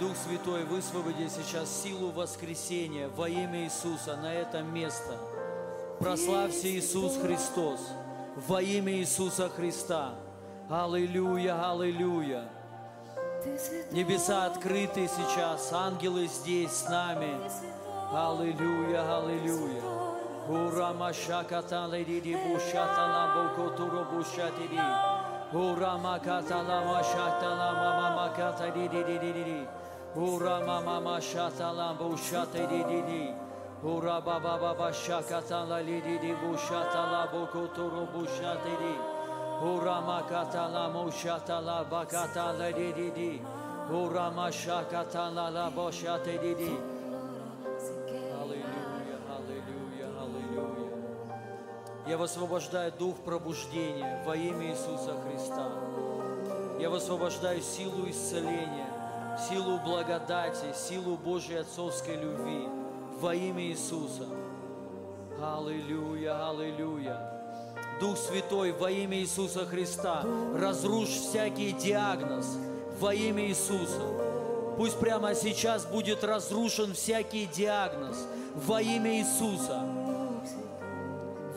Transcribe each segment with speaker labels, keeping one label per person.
Speaker 1: Дух Святой, высвободи сейчас силу воскресения во имя Иисуса на это место. Прославься Иисус Христос во имя Иисуса Христа. Аллилуйя, аллилуйя. Небеса открыты сейчас, ангелы здесь с нами. Аллилуйя, аллилуйя. Ура машаката ледиди бушата ламбо котуро бушатиди. Ура маката лама шата лама мама ката диди диди диди. Ура мама машата ламбо шата диди диди. Ура баба баба шаката ла лидиди бушата ламбо котуро бушатиди. Ламо шата ла баката ледиди. Ура машаката ла ла бошатиди. Аллилуйя, аллилуйя, аллилуйя. Я высвобождаю дух пробуждения во имя Иисуса Христа. Я высвобождаю силу исцеления, силу благодати, силу Божьей отцовской любви во имя Иисуса. Аллилуйя, аллилуйя. Дух Святой, во имя Иисуса Христа, разрушь всякий диагноз во имя Иисуса. Пусть прямо сейчас будет разрушен всякий диагноз во имя Иисуса.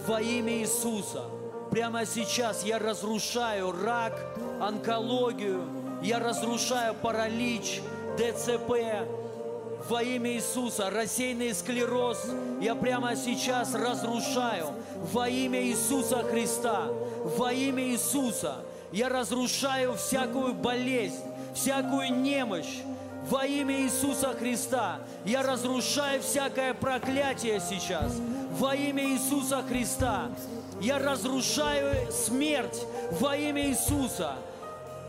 Speaker 1: Во имя Иисуса. Прямо сейчас я разрушаю рак, онкологию, я разрушаю паралич, ДЦП, во имя Иисуса, рассеянный склероз, я прямо сейчас разрушаю во имя Иисуса Христа, во имя Иисуса. Я разрушаю всякую болезнь, всякую немощь, во имя Иисуса Христа. Я разрушаю всякое проклятие сейчас. Во имя Иисуса Христа. Я разрушаю смерть во имя Иисуса.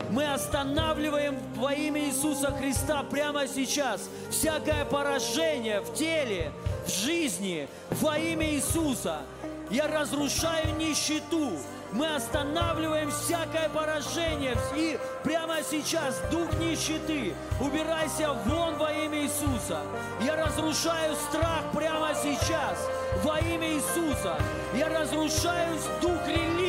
Speaker 1: Мы останавливаем во имя Иисуса Христа прямо сейчас всякое поражение в теле, в жизни во имя Иисуса. Я разрушаю нищету. Мы останавливаем всякое поражение. И прямо сейчас дух нищеты, убирайся вон во имя Иисуса. Я разрушаю страх прямо сейчас во имя Иисуса. Я разрушаю дух религии,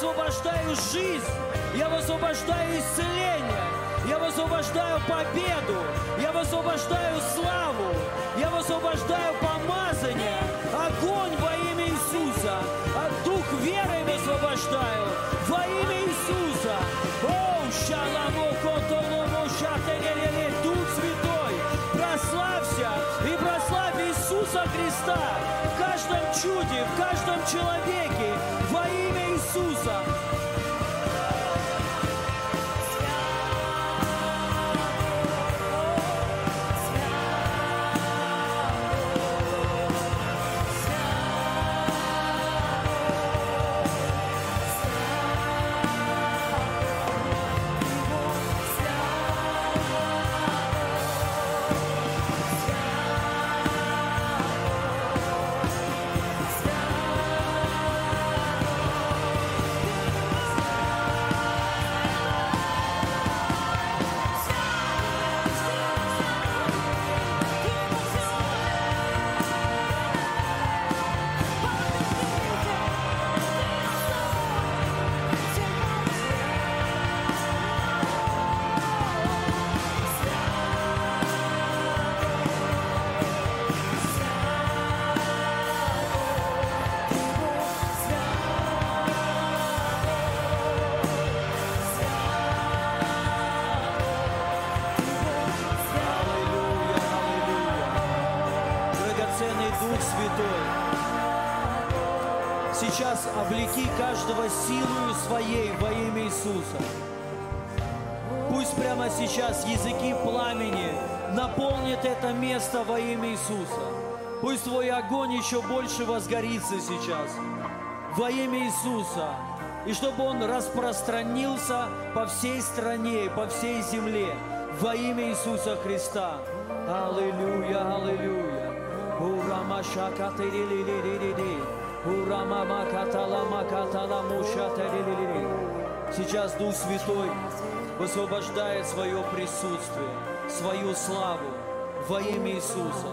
Speaker 1: высвобождаю жизнь, я высвобождаю исцеление, я высвобождаю победу, я высвобождаю славу, я высвобождаю помазание, огонь во имя Иисуса, а дух веры высвобождаю во имя Иисуса. О, шаламо котоломо шатегелеле, Дух Святой, прославься и прославь Иисуса Христа в каждом чуде, в каждом человеке каждого силою своей во имя Иисуса. Пусть прямо сейчас языки пламени наполнят это место во имя Иисуса. Пусть твой огонь еще больше возгорится сейчас во имя Иисуса. И чтобы он распространился по всей стране по всей земле во имя Иисуса Христа. Аллилуйя, аллилуйя. Урама шаката ри-ри-ри-ри-ри-ри. Сейчас Дух Святой высвобождает свое присутствие, свою славу во имя Иисуса.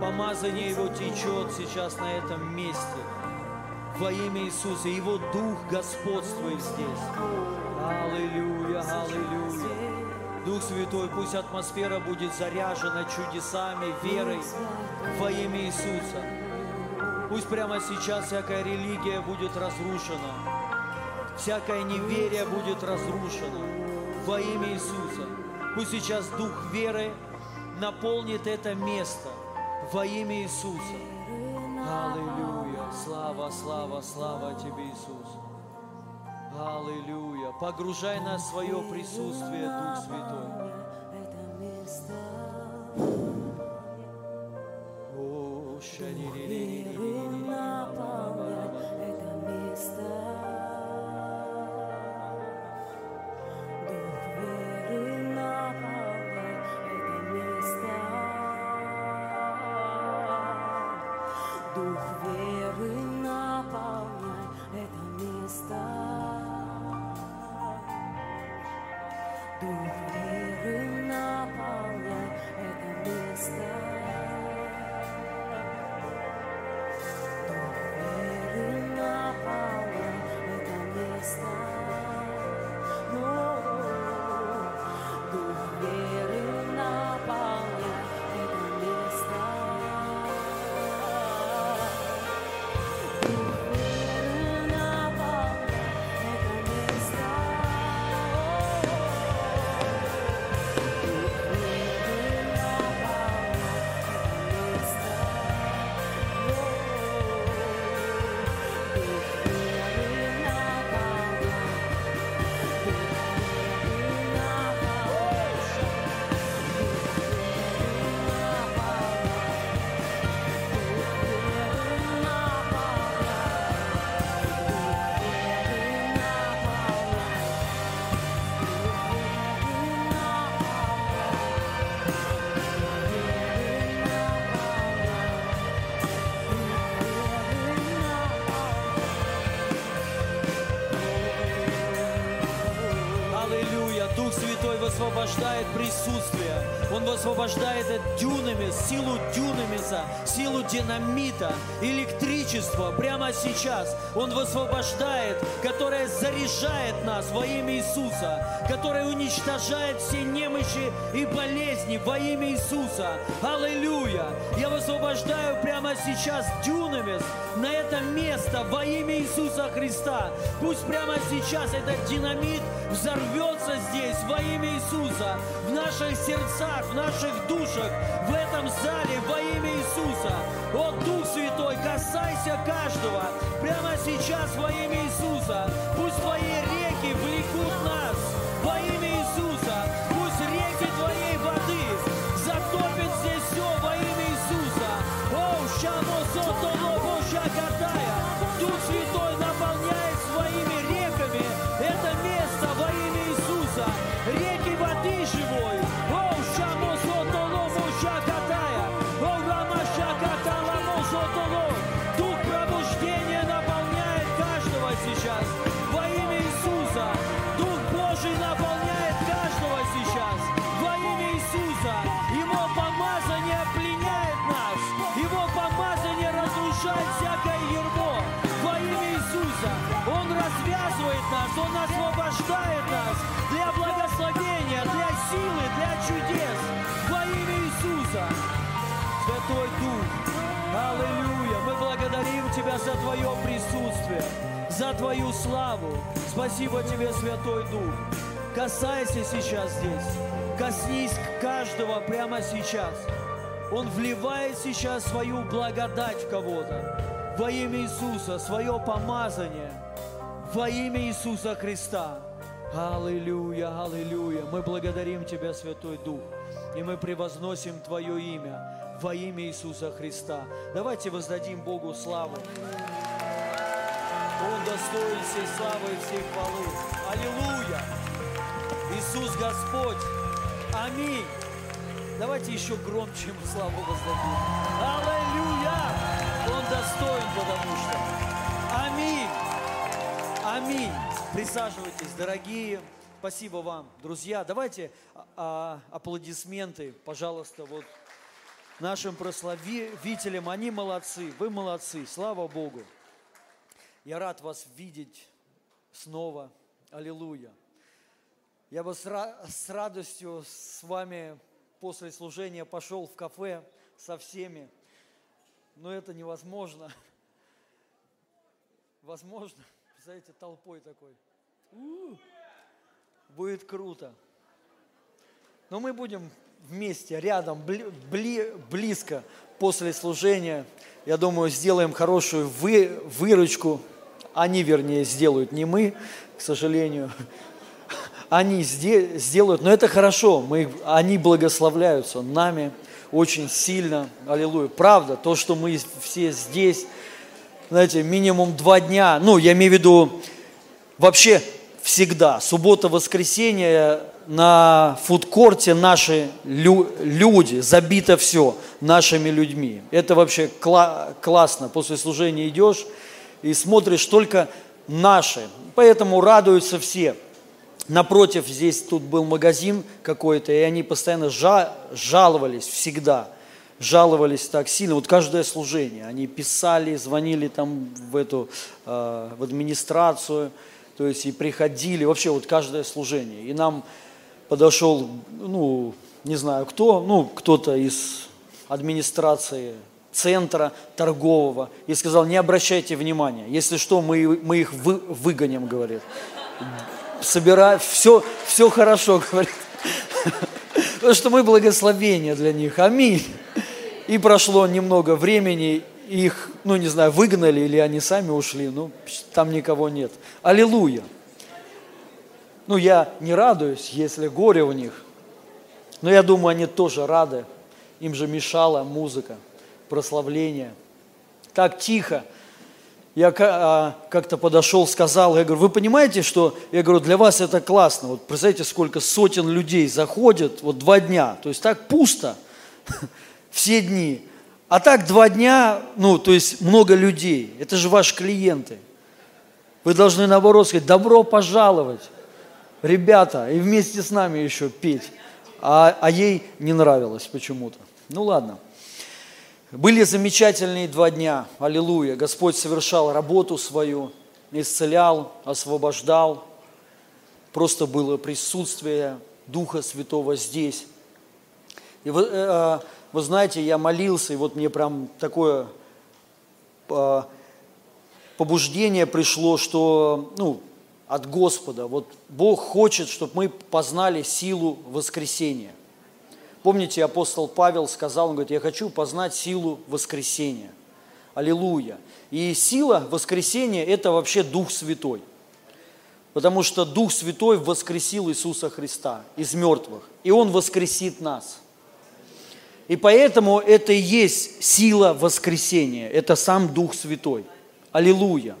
Speaker 1: Помазание Его течет сейчас на этом месте во имя Иисуса. Его Дух господствует здесь. Аллилуйя, аллилуйя. Дух Святой, пусть атмосфера будет заряжена чудесами, верой во имя Иисуса. Пусть прямо сейчас всякая религия будет разрушена, всякое неверие будет разрушено во имя Иисуса. Пусть сейчас Дух веры наполнит это место во имя Иисуса. Аллилуйя. Слава, слава, слава Тебе, Иисус. Аллилуйя. Погружай нас в свое присутствие, Дух Святой. О,
Speaker 2: Дух
Speaker 1: высвобождает присутствие. Он высвобождает от дюнамис, силу дюнамиса, силу динамита, электричество прямо сейчас. Он высвобождает, которое заряжает нас во имя Иисуса, которое уничтожает все немощи и болезни во имя Иисуса. Аллилуйя. Я высвобождаю прямо сейчас дюнамис на это место во имя Иисуса Христа. Пусть прямо сейчас этот динамит взорвется здесь во имя Иисуса, в наших сердцах, в наших душах, в этом зале во имя Иисуса. О, Дух Святой, касайся каждого прямо сейчас во имя Иисуса. Пусть Твои реки влекут нас во имя Иисуса. Тебя за Твое присутствие, за Твою славу. Спасибо Тебе, Святой Дух. Касайся сейчас здесь. Коснись каждого прямо сейчас. Он вливает сейчас свою благодать в кого-то. Во имя Иисуса, свое помазание. Во имя Иисуса Христа. Аллилуйя, аллилуйя. Мы благодарим Тебя, Святой Дух. И мы превозносим Твое имя во имя Иисуса Христа. Давайте воздадим Богу славу. Он достоин всей славы и всей хвалы. Аллилуйя! Иисус Господь! Аминь! Давайте еще громче ему славу воздадим. Аллилуйя! Он достоин, потому что. Аминь! Аминь! Присаживайтесь, дорогие. Спасибо вам, друзья. Давайте а, а, аплодисменты, пожалуйста, вот нашим прославителям. Они молодцы, вы молодцы, слава Богу. Я рад вас видеть снова. Аллилуйя. Я бы с, ра- с радостью с вами после служения пошел в кафе со всеми, но это невозможно. Возможно, знаете, толпой такой. У, будет круто. Но мы будем вместе, рядом, бли- бли- близко после служения. Я думаю, сделаем хорошую вы, выручку. Они, вернее, сделают, не мы, к сожалению. Они сде- сделают, но это хорошо. Мы, они благословляются нами очень сильно. Аллилуйя. Правда, то, что мы все здесь, знаете, минимум два дня, ну, я имею в виду вообще всегда, суббота, воскресенье, на фудкорте наши лю- люди, забито все нашими людьми. Это вообще кла- классно. После служения идешь и смотришь только наши. Поэтому радуются все. Напротив, здесь тут был магазин какой-то, и они постоянно жа- жаловались всегда. Жаловались так сильно. Вот каждое служение. Они писали, звонили там в эту, э, в администрацию, то есть и приходили. Вообще вот каждое служение. И нам подошел, ну, не знаю кто, ну, кто-то из администрации центра торгового и сказал, не обращайте внимания, если что, мы, мы их вы, выгоним, говорит собирай, все, все хорошо, говорит. Потому что мы благословение для них. Аминь. И прошло немного времени, их, ну не знаю, выгнали или они сами ушли, ну там никого нет. Аллилуйя. Ну я не радуюсь, если горе у них, но я думаю, они тоже рады. Им же мешала музыка, прославление. Так тихо, я а, как-то подошел, сказал, я говорю, вы понимаете, что, я говорю, для вас это классно. Вот представьте, сколько сотен людей заходит, вот два дня, то есть так пусто все дни. А так два дня, ну, то есть много людей, это же ваши клиенты. Вы должны наоборот сказать, добро пожаловать, ребята, и вместе с нами еще петь. А, а ей не нравилось почему-то. Ну ладно. Были замечательные два дня, аллилуйя. Господь совершал работу свою, исцелял, освобождал. Просто было присутствие Духа Святого здесь. И вы, э, вы знаете, я молился, и вот мне прям такое э, побуждение пришло, что ну, от Господа, вот Бог хочет, чтобы мы познали силу воскресения. Помните, апостол Павел сказал, он говорит, я хочу познать силу воскресения. Аллилуйя. И сила воскресения – это вообще Дух Святой. Потому что Дух Святой воскресил Иисуса Христа из мертвых. И Он воскресит нас. И поэтому это и есть сила воскресения. Это сам Дух Святой. Аллилуйя.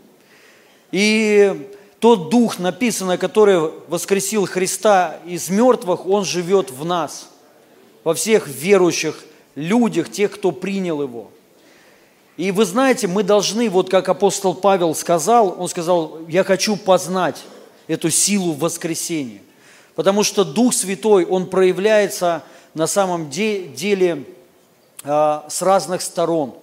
Speaker 1: И тот Дух, написано, который воскресил Христа из мертвых, Он живет в нас – во всех верующих людях, тех, кто принял Его. И вы знаете, мы должны, вот как апостол Павел сказал, он сказал, я хочу познать эту силу воскресения. Потому что Дух Святой, Он проявляется на самом де- деле а, с разных сторон.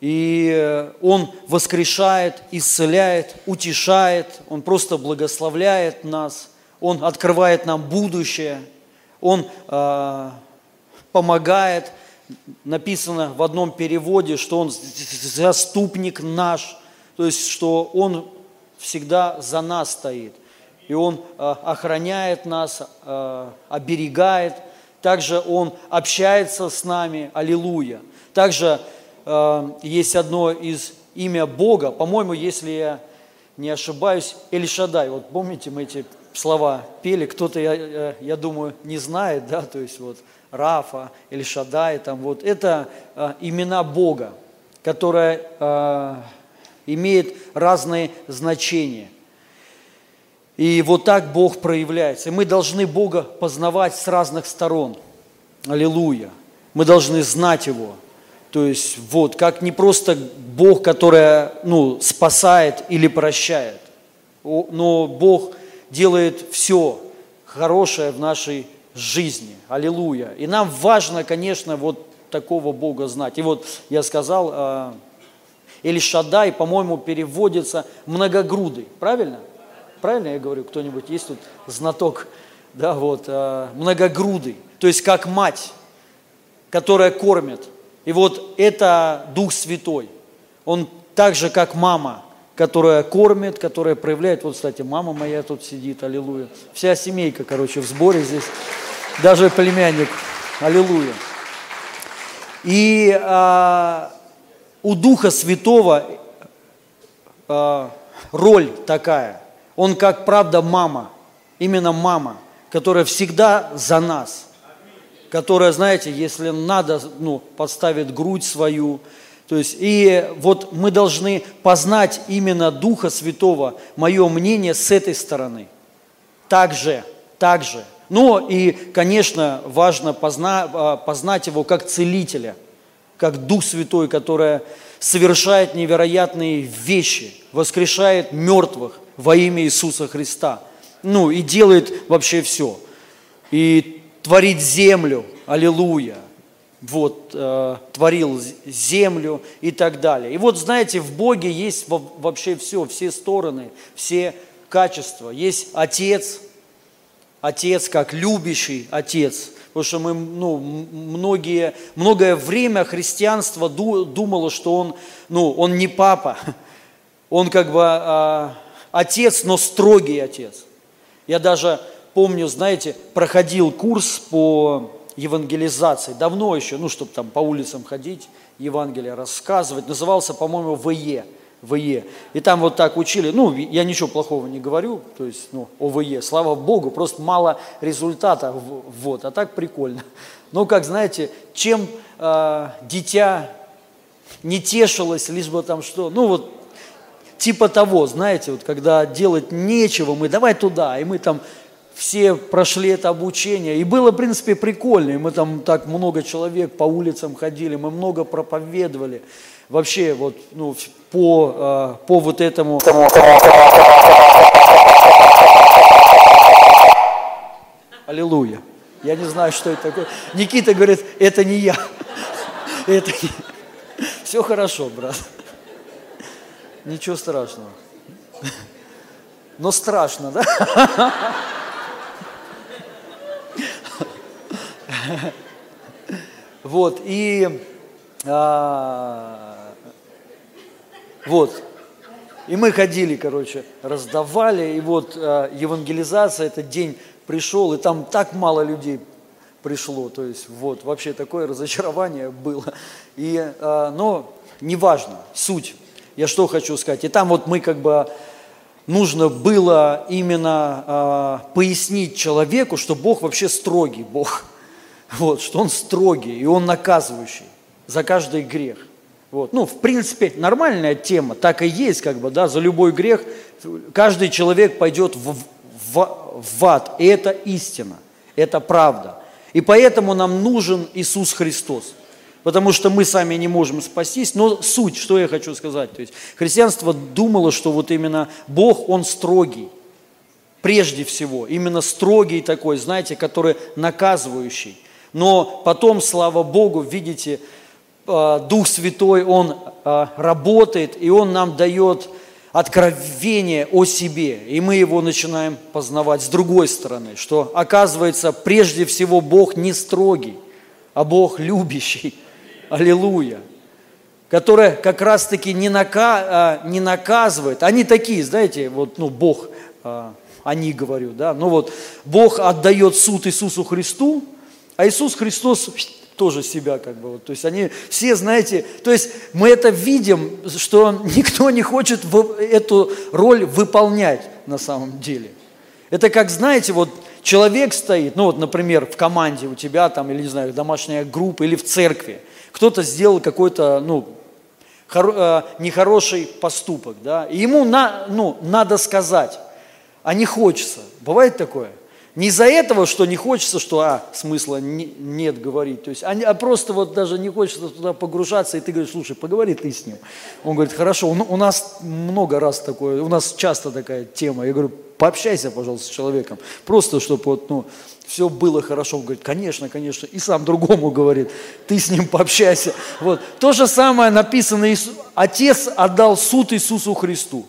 Speaker 1: И э, Он воскрешает, исцеляет, утешает, Он просто благословляет нас, Он открывает нам будущее – он э, помогает, написано в одном переводе, что Он заступник наш, то есть что Он всегда за нас стоит. И Он э, охраняет нас, э, оберегает. Также Он общается с нами, аллилуйя. Также э, есть одно из имя Бога, по-моему, если я не ошибаюсь, Эльшадай. Вот помните, мы эти слова пели, кто-то, я, я, думаю, не знает, да, то есть вот Рафа, Эльшадай, там вот, это э, имена Бога, которые э, имеют разные значения. И вот так Бог проявляется. И мы должны Бога познавать с разных сторон. Аллилуйя. Мы должны знать Его. То есть вот, как не просто Бог, который ну, спасает или прощает, но Бог, делает все хорошее в нашей жизни. Аллилуйя. И нам важно, конечно, вот такого Бога знать. И вот я сказал, э, Эльшадай, по-моему, переводится многогрудый. Правильно? Правильно я говорю? Кто-нибудь есть тут знаток? Да, вот, э, многогрудый. То есть как мать, которая кормит. И вот это Дух Святой. Он так же, как мама, которая кормит, которая проявляет. Вот, кстати, мама моя тут сидит, аллилуйя. Вся семейка, короче, в сборе здесь. Даже племянник, аллилуйя. И а, у Духа Святого а, роль такая. Он как, правда, мама, именно мама, которая всегда за нас. Которая, знаете, если надо, ну, подставит грудь свою. То есть, и вот мы должны познать именно Духа Святого, мое мнение с этой стороны. Также, также. Но и, конечно, важно позна, а, познать его как целителя, как Дух Святой, который совершает невероятные вещи, воскрешает мертвых во имя Иисуса Христа. Ну и делает вообще все. И творит землю, аллилуйя. Вот, э, творил землю и так далее. И вот, знаете, в Боге есть во- вообще все, все стороны, все качества. Есть Отец, Отец как любящий Отец. Потому что мы, ну, многие, многое время христианство ду- думало, что он, ну, он не папа, он как бы а, отец, но строгий отец. Я даже помню, знаете, проходил курс по евангелизации, давно еще, ну, чтобы там по улицам ходить, Евангелие рассказывать, назывался, по-моему, ВЕ, ВЕ. И там вот так учили, ну, я ничего плохого не говорю, то есть, ну, ОВЕ, слава Богу, просто мало результата, вот, а так прикольно. Ну, как знаете, чем э, дитя не тешилось, лишь бы там что, ну, вот, типа того, знаете, вот когда делать нечего, мы давай туда, и мы там все прошли это обучение, и было, в принципе, прикольно, и мы там так много человек по улицам ходили, мы много проповедовали, вообще вот, ну, по, э, по вот этому... Аллилуйя. Я не знаю, что это такое. Никита говорит, это не я. Это не... Все хорошо, брат. Ничего страшного. Но страшно, да? Вот, и а, вот, и мы ходили, короче, раздавали, и вот а, евангелизация, этот день пришел, и там так мало людей пришло, то есть вот, вообще такое разочарование было. И, а, но неважно, суть, я что хочу сказать, и там вот мы как бы нужно было именно а, пояснить человеку, что Бог вообще строгий Бог. Вот, что Он строгий, и Он наказывающий за каждый грех. Вот. Ну, в принципе, нормальная тема, так и есть, как бы, да, за любой грех каждый человек пойдет в, в, в ад, и это истина, это правда. И поэтому нам нужен Иисус Христос, потому что мы сами не можем спастись, но суть, что я хочу сказать, то есть христианство думало, что вот именно Бог, Он строгий, прежде всего, именно строгий такой, знаете, который наказывающий. Но потом, слава Богу, видите, э, Дух Святой, Он э, работает, и Он нам дает откровение о себе, и мы его начинаем познавать с другой стороны, что оказывается прежде всего Бог не строгий, а Бог любящий. Аллилуйя которая как раз-таки не, нака, а, не наказывает. Они такие, знаете, вот, ну, Бог, а, они говорю, да, ну вот, Бог отдает суд Иисусу Христу, а Иисус Христос тоже себя как бы, вот, то есть они все, знаете, то есть мы это видим, что никто не хочет эту роль выполнять на самом деле. Это как, знаете, вот человек стоит, ну вот, например, в команде у тебя там, или, не знаю, домашняя группа, или в церкви, кто-то сделал какой-то, ну, хоро- э, нехороший поступок, да, и ему на, ну, надо сказать, а не хочется. Бывает такое? Не из-за этого, что не хочется, что, а, смысла не- нет говорить, то есть, а, а просто вот даже не хочется туда погружаться, и ты говоришь, слушай, поговори ты с ним. Он говорит, хорошо, у, у нас много раз такое, у нас часто такая тема. Я говорю, пообщайся, пожалуйста, с человеком. Просто, чтобы вот, ну, все было хорошо. Он говорит, конечно, конечно. И сам другому говорит, ты с ним пообщайся. Вот. То же самое написано, Отец отдал суд Иисусу Христу.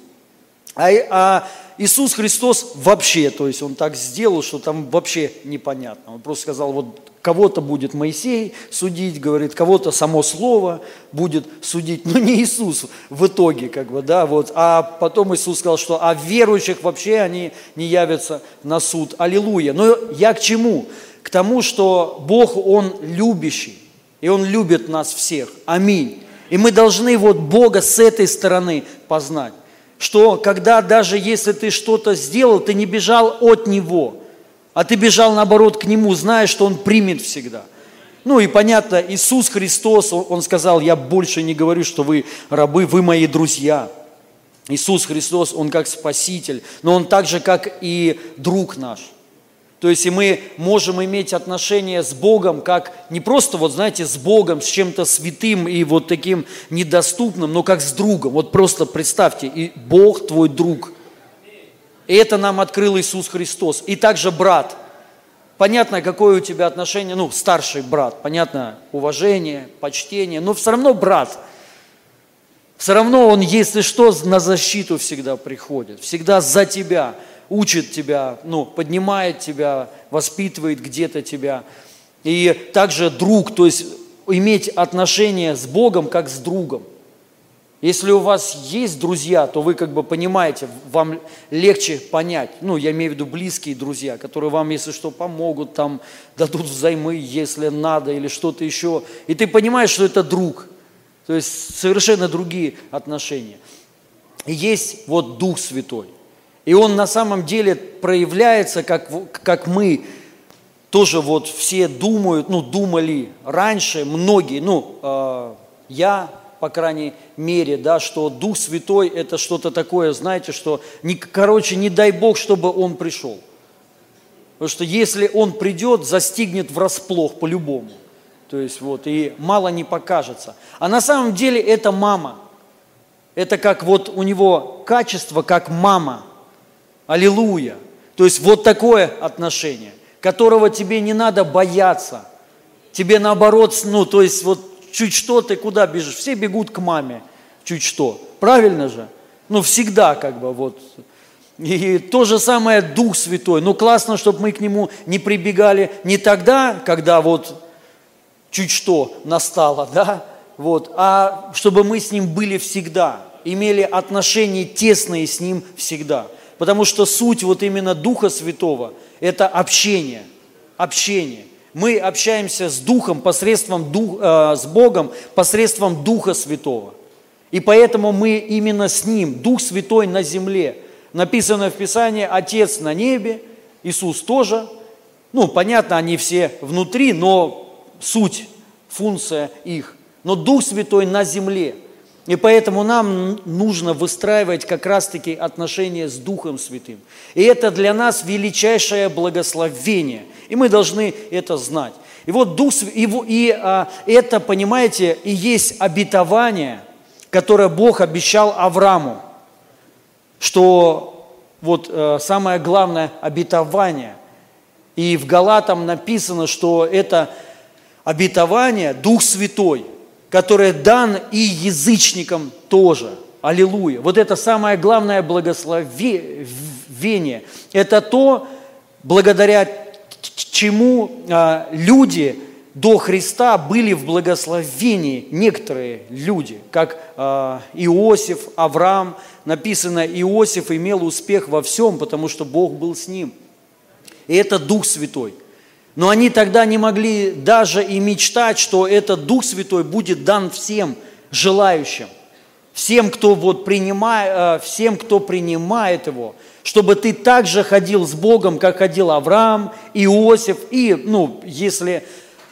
Speaker 1: А, а Иисус Христос вообще, то есть Он так сделал, что там вообще непонятно. Он просто сказал, вот кого-то будет Моисей судить, говорит, кого-то само Слово будет судить, но не Иисус в итоге, как бы, да, вот. А потом Иисус сказал, что а верующих вообще они не явятся на суд. Аллилуйя. Но я к чему? К тому, что Бог, Он любящий, и Он любит нас всех. Аминь. И мы должны вот Бога с этой стороны познать что когда даже если ты что-то сделал, ты не бежал от Него, а ты бежал наоборот к Нему, зная, что Он примет всегда. Ну и понятно, Иисус Христос, Он, сказал, я больше не говорю, что вы рабы, вы мои друзья. Иисус Христос, Он как Спаситель, но Он так же, как и друг наш. То есть и мы можем иметь отношения с Богом, как не просто, вот знаете, с Богом, с чем-то святым и вот таким недоступным, но как с другом. Вот просто представьте, и Бог твой друг. И это нам открыл Иисус Христос. И также брат. Понятно, какое у тебя отношение, ну, старший брат, понятно, уважение, почтение, но все равно брат. Все равно он, если что, на защиту всегда приходит, всегда за тебя учит тебя, ну, поднимает тебя, воспитывает где-то тебя. И также друг, то есть иметь отношения с Богом как с другом. Если у вас есть друзья, то вы как бы понимаете, вам легче понять. Ну, я имею в виду близкие друзья, которые вам, если что, помогут, там, дадут взаймы, если надо, или что-то еще. И ты понимаешь, что это друг. То есть совершенно другие отношения. И есть вот Дух Святой. И он на самом деле проявляется, как, как мы тоже вот все думают, ну, думали раньше, многие, ну, э, я, по крайней мере, да, что Дух Святой – это что-то такое, знаете, что, не, короче, не дай Бог, чтобы Он пришел. Потому что если Он придет, застигнет врасплох по-любому. То есть вот, и мало не покажется. А на самом деле это мама. Это как вот у него качество, как мама – Аллилуйя. То есть вот такое отношение, которого тебе не надо бояться. Тебе наоборот, ну, то есть вот чуть что ты куда бежишь? Все бегут к маме, чуть что. Правильно же? Ну, всегда как бы вот. И то же самое Дух Святой. Ну, классно, чтобы мы к Нему не прибегали не тогда, когда вот чуть что настало, да, вот, а чтобы мы с Ним были всегда, имели отношения тесные с Ним всегда. Потому что суть вот именно Духа Святого – это общение. Общение. Мы общаемся с Духом посредством Дух, э, с Богом посредством Духа Святого. И поэтому мы именно с Ним, Дух Святой на земле. Написано в Писании «Отец на небе», Иисус тоже. Ну, понятно, они все внутри, но суть, функция их. Но Дух Святой на земле – и поэтому нам нужно выстраивать как раз-таки отношения с Духом Святым. И это для нас величайшее благословение. И мы должны это знать. И вот Дух и, и а, это, понимаете, и есть обетование, которое Бог обещал Аврааму, что вот а, самое главное обетование. И в Галатам написано, что это обетование Дух Святой – который дан и язычникам тоже. Аллилуйя. Вот это самое главное благословение. Это то, благодаря чему а, люди до Христа были в благословении, некоторые люди, как а, Иосиф, Авраам. Написано, Иосиф имел успех во всем, потому что Бог был с ним. И это Дух Святой – но они тогда не могли даже и мечтать, что этот Дух Святой будет дан всем желающим, всем, кто вот принимает, всем, кто принимает его, чтобы ты также ходил с Богом, как ходил Авраам, Иосиф и, ну, если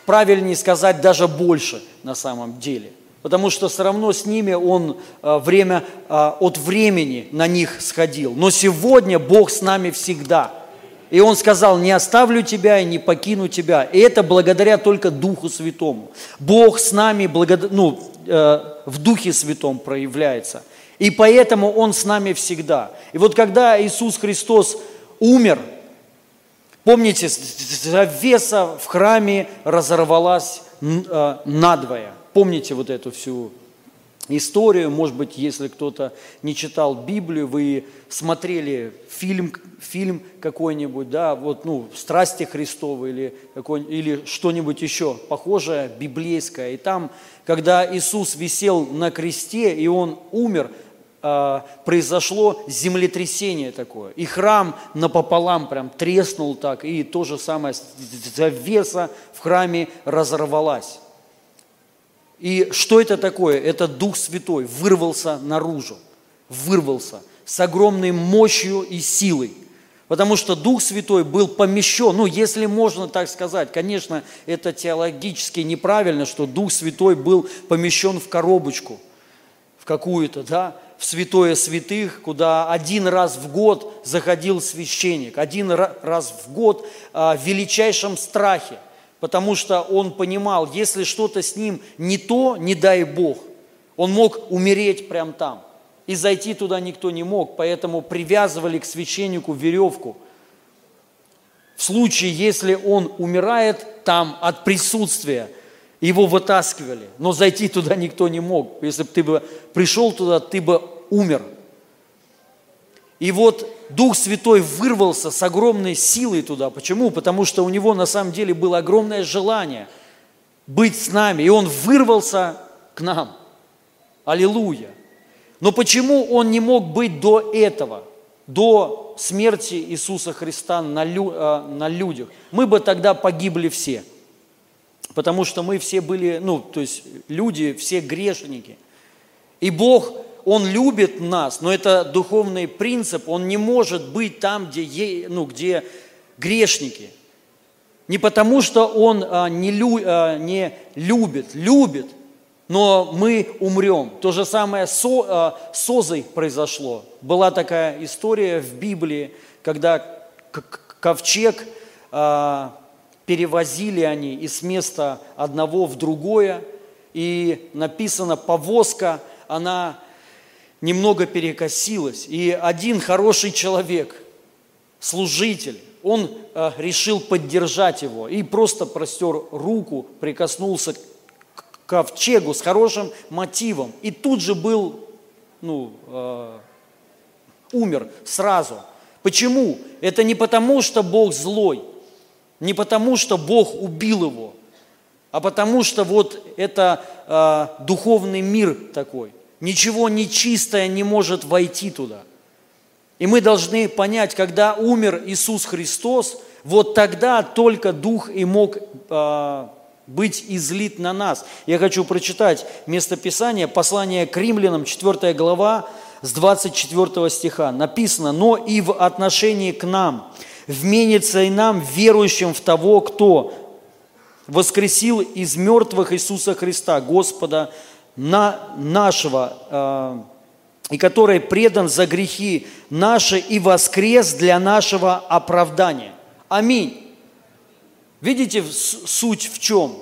Speaker 1: правильнее сказать, даже больше на самом деле. Потому что все равно с ними он э, время, э, от времени на них сходил. Но сегодня Бог с нами всегда – и он сказал, не оставлю тебя и не покину тебя. И это благодаря только Духу Святому. Бог с нами благод... ну, э, в Духе Святом проявляется. И поэтому Он с нами всегда. И вот когда Иисус Христос умер, помните, завеса в храме разорвалась э, надвое. Помните вот эту всю историю, может быть, если кто-то не читал Библию, вы смотрели фильм, фильм какой-нибудь, да, вот, ну, «Страсти Христовы» или, какой, или что-нибудь еще похожее, библейское. И там, когда Иисус висел на кресте, и Он умер, а, произошло землетрясение такое. И храм напополам прям треснул так, и то же самое, завеса в храме разорвалась. И что это такое? Это Дух Святой вырвался наружу, вырвался с огромной мощью и силой. Потому что Дух Святой был помещен, ну, если можно так сказать, конечно, это теологически неправильно, что Дух Святой был помещен в коробочку, в какую-то, да, в святое святых, куда один раз в год заходил священник, один ра- раз в год а, в величайшем страхе, потому что он понимал, если что-то с ним не то, не дай Бог, он мог умереть прямо там. И зайти туда никто не мог, поэтому привязывали к священнику веревку. В случае, если он умирает там от присутствия, его вытаскивали, но зайти туда никто не мог. Если бы ты бы пришел туда, ты бы умер. И вот Дух Святой вырвался с огромной силой туда. Почему? Потому что у него на самом деле было огромное желание быть с нами. И он вырвался к нам. Аллилуйя. Но почему он не мог быть до этого, до смерти Иисуса Христа на, лю- э, на людях? Мы бы тогда погибли все. Потому что мы все были, ну, то есть люди, все грешники. И Бог, Он любит нас, но это духовный принцип, Он не может быть там, где, ну, где грешники. Не потому, что Он а, не, лю- а, не любит, любит, но мы умрем. То же самое со, а, с Озой произошло. Была такая история в Библии, когда ковчег а, перевозили они из места одного в другое, и написано, повозка, она немного перекосилась. И один хороший человек, служитель, он э, решил поддержать его и просто простер руку, прикоснулся к ковчегу с хорошим мотивом. И тут же был, ну, э, умер сразу. Почему? Это не потому, что Бог злой, не потому, что Бог убил его, а потому что вот это э, духовный мир такой. Ничего нечистое не может войти туда. И мы должны понять, когда умер Иисус Христос, вот тогда только Дух и мог э, быть излит на нас. Я хочу прочитать местописание, послание к римлянам, 4 глава, с 24 стиха. Написано, «Но и в отношении к нам вменится и нам, верующим в того, кто воскресил из мертвых Иисуса Христа, Господа на нашего, э, и который предан за грехи наши и воскрес для нашего оправдания. Аминь. Видите суть в чем?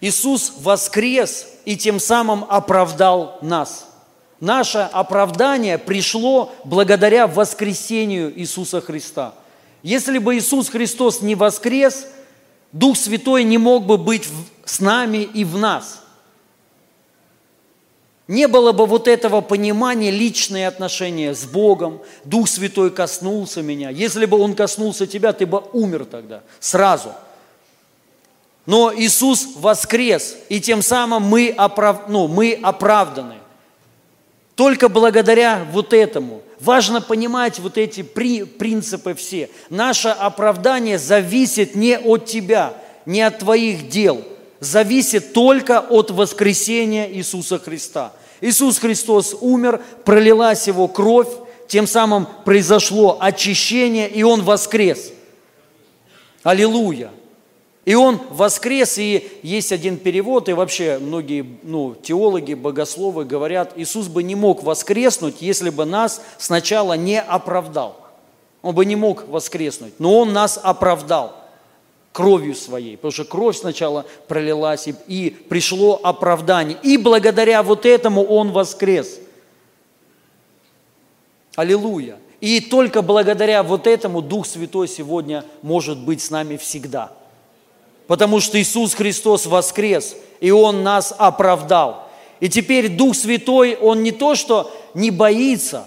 Speaker 1: Иисус воскрес и тем самым оправдал нас. Наше оправдание пришло благодаря воскресению Иисуса Христа. Если бы Иисус Христос не воскрес, Дух Святой не мог бы быть с нами и в нас. Не было бы вот этого понимания, личные отношения с Богом. Дух Святой коснулся меня. Если бы Он коснулся тебя, ты бы умер тогда, сразу. Но Иисус воскрес, и тем самым мы, оправ... ну, мы оправданы. Только благодаря вот этому. Важно понимать вот эти при- принципы все. Наше оправдание зависит не от тебя, не от твоих дел. Зависит только от воскресения Иисуса Христа. Иисус Христос умер, пролилась Его кровь, тем самым произошло очищение, и Он воскрес. Аллилуйя. И он воскрес, и есть один перевод, и вообще многие ну, теологи, богословы говорят, Иисус бы не мог воскреснуть, если бы нас сначала не оправдал. Он бы не мог воскреснуть, но Он нас оправдал кровью своей, потому что кровь сначала пролилась, и, пришло оправдание. И благодаря вот этому Он воскрес. Аллилуйя. И только благодаря вот этому Дух Святой сегодня может быть с нами всегда. Потому что Иисус Христос воскрес, и Он нас оправдал. И теперь Дух Святой, Он не то, что не боится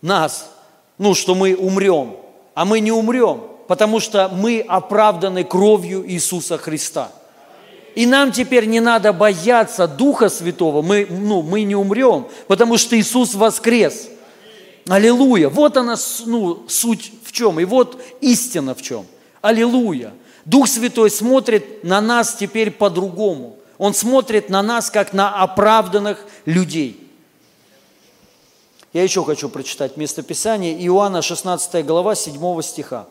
Speaker 1: нас, ну, что мы умрем, а мы не умрем, потому что мы оправданы кровью Иисуса Христа. И нам теперь не надо бояться Духа Святого, мы, ну, мы не умрем, потому что Иисус воскрес. Аллилуйя. Вот она, ну, суть в чем, и вот истина в чем. Аллилуйя. Дух Святой смотрит на нас теперь по-другому. Он смотрит на нас, как на оправданных людей. Я еще хочу прочитать местописание. Иоанна 16 глава 7 стиха.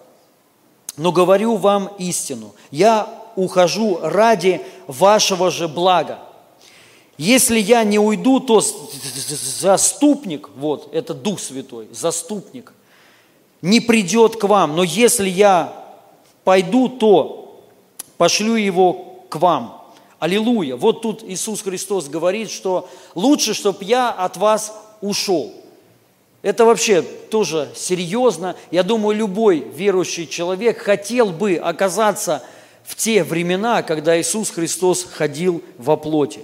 Speaker 1: Но говорю вам истину, я ухожу ради вашего же блага. Если я не уйду, то заступник, вот, это Дух Святой, заступник, не придет к вам. Но если я пойду, то пошлю его к вам. Аллилуйя. Вот тут Иисус Христос говорит, что лучше, чтобы я от вас ушел. Это вообще тоже серьезно. Я думаю, любой верующий человек хотел бы оказаться в те времена, когда Иисус Христос ходил во плоти.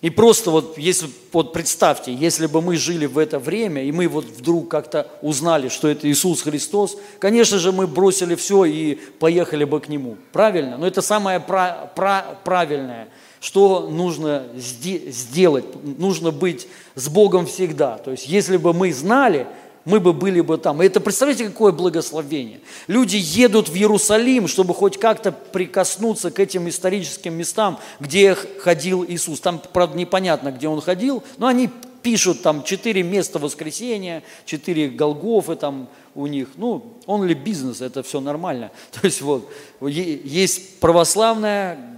Speaker 1: И просто вот, если, вот представьте, если бы мы жили в это время, и мы вот вдруг как-то узнали, что это Иисус Христос, конечно же, мы бросили все и поехали бы к Нему. Правильно? Но это самое пра- пра- правильное, что нужно сде- сделать. Нужно быть с Богом всегда. То есть, если бы мы знали, мы бы были бы там. И это, представляете, какое благословение. Люди едут в Иерусалим, чтобы хоть как-то прикоснуться к этим историческим местам, где ходил Иисус. Там, правда, непонятно, где Он ходил, но они пишут там четыре места воскресения, четыре Голгофы там у них. Ну, он ли бизнес, это все нормально. То есть вот, есть православная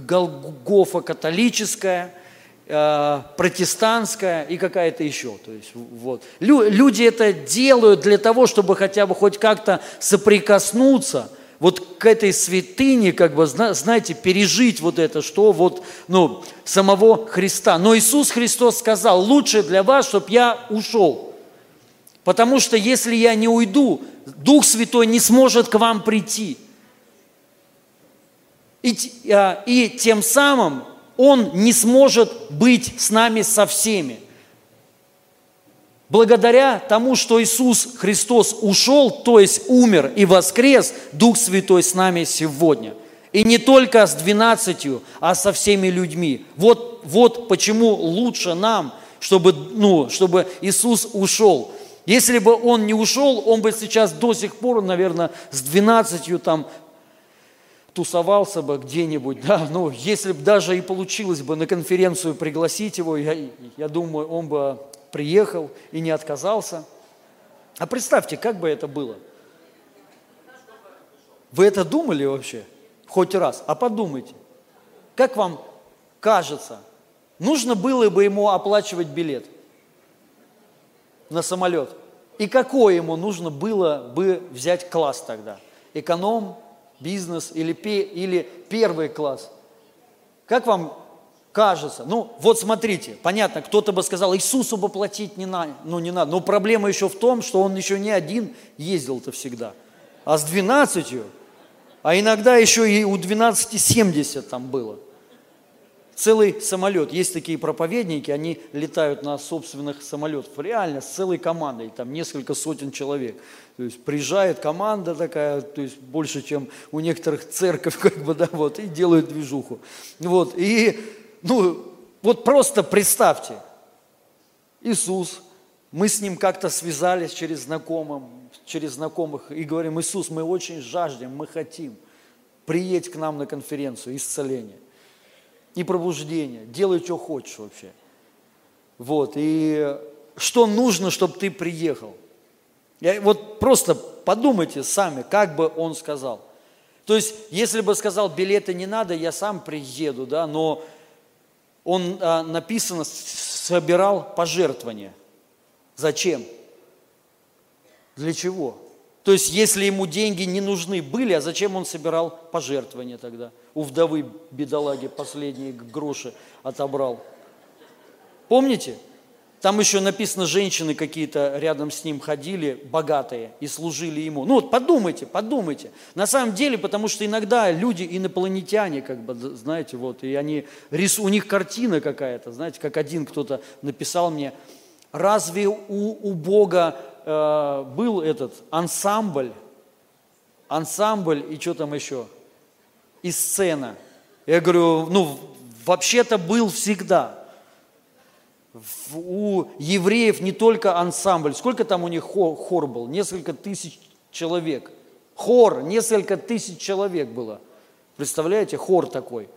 Speaker 1: Голгофа католическая, э, протестантская и какая-то еще. То есть, вот. Лю- люди это делают для того, чтобы хотя бы хоть как-то соприкоснуться вот к этой святыне, как бы, зна- знаете, пережить вот это, что вот, ну, самого Христа. Но Иисус Христос сказал, лучше для вас, чтобы я ушел. Потому что если я не уйду, Дух Святой не сможет к вам прийти. И, а, и тем самым Он не сможет быть с нами со всеми. Благодаря тому, что Иисус Христос ушел, то есть умер и воскрес, Дух Святой с нами сегодня. И не только с двенадцатью, а со всеми людьми. Вот, вот почему лучше нам, чтобы, ну, чтобы Иисус ушел. Если бы Он не ушел, Он бы сейчас до сих пор, наверное, с двенадцатью там тусовался бы где-нибудь, да, ну, если бы даже и получилось бы на конференцию пригласить его, я, я думаю, он бы приехал и не отказался. А представьте, как бы это было? Вы это думали вообще? Хоть раз? А подумайте. Как вам кажется, нужно было бы ему оплачивать билет на самолет? И какой ему нужно было бы взять класс тогда? Эконом, бизнес или, или первый класс? Как вам кажется? Ну, вот смотрите, понятно, кто-то бы сказал, Иисусу бы платить не надо, ну не надо. Но проблема еще в том, что он еще не один ездил-то всегда, а с 12, а иногда еще и у 12 70 там было. Целый самолет. Есть такие проповедники, они летают на собственных самолетах. Реально, с целой командой, там несколько сотен человек. То есть приезжает команда такая, то есть больше, чем у некоторых церковь, как бы, да, вот, и делают движуху. Вот, и, ну, вот просто представьте, Иисус, мы с Ним как-то связались через знакомых, через знакомых и говорим, Иисус, мы очень жаждем, мы хотим, приедь к нам на конференцию исцеления и пробуждения, делай, что хочешь вообще. Вот, и что нужно, чтобы ты приехал? Я, вот просто подумайте сами, как бы он сказал. То есть, если бы сказал, билеты не надо, я сам приеду, да, но он, а, написано, собирал пожертвования. Зачем? Для чего? То есть, если ему деньги не нужны были, а зачем он собирал пожертвования тогда? У вдовы бедолаги последние гроши отобрал. Помните? Там еще написано, женщины какие-то рядом с ним ходили, богатые, и служили ему. Ну вот подумайте, подумайте. На самом деле, потому что иногда люди инопланетяне, как бы, знаете, вот, и они, у них картина какая-то, знаете, как один кто-то написал мне, разве у, у Бога э, был этот ансамбль, ансамбль и что там еще, и сцена? Я говорю, ну, вообще-то был всегда у евреев не только ансамбль. Сколько там у них хор, хор был? Несколько тысяч человек. Хор, несколько тысяч человек было. Представляете, хор такой.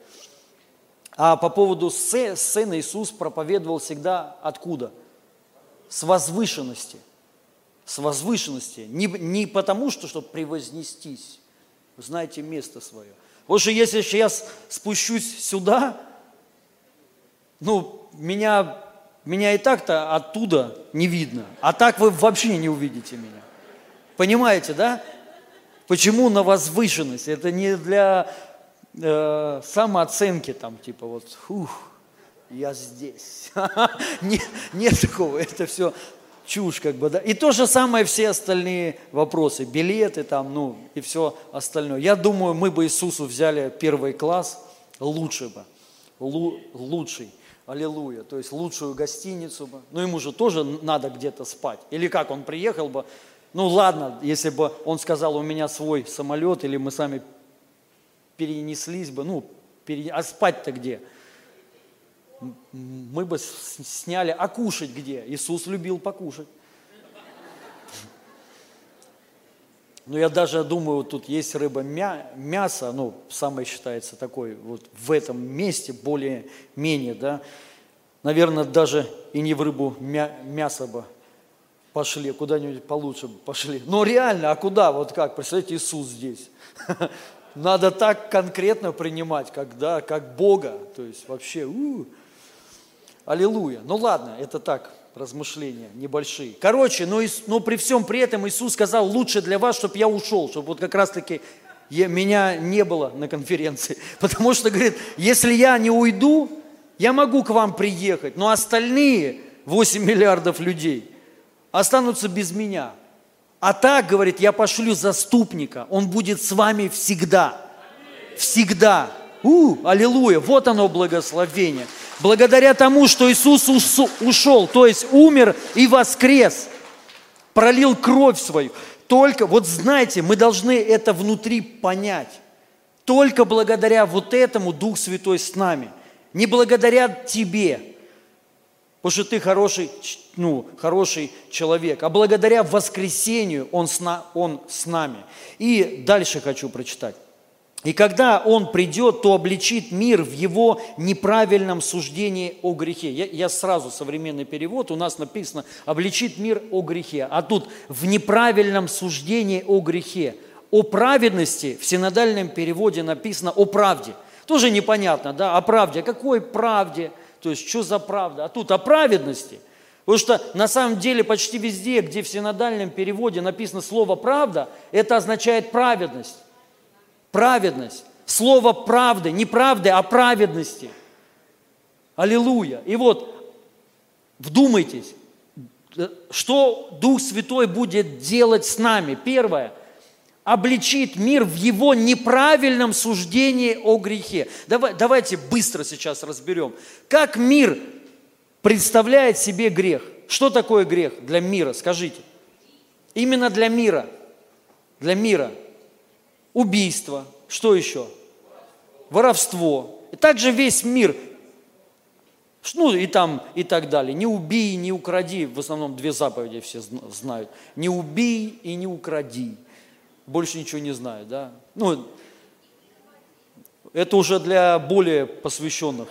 Speaker 1: А по поводу сце- сцены Иисус проповедовал всегда откуда? С возвышенности. С возвышенности. Не, не потому, что, чтобы превознестись. Вы знаете место свое. Потому что если сейчас спущусь сюда, ну, меня, меня и так-то оттуда не видно. А так вы вообще не увидите меня. Понимаете, да? Почему на возвышенность? Это не для э, самооценки, там, типа вот, ух, я здесь. Нет такого, это все чушь, как бы, да. И то же самое все остальные вопросы, билеты там, ну, и все остальное. Я думаю, мы бы Иисусу взяли первый класс, лучше бы, лу- лучший. Аллилуйя. То есть лучшую гостиницу бы. Ну, ему же тоже надо где-то спать. Или как, он приехал бы, ну ладно, если бы он сказал, у меня свой самолет, или мы сами перенеслись бы, ну, пере- а спать-то где? Мы бы сняли, а кушать где? Иисус любил покушать. Ну, я даже думаю, тут есть рыба, мя- мясо, ну, самое считается такой, вот в этом месте более-менее, да. Наверное, даже и не в рыбу, мя- мясо бы пошли, куда-нибудь получше бы пошли. Но реально, а куда? Вот как? Представляете, Иисус здесь. Надо так конкретно принимать, как, да, как Бога. То есть вообще, у, аллилуйя. Ну ладно, это так, размышления небольшие. Короче, но, но при всем при этом Иисус сказал, лучше для вас, чтобы я ушел, чтобы вот как раз-таки я- меня не было на конференции. Потому что, говорит, если я не уйду, я могу к вам приехать, но остальные 8 миллиардов людей останутся без меня. А так, говорит, я пошлю заступника, он будет с вами всегда. Всегда. У, аллилуйя, вот оно благословение. Благодаря тому, что Иисус ушел, то есть умер и воскрес, пролил кровь свою. Только, вот знаете, мы должны это внутри понять. Только благодаря вот этому Дух Святой с нами. Не благодаря тебе, потому что ты хороший, ну, хороший человек, а благодаря воскресению он с, на- он с нами. И дальше хочу прочитать. И когда Он придет, то обличит мир в его неправильном суждении о грехе. Я, я сразу современный перевод, у нас написано «обличит мир о грехе», а тут «в неправильном суждении о грехе». О праведности в синодальном переводе написано «о правде». Тоже непонятно, да, о правде. О какой правде? То есть, что за правда? А тут о праведности. Потому что на самом деле почти везде, где в синодальном переводе написано слово «правда», это означает праведность. Праведность. Слово правды, не правды, а праведности. Аллилуйя. И вот, вдумайтесь, э, что Дух Святой будет делать с нами. Первое, обличит мир в его неправильном суждении о грехе. Давай, давайте быстро сейчас разберем. Как мир представляет себе грех? Что такое грех для мира? Скажите. Именно для мира. Для мира. Убийство. Что еще? Воровство. И также весь мир. Ну и там и так далее. Не убей, не укради. В основном две заповеди все зн- знают. Не убей и не укради. Больше ничего не знаю, да? Ну, это уже для более посвященных.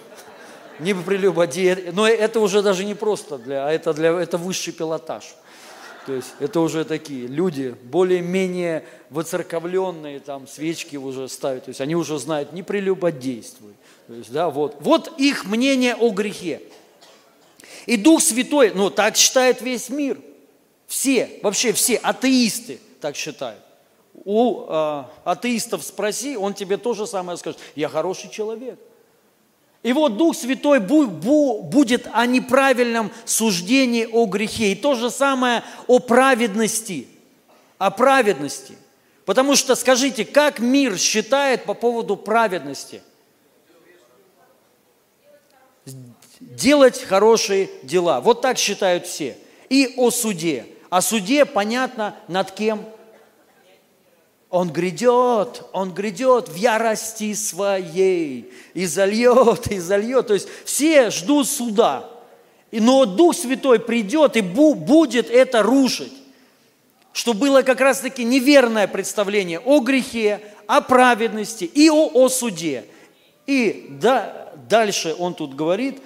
Speaker 1: Не прелюбодей. Но это уже даже не просто для, а это для, это высший пилотаж. То есть это уже такие люди, более-менее воцерковленные, там свечки уже ставят. То есть они уже знают, не прелюбодействуй. То есть, да, вот. вот их мнение о грехе. И Дух Святой, ну так считает весь мир. Все, вообще все атеисты так считают. У э, атеистов спроси, он тебе то же самое скажет. Я хороший человек. И вот Дух Святой бу- бу- будет о неправильном суждении о грехе. И то же самое о праведности. О праведности. Потому что, скажите, как мир считает по поводу праведности? Делать хорошие дела. Вот так считают все. И о суде. О суде понятно над кем? Он грядет, он грядет в ярости своей и зальет, и зальет. То есть все ждут суда. Но Дух Святой придет и бу- будет это рушить. Что было как раз-таки неверное представление о грехе, о праведности и о, о суде. И да- дальше он тут говорит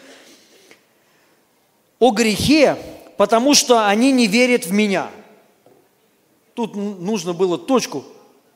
Speaker 1: о грехе, потому что они не верят в меня. Тут нужно было точку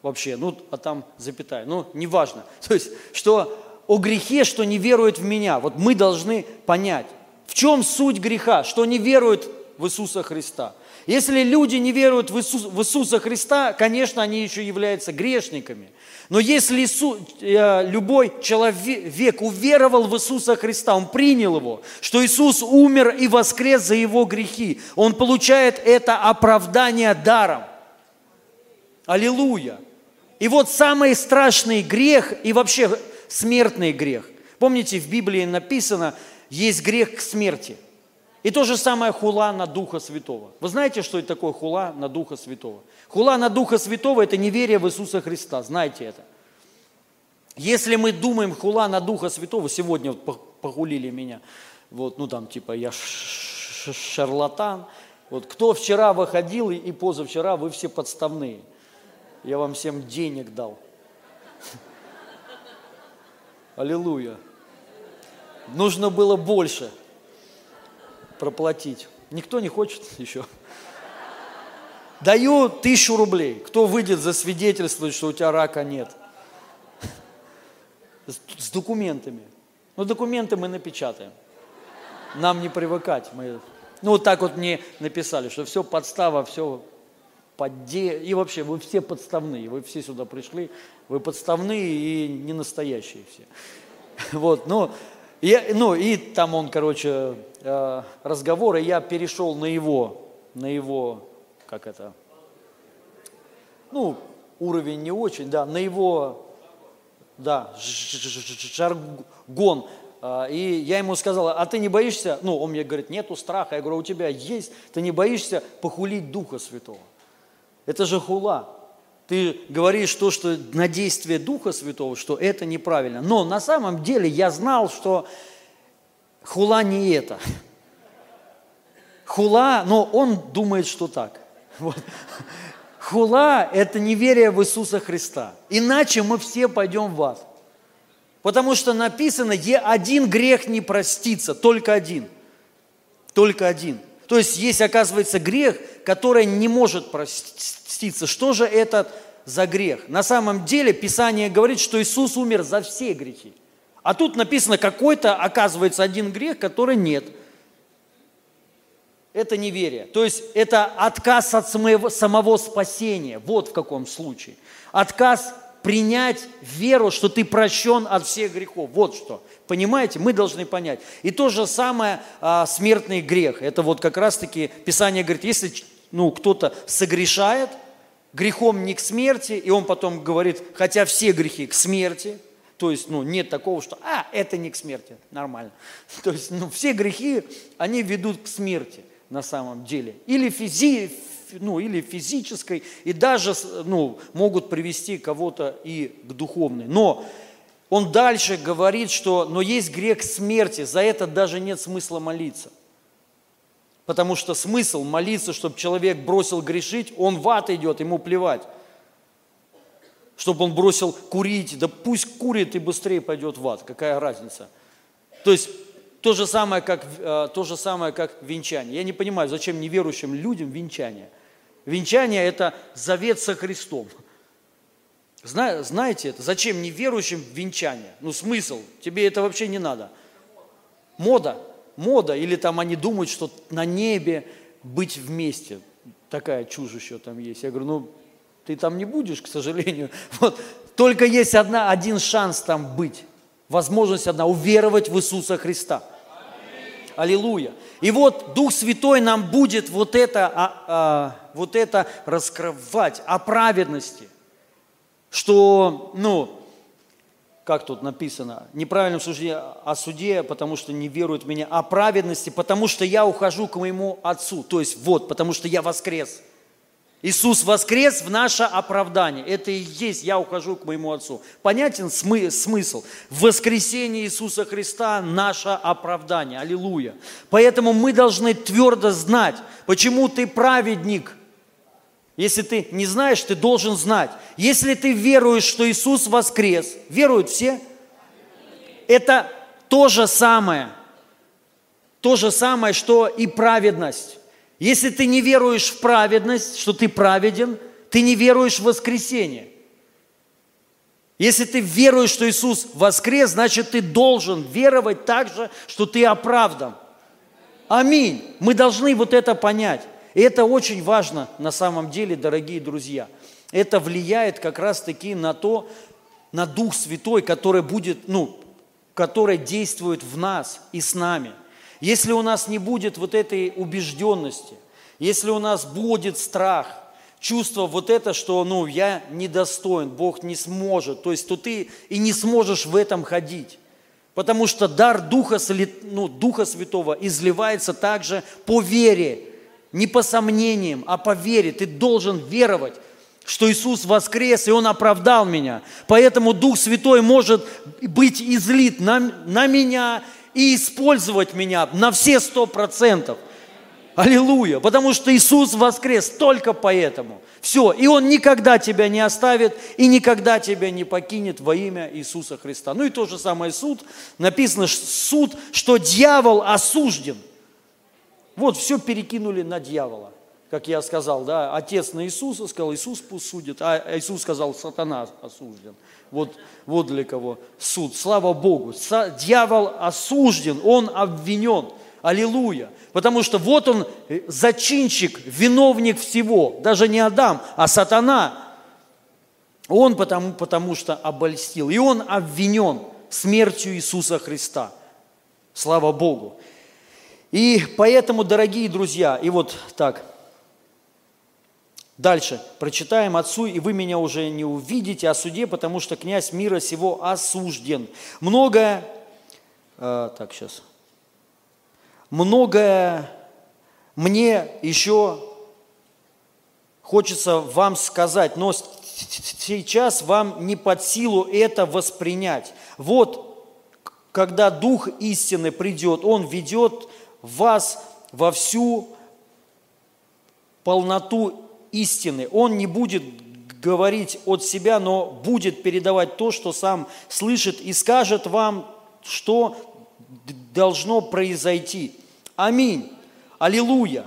Speaker 1: вообще, ну, а там запятая, ну, неважно. То есть, что о грехе, что не верует в меня. Вот мы должны понять, в чем суть греха, что не веруют в Иисуса Христа. Если люди не веруют в, Иисус- в Иисуса Христа, конечно, они еще являются грешниками. Но если Иису- э, любой человек уверовал в Иисуса Христа, он принял его, что Иисус умер и воскрес за его грехи, он получает это оправдание даром. Аллилуйя. И вот самый страшный грех и вообще смертный грех. Помните, в Библии написано, есть грех к смерти. И то же самое хула на Духа Святого. Вы знаете, что это такое хула на Духа Святого? Хула на Духа Святого – это неверие в Иисуса Христа. Знаете это. Если мы думаем хула на Духа Святого, сегодня вот пох- похулили меня, вот, ну там типа я шарлатан, вот кто вчера выходил и позавчера, вы все подставные. Я вам всем денег дал. Аллилуйя. Нужно было больше проплатить. Никто не хочет еще. Даю тысячу рублей. Кто выйдет засвидетельствовать, что у тебя рака нет? С документами. Ну, документы мы напечатаем. Нам не привыкать. Мы, ну, вот так вот мне написали, что все подстава, все подде... И вообще, вы все подставные. Вы все сюда пришли. Вы подставные и не настоящие все. Вот, ну, я, ну, и там он, короче, э, разговор, и я перешел на его, на его, как это, ну, уровень не очень, да, на его, да, жаргон. А, И я ему сказал, а ты не боишься, ну, он мне говорит, нету страха. Я говорю, у тебя есть, ты не боишься похулить Духа Святого. Это же хула. Ты говоришь то, что на действие Духа Святого, что это неправильно. Но на самом деле я знал, что хула не это. Хула, но он думает, что так. Вот. Хула – это неверие в Иисуса Христа. Иначе мы все пойдем в ад. Потому что написано, «Е один грех не простится, только один. Только один. То есть есть, оказывается, грех, который не может проститься. Что же это за грех? На самом деле Писание говорит, что Иисус умер за все грехи. А тут написано какой-то, оказывается, один грех, который нет. Это неверие. То есть это отказ от самого, самого спасения. Вот в каком случае. Отказ принять веру, что ты прощен от всех грехов. Вот что. Понимаете? Мы должны понять. И то же самое а, смертный грех. Это вот как раз-таки Писание говорит, если ну, кто-то согрешает, грехом не к смерти, и он потом говорит, хотя все грехи к смерти, то есть, ну, нет такого, что, а, это не к смерти, нормально. То есть, ну, все грехи, они ведут к смерти на самом деле. Или, физи, фи- ну, или физической, и даже, ну, могут привести кого-то и к духовной. Но он дальше говорит, что, но есть грех смерти, за это даже нет смысла молиться. Потому что смысл молиться, чтобы человек бросил грешить, он в ад идет, ему плевать. Чтобы он бросил курить, да пусть курит и быстрее пойдет в ад, какая разница. То есть то же самое, как, э, то же самое, как венчание. Я не понимаю, зачем неверующим людям венчание. Венчание – это завет со Христом. Зна- Знаете это? Зачем неверующим венчание? Ну смысл? Тебе это вообще не надо. Мода. Мода. Или там они думают, что на небе быть вместе. Такая чушь еще там есть. Я говорю, ну ты там не будешь, к сожалению. Вот. Только есть одна, один шанс там быть. Возможность одна – уверовать в Иисуса Христа. Аллилуйя. И вот Дух Святой нам будет вот это, а, а, вот это раскрывать о праведности, что, ну, как тут написано, неправильном суждении о суде, потому что не веруют в меня, о праведности, потому что я ухожу к моему Отцу. То есть вот, потому что я воскрес. Иисус воскрес в наше оправдание. Это и есть «я ухожу к моему Отцу». Понятен смы- смысл? В воскресении Иисуса Христа наше оправдание. Аллилуйя. Поэтому мы должны твердо знать, почему ты праведник – если ты не знаешь, ты должен знать. Если ты веруешь, что Иисус воскрес, веруют все? Это то же самое. То же самое, что и праведность. Если ты не веруешь в праведность, что ты праведен, ты не веруешь в воскресение. Если ты веруешь, что Иисус воскрес, значит ты должен веровать так же, что ты оправдан. Аминь. Мы должны вот это понять. И это очень важно на самом деле, дорогие друзья. Это влияет как раз-таки на то, на Дух Святой, который будет, ну, который действует в нас и с нами. Если у нас не будет вот этой убежденности, если у нас будет страх, чувство вот это, что, ну, я недостоин, Бог не сможет, то есть, то ты и не сможешь в этом ходить. Потому что дар Духа, ну, Духа Святого изливается также по вере, не по сомнениям, а по вере. Ты должен веровать, что Иисус воскрес, и Он оправдал меня. Поэтому Дух Святой может быть излит на, на меня и использовать меня на все сто процентов. Аллилуйя! Потому что Иисус воскрес только поэтому. Все, и Он никогда тебя не оставит и никогда тебя не покинет во имя Иисуса Христа. Ну и то же самое суд. Написано суд, что дьявол осужден – вот все перекинули на дьявола. Как я сказал, да, отец на Иисуса сказал, Иисус пусть судит, а Иисус сказал, сатана осужден. Вот, вот для кого суд. Слава Богу. Дьявол осужден, он обвинен. Аллилуйя. Потому что вот он э, зачинщик, виновник всего. Даже не Адам, а сатана. Он потому, потому что обольстил. И он обвинен смертью Иисуса Христа. Слава Богу. И поэтому, дорогие друзья, и вот так, дальше прочитаем «Отцу, и вы меня уже не увидите о суде, потому что князь мира сего осужден». Многое, э, так, сейчас, многое мне еще хочется вам сказать, но сейчас вам не под силу это воспринять. Вот, когда Дух истины придет, Он ведет вас во всю полноту истины. Он не будет говорить от себя, но будет передавать то, что сам слышит, и скажет вам, что должно произойти. Аминь. Аллилуйя.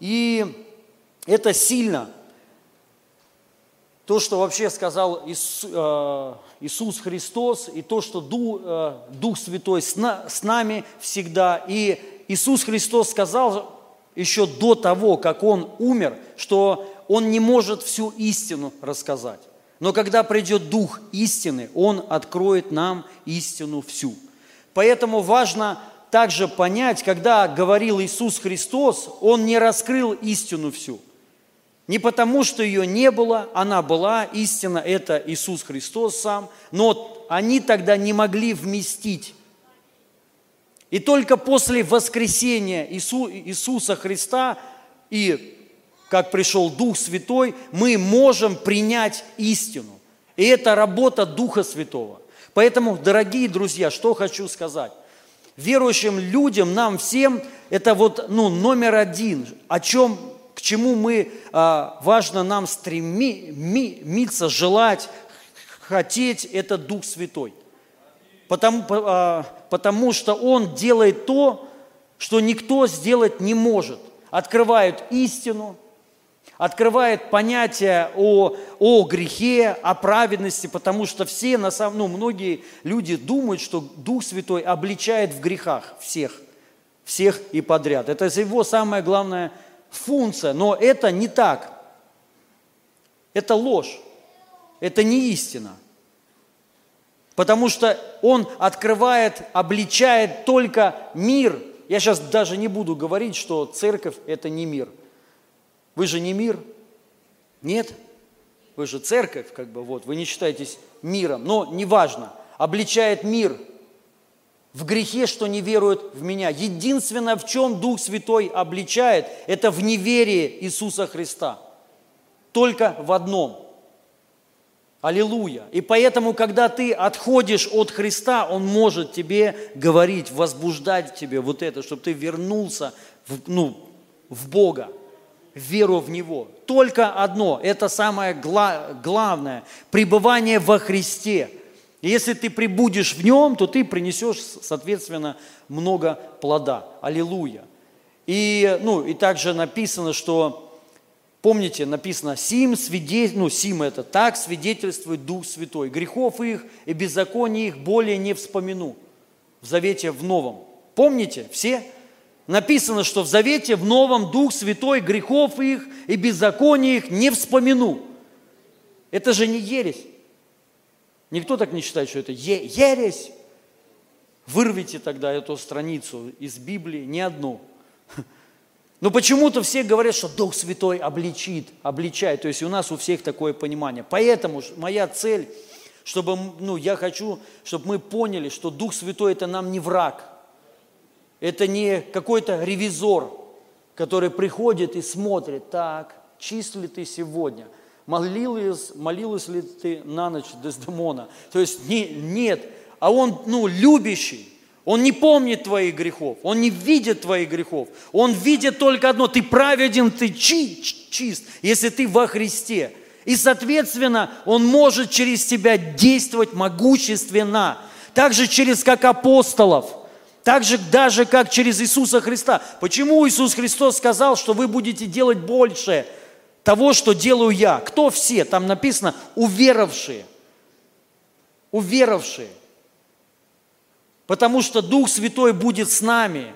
Speaker 1: И это сильно. То, что вообще сказал э, Иисус Христос, и то, что э, Дух Святой с нами всегда, и Иисус Христос сказал еще до того, как Он умер, что Он не может всю истину рассказать. Но когда придет Дух истины, Он откроет нам истину всю. Поэтому важно также понять, когда говорил Иисус Христос, Он не раскрыл истину всю. Не потому, что ее не было, она была, истина – это Иисус Христос сам, но они тогда не могли вместить и только после воскресения Иису, Иисуса Христа и как пришел Дух Святой, мы можем принять истину. И это работа Духа Святого. Поэтому, дорогие друзья, что хочу сказать. Верующим людям, нам всем, это вот ну, номер один, о чем, к чему мы, а, важно нам стремиться, желать, хотеть, это Дух Святой – потому, а, потому что Он делает то, что никто сделать не может. Открывает истину, открывает понятие о, о грехе, о праведности, потому что все, на самом, ну, многие люди думают, что Дух Святой обличает в грехах всех, всех и подряд. Это его самая главная функция, но это не так. Это ложь, это не истина – Потому что он открывает, обличает только мир. Я сейчас даже не буду говорить, что церковь – это не мир. Вы же не мир? Нет? Вы же церковь, как бы вот, вы не считаетесь миром. Но неважно, обличает мир в грехе, что не веруют в меня. Единственное, в чем Дух Святой обличает, это в неверии Иисуса Христа. Только в одном – Аллилуйя. И поэтому, когда ты отходишь от Христа, Он может тебе говорить, возбуждать тебе вот это, чтобы ты вернулся в, ну, в Бога, в веру в Него. Только одно, это самое гла- главное, пребывание во Христе. И если ты прибудешь в Нем, то ты принесешь, соответственно, много плода. Аллилуйя. И, ну, и также написано, что Помните, написано, сим, свидетель, ну, сим это, так свидетельствует Дух Святой. Грехов их и беззаконий их более не вспомину. В Завете в Новом. Помните, все? Написано, что в Завете в Новом Дух Святой грехов их и беззаконий их не вспомину. Это же не ересь. Никто так не считает, что это е- ересь. Вырвите тогда эту страницу из Библии, не одну. Но почему-то все говорят, что Дух Святой обличит, обличает. То есть у нас у всех такое понимание. Поэтому моя цель, чтобы, ну, я хочу, чтобы мы поняли, что Дух Святой это нам не враг. Это не какой-то ревизор, который приходит и смотрит, так, чист ли ты сегодня, молилась, молилась ли ты на ночь Дездемона. То есть не, нет, а он, ну, любящий, он не помнит твоих грехов, он не видит твоих грехов. Он видит только одно, ты праведен, ты чи- чист, если ты во Христе. И, соответственно, он может через тебя действовать могущественно. Так же, через как апостолов. Так же, даже как через Иисуса Христа. Почему Иисус Христос сказал, что вы будете делать больше того, что делаю я? Кто все? Там написано уверовавшие. Уверовавшие потому что Дух Святой будет с нами.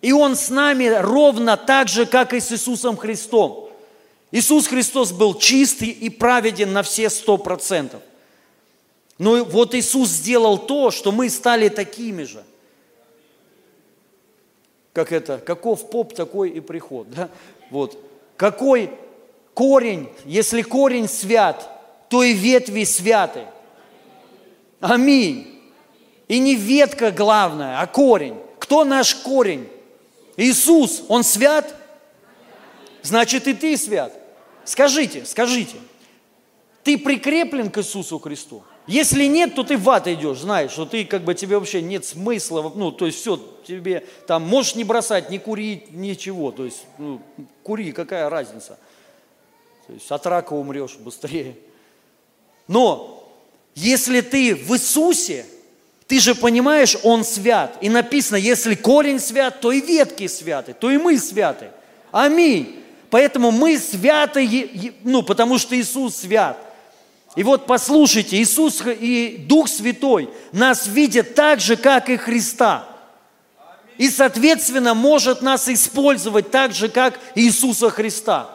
Speaker 1: И Он с нами ровно так же, как и с Иисусом Христом. Иисус Христос был чистый и праведен на все сто процентов. Но вот Иисус сделал то, что мы стали такими же. Как это? Каков поп, такой и приход. Да? Вот. Какой корень, если корень свят, то и ветви святы. Аминь. И не ветка главная, а корень. Кто наш корень? Иисус, Он свят? Значит, и ты свят. Скажите, скажите, ты прикреплен к Иисусу Христу? Если нет, то ты в ад идешь, знаешь, что ты как бы тебе вообще нет смысла, ну, то есть все, тебе там можешь не бросать, не курить, ничего, то есть ну, кури, какая разница? То есть от рака умрешь быстрее. Но если ты в Иисусе, ты же понимаешь, Он свят. И написано, если корень свят, то и ветки святы, то и мы святы. Аминь. Поэтому мы святы, ну, потому что Иисус свят. И вот послушайте, Иисус и Дух Святой нас видят так же, как и Христа. И, соответственно, может нас использовать так же, как Иисуса Христа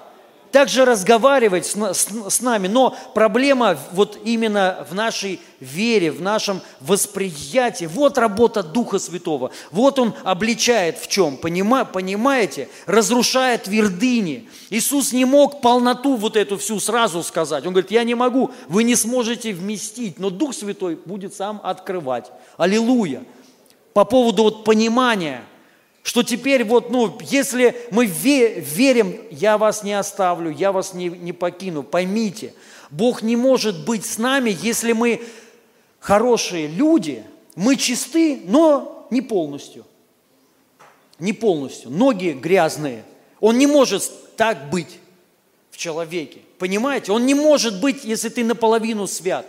Speaker 1: также разговаривать с, с, с нами, но проблема вот именно в нашей вере, в нашем восприятии. Вот работа Духа Святого. Вот Он обличает в чем, понима, понимаете? Разрушает твердыни. Иисус не мог полноту вот эту всю сразу сказать. Он говорит, я не могу, вы не сможете вместить, но Дух Святой будет сам открывать. Аллилуйя. По поводу вот понимания – что теперь вот, ну, если мы верим, я вас не оставлю, я вас не, не покину, поймите, Бог не может быть с нами, если мы хорошие люди, мы чисты, но не полностью. Не полностью. Ноги грязные. Он не может так быть в человеке. Понимаете? Он не может быть, если ты наполовину свят.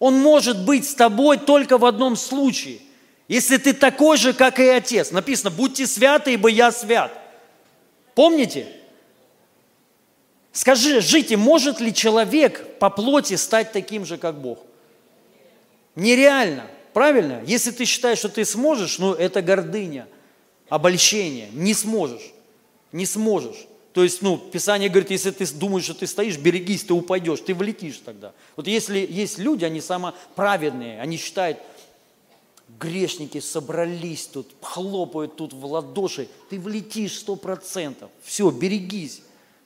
Speaker 1: Он может быть с тобой только в одном случае – если ты такой же, как и Отец, написано, будьте святы, ибо я свят. Помните? Скажи, жите, может ли человек по плоти стать таким же, как Бог? Нереально, правильно? Если ты считаешь, что ты сможешь, ну это гордыня, обольщение. Не сможешь, не сможешь. То есть, ну, Писание говорит, если ты думаешь, что ты стоишь, берегись, ты упадешь, ты влетишь тогда. Вот если есть люди, они самоправедные, они считают, грешники собрались тут, хлопают тут в ладоши, ты влетишь сто процентов. Все, берегись.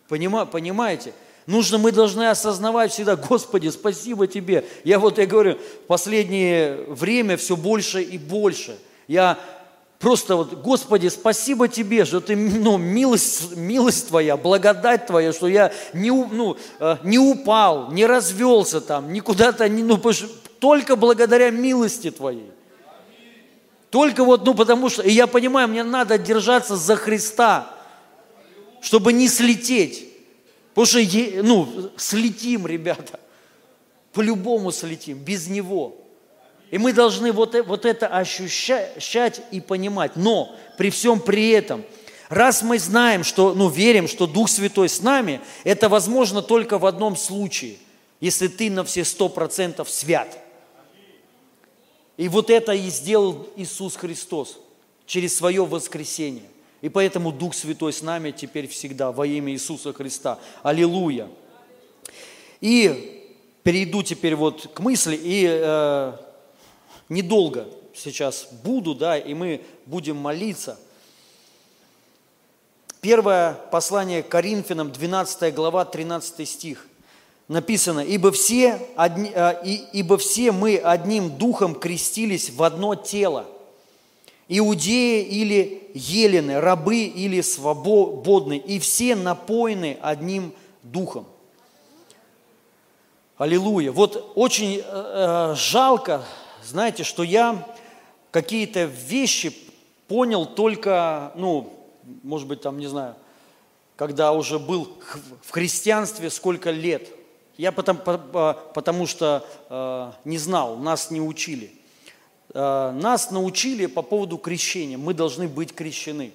Speaker 1: Понима, понимаете? Нужно, мы должны осознавать всегда, Господи, спасибо Тебе. Я вот, я говорю, в последнее время все больше и больше. Я просто вот, Господи, спасибо Тебе, что Ты, ну, милость, милость Твоя, благодать Твоя, что я не, ну, э, не упал, не развелся там, никуда-то, не, ну, только благодаря милости Твоей. Только вот, ну, потому что, и я понимаю, мне надо держаться за Христа, чтобы не слететь. Потому что, ну, слетим, ребята. По-любому слетим, без Него. И мы должны вот, э- вот это ощущать и понимать. Но при всем при этом, раз мы знаем, что, ну, верим, что Дух Святой с нами, это возможно только в одном случае, если ты на все сто процентов свят. И вот это и сделал Иисус Христос через свое воскресение. И поэтому Дух Святой с нами теперь всегда во имя Иисуса Христа. Аллилуйя. И перейду теперь вот к мысли, и э, недолго сейчас буду, да, и мы будем молиться. Первое послание Коринфянам, 12 глава, 13 стих. Написано, ибо все, одни- э, ибо все мы одним духом крестились в одно тело. Иудеи или елены, рабы или свободны, и все напоены одним духом. Аллилуйя. Вот очень э, э, жалко, знаете, что я какие-то вещи понял только, ну, может быть, там, не знаю, когда уже был в христианстве сколько лет. Я потом, по- по- потому что э, не знал, нас не учили. Э, нас научили по поводу крещения. Мы должны быть крещены.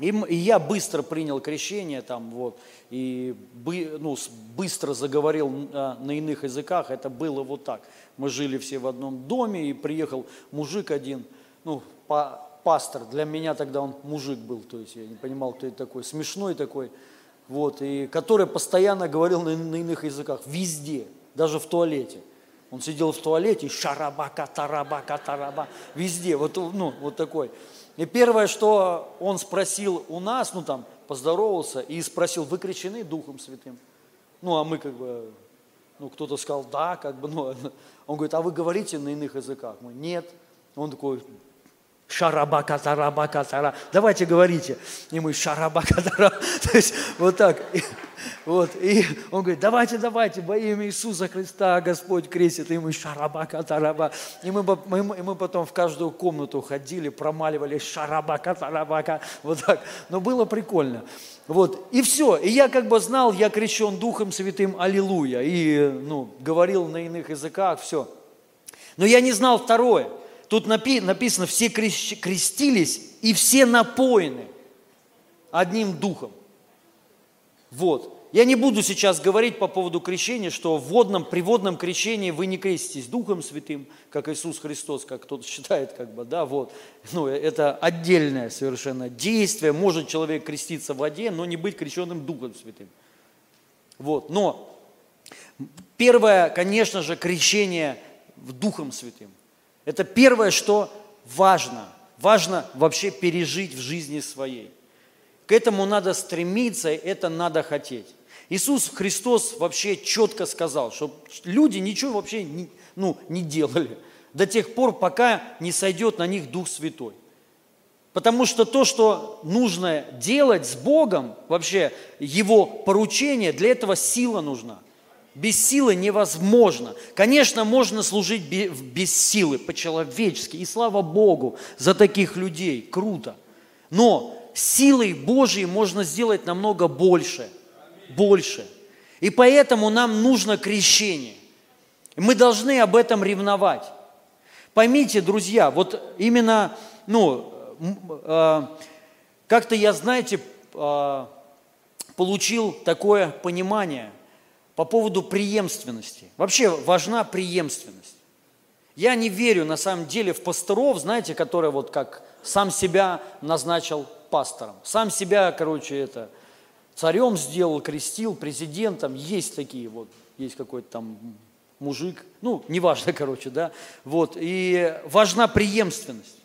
Speaker 1: И, я быстро принял крещение там вот и бы- ну, быстро заговорил э, на иных языках. Это было вот так. Мы жили все в одном доме и приехал мужик один, ну па- пастор. Для меня тогда он мужик был, то есть я не понимал, кто это такой, смешной такой, вот и который постоянно говорил на, на иных языках везде, даже в туалете. Он сидел в туалете, шарабака, тарабака, тараба, везде, вот, ну, вот такой. И первое, что он спросил у нас, ну там, поздоровался и спросил, вы крещены Духом Святым? Ну, а мы как бы, ну, кто-то сказал, да, как бы, ну, он говорит, а вы говорите на иных языках? Мы, нет. Он такой, шарабака, тарабака, тара. Давайте говорите. И мы шарабака, тара. То есть вот так. И, вот. И он говорит, давайте, давайте, во имя Иисуса Христа Господь крестит. И мы шарабака, тараба. И мы, мы, мы потом в каждую комнату ходили, промаливали шарабака, тарабака. Вот так. Но было прикольно. Вот. И все. И я как бы знал, я крещен Духом Святым, аллилуйя. И ну, говорил на иных языках, все. Но я не знал второе. Тут напи- написано, все крестились и все напоены одним духом. Вот. Я не буду сейчас говорить по поводу крещения, что в водном, при водном крещении вы не креститесь Духом Святым, как Иисус Христос, как кто-то считает, как бы, да, вот. Ну, это отдельное совершенно действие. Может человек креститься в воде, но не быть крещенным Духом Святым. Вот. Но Первое, конечно же, крещение в Духом Святым. Это первое, что важно. Важно вообще пережить в жизни своей. К этому надо стремиться, это надо хотеть. Иисус Христос вообще четко сказал, что люди ничего вообще не, ну, не делали до тех пор, пока не сойдет на них Дух Святой. Потому что то, что нужно делать с Богом, вообще Его поручение, для этого сила нужна. Без силы невозможно. Конечно, можно служить бе- без силы, по-человечески. И слава Богу за таких людей. Круто. Но силой Божьей можно сделать намного больше. Больше. И поэтому нам нужно крещение. Мы должны об этом ревновать. Поймите, друзья, вот именно, ну, э, как-то я, знаете, э, получил такое понимание по поводу преемственности. Вообще важна преемственность. Я не верю на самом деле в пасторов, знаете, которые вот как сам себя назначил пастором. Сам себя, короче, это, царем сделал, крестил, президентом. Есть такие вот, есть какой-то там мужик, ну, неважно, короче, да. Вот, и важна преемственность.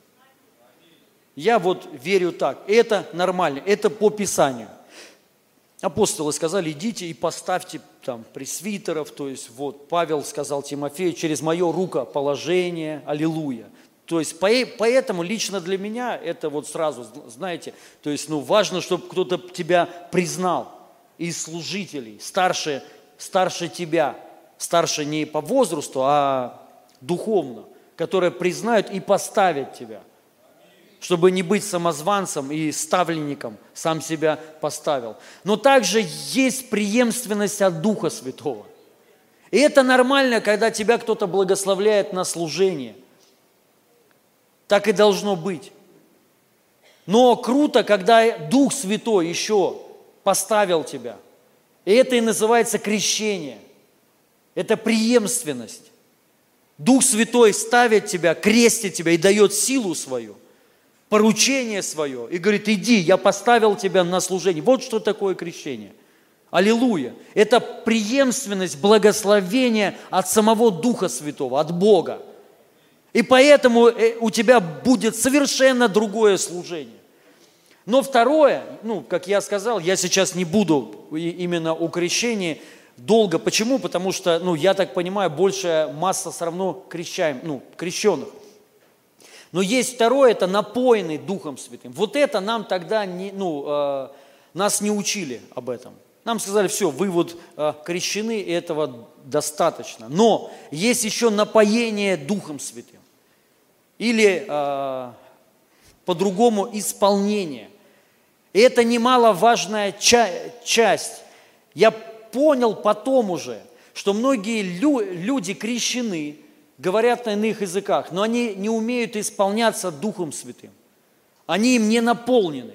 Speaker 1: Я вот верю так, это нормально, это по Писанию. Апостолы сказали, идите и поставьте там пресвитеров, то есть вот Павел сказал Тимофею, через мое рукоположение, аллилуйя. То есть по- поэтому лично для меня это вот сразу, знаете, то есть ну важно, чтобы кто-то тебя признал из служителей, старше, старше тебя, старше не по возрасту, а духовно, которые признают и поставят тебя – чтобы не быть самозванцем и ставленником, сам себя поставил. Но также есть преемственность от Духа Святого. И это нормально, когда тебя кто-то благословляет на служение. Так и должно быть. Но круто, когда Дух Святой еще поставил тебя. И это и называется крещение. Это преемственность. Дух Святой ставит тебя, крестит тебя и дает силу свою поручение свое и говорит, иди, я поставил тебя на служение. Вот что такое крещение. Аллилуйя. Это преемственность благословения от самого Духа Святого, от Бога. И поэтому э, у тебя будет совершенно другое служение. Но второе, ну, как я сказал, я сейчас не буду именно о крещении долго. Почему? Потому что, ну, я так понимаю, большая масса все равно крещаем, ну, крещенных. Но есть второе, это напоенный Духом Святым. Вот это нам тогда не, ну, э, нас не учили об этом. Нам сказали, все, вы вот э, крещены, и этого достаточно. Но есть еще напоение Духом Святым. Или э, по-другому исполнение. И это немаловажная ча- часть. Я понял потом уже, что многие лю- люди крещены, говорят на иных языках, но они не умеют исполняться Духом Святым. Они им не наполнены.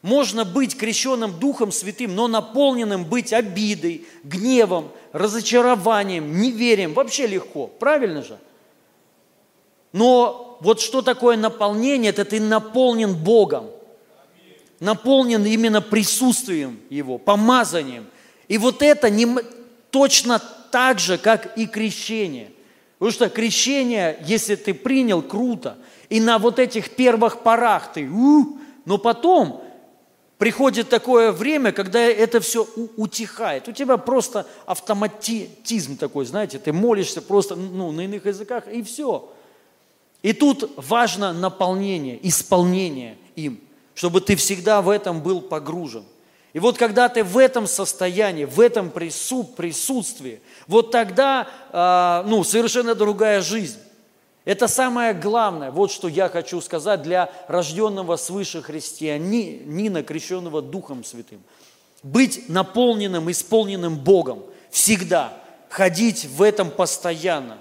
Speaker 1: Можно быть крещенным Духом Святым, но наполненным быть обидой, гневом, разочарованием, неверием. Вообще легко, правильно же? Но вот что такое наполнение? Это ты наполнен Богом. Наполнен именно присутствием Его, помазанием. И вот это не, точно так же, как и крещение – Потому что крещение, если ты принял, круто. И на вот этих первых порах ты, у, но потом приходит такое время, когда это все утихает. У тебя просто автоматизм такой, знаете, ты молишься просто ну, на иных языках, и все. И тут важно наполнение, исполнение им, чтобы ты всегда в этом был погружен. И вот когда ты в этом состоянии, в этом присут, присутствии, вот тогда э, ну, совершенно другая жизнь. Это самое главное, вот что я хочу сказать для рожденного свыше христианина, крещенного Духом Святым. Быть наполненным, исполненным Богом всегда, ходить в этом постоянно.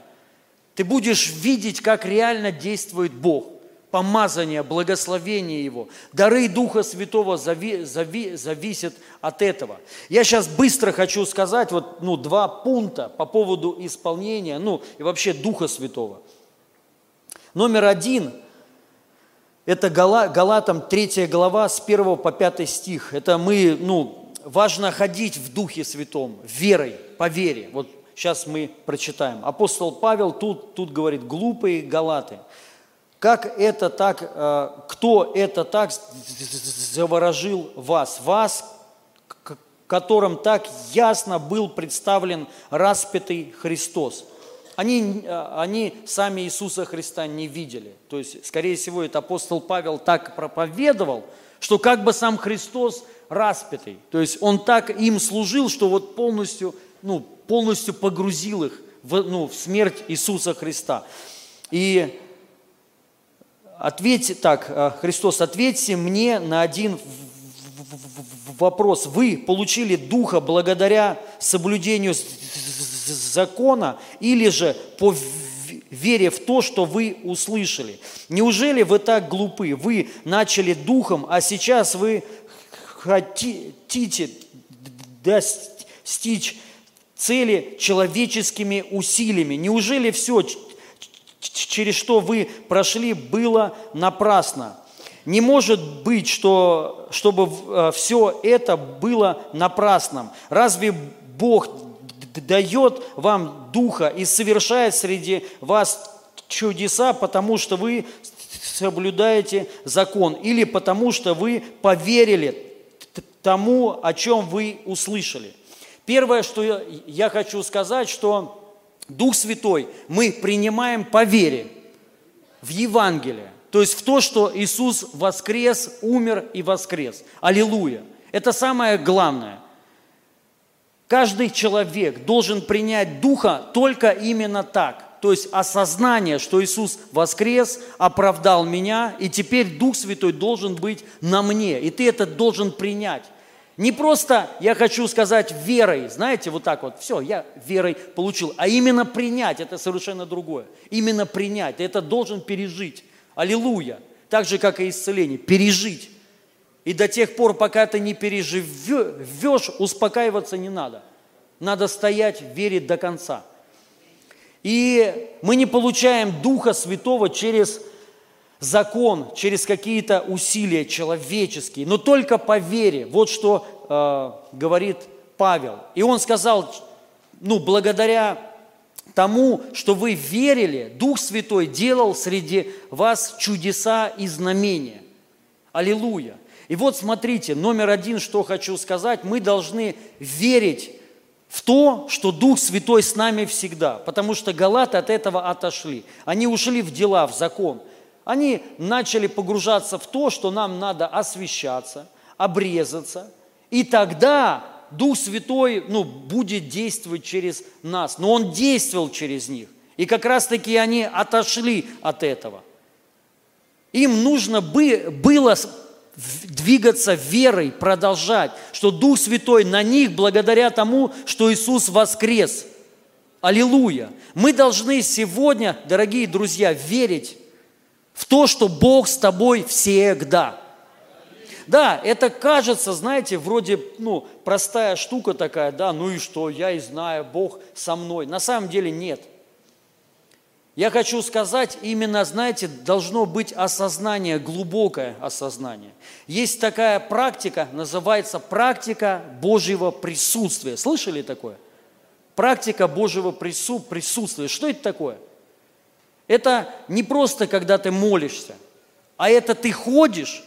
Speaker 1: Ты будешь видеть, как реально действует Бог помазание, благословение Его. Дары Духа Святого зави, зави, зависят от этого. Я сейчас быстро хочу сказать вот, ну, два пункта по поводу исполнения, ну и вообще Духа Святого. Номер один – это Гала, Галатам 3 глава с 1 по 5 стих. Это мы, ну, важно ходить в Духе Святом, верой, по вере. Вот сейчас мы прочитаем. Апостол Павел тут, тут говорит, глупые галаты – как это так, э, кто это так заворожил вас? Вас, которым так ясно был представлен распятый Христос. Они, э, они сами Иисуса Христа не видели. То есть, скорее всего, это апостол Павел так проповедовал, что как бы сам Христос распятый. То есть он так им служил, что вот полностью, ну, полностью погрузил их в, ну, в смерть Иисуса Христа. И ответьте так, э, Христос, ответьте мне на один вопрос. Вы получили Духа благодаря соблюдению закона или же по вере в то, что вы услышали? Неужели вы так глупы? Вы начали Духом, а сейчас вы хотите достичь цели человеческими усилиями. Неужели все, через что вы прошли, было напрасно. Не может быть, что, чтобы все это было напрасным. Разве Бог дает вам духа и совершает среди вас чудеса, потому что вы соблюдаете закон, или потому что вы поверили тому, о чем вы услышали. Первое, что я хочу сказать, что Дух Святой мы принимаем по вере в Евангелие, то есть в то, что Иисус воскрес, умер и воскрес. Аллилуйя. Это самое главное. Каждый человек должен принять Духа только именно так. То есть осознание, что Иисус воскрес, оправдал меня, и теперь Дух Святой должен быть на мне. И ты это должен принять. Не просто, я хочу сказать, верой, знаете, вот так вот, все, я верой получил, а именно принять, это совершенно другое. Именно принять, это должен пережить. Аллилуйя. Так же, как и исцеление, пережить. И до тех пор, пока ты не переживешь, успокаиваться не надо. Надо стоять, верить до конца. И мы не получаем Духа Святого через закон, через какие-то усилия человеческие, но только по вере. Вот что э, говорит Павел. И он сказал, ну, благодаря тому, что вы верили, Дух Святой делал среди вас чудеса и знамения. Аллилуйя. И вот смотрите, номер один, что хочу сказать, мы должны верить в то, что Дух Святой с нами всегда, потому что галаты от этого отошли. Они ушли в дела, в закон. Они начали погружаться в то, что нам надо освещаться, обрезаться, и тогда Дух Святой ну, будет действовать через нас. Но Он действовал через них. И как раз-таки они отошли от этого. Им нужно бы, было двигаться верой, продолжать, что Дух Святой на них благодаря тому, что Иисус воскрес. Аллилуйя. Мы должны сегодня, дорогие друзья, верить в то, что Бог с тобой всегда. Да, это кажется, знаете, вроде, ну, простая штука такая, да, ну и что, я и знаю, Бог со мной. На самом деле нет. Я хочу сказать, именно, знаете, должно быть осознание, глубокое осознание. Есть такая практика, называется практика Божьего присутствия. Слышали такое? Практика Божьего прису- присутствия. Что это такое? Это не просто, когда ты молишься, а это ты ходишь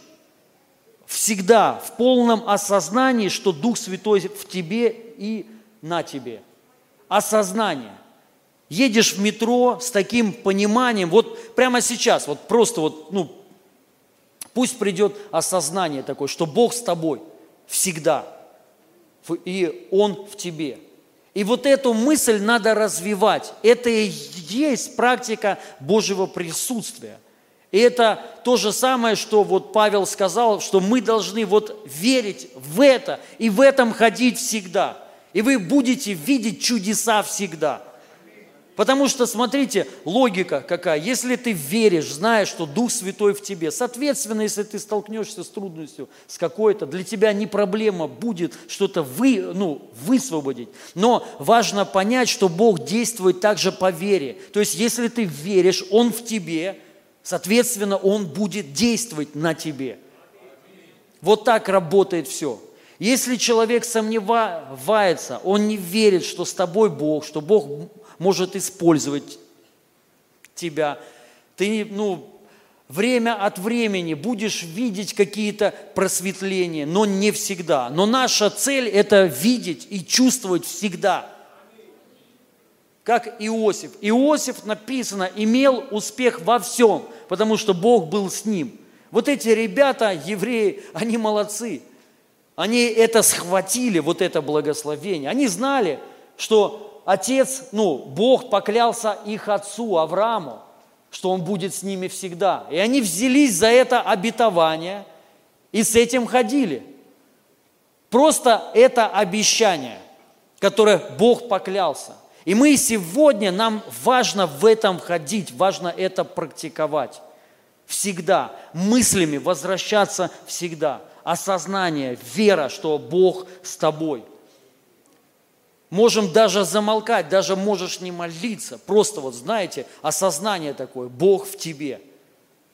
Speaker 1: всегда в полном осознании, что Дух Святой в тебе и на тебе. Осознание. Едешь в метро с таким пониманием, вот прямо сейчас, вот просто вот, ну, пусть придет осознание такое, что Бог с тобой всегда, и Он в тебе. И вот эту мысль надо развивать. Это и есть практика Божьего присутствия. И это то же самое, что вот Павел сказал, что мы должны вот верить в это и в этом ходить всегда. И вы будете видеть чудеса всегда. Потому что, смотрите, логика какая. Если ты веришь, знаешь, что Дух Святой в тебе, соответственно, если ты столкнешься с трудностью, с какой-то, для тебя не проблема будет что-то вы, ну, высвободить. Но важно понять, что Бог действует также по вере. То есть, если ты веришь, Он в тебе, соответственно, Он будет действовать на тебе. Вот так работает все. Если человек сомневается, он не верит, что с тобой Бог, что Бог может использовать тебя, ты, ну, время от времени будешь видеть какие-то просветления, но не всегда. Но наша цель – это видеть и чувствовать всегда. Как Иосиф. Иосиф, написано, имел успех во всем, потому что Бог был с ним. Вот эти ребята, евреи, они молодцы. Они это схватили, вот это благословение. Они знали, что отец, ну, Бог поклялся их отцу Аврааму, что он будет с ними всегда. И они взялись за это обетование и с этим ходили. Просто это обещание, которое Бог поклялся. И мы сегодня, нам важно в этом ходить, важно это практиковать. Всегда. Мыслями возвращаться всегда. Осознание, вера, что Бог с тобой. Можем даже замолкать, даже можешь не молиться. Просто вот, знаете, осознание такое, Бог в тебе.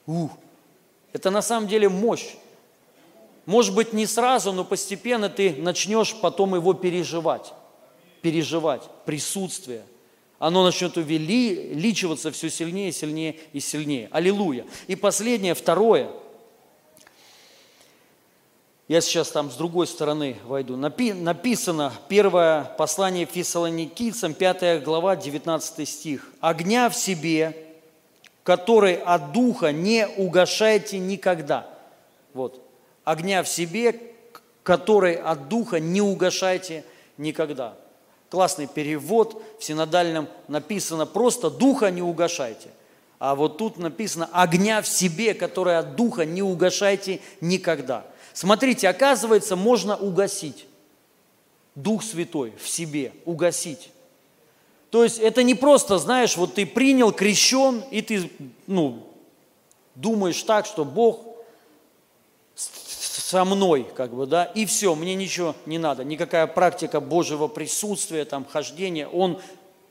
Speaker 1: Ух. Это на самом деле мощь. Может быть, не сразу, но постепенно ты начнешь потом его переживать. Переживать присутствие. Оно начнет увеличиваться все сильнее, сильнее и сильнее. Аллилуйя. И последнее, второе. Я сейчас там с другой стороны войду. Напи- написано, первое послание Фессалоникийцам, 5 глава, 19 стих. «Огня в себе, который от Духа не угашайте никогда». Вот. Огня в себе, который от Духа не угашайте никогда. Классный перевод, в синодальном написано просто «Духа не угашайте». А вот тут написано «Огня в себе, который от Духа не угашайте никогда». Смотрите, оказывается, можно угасить. Дух Святой в себе, угасить. То есть это не просто, знаешь, вот ты принял, крещен, и ты, ну, думаешь так, что Бог со мной, как бы, да, и все, мне ничего не надо, никакая практика Божьего присутствия, там, хождения, Он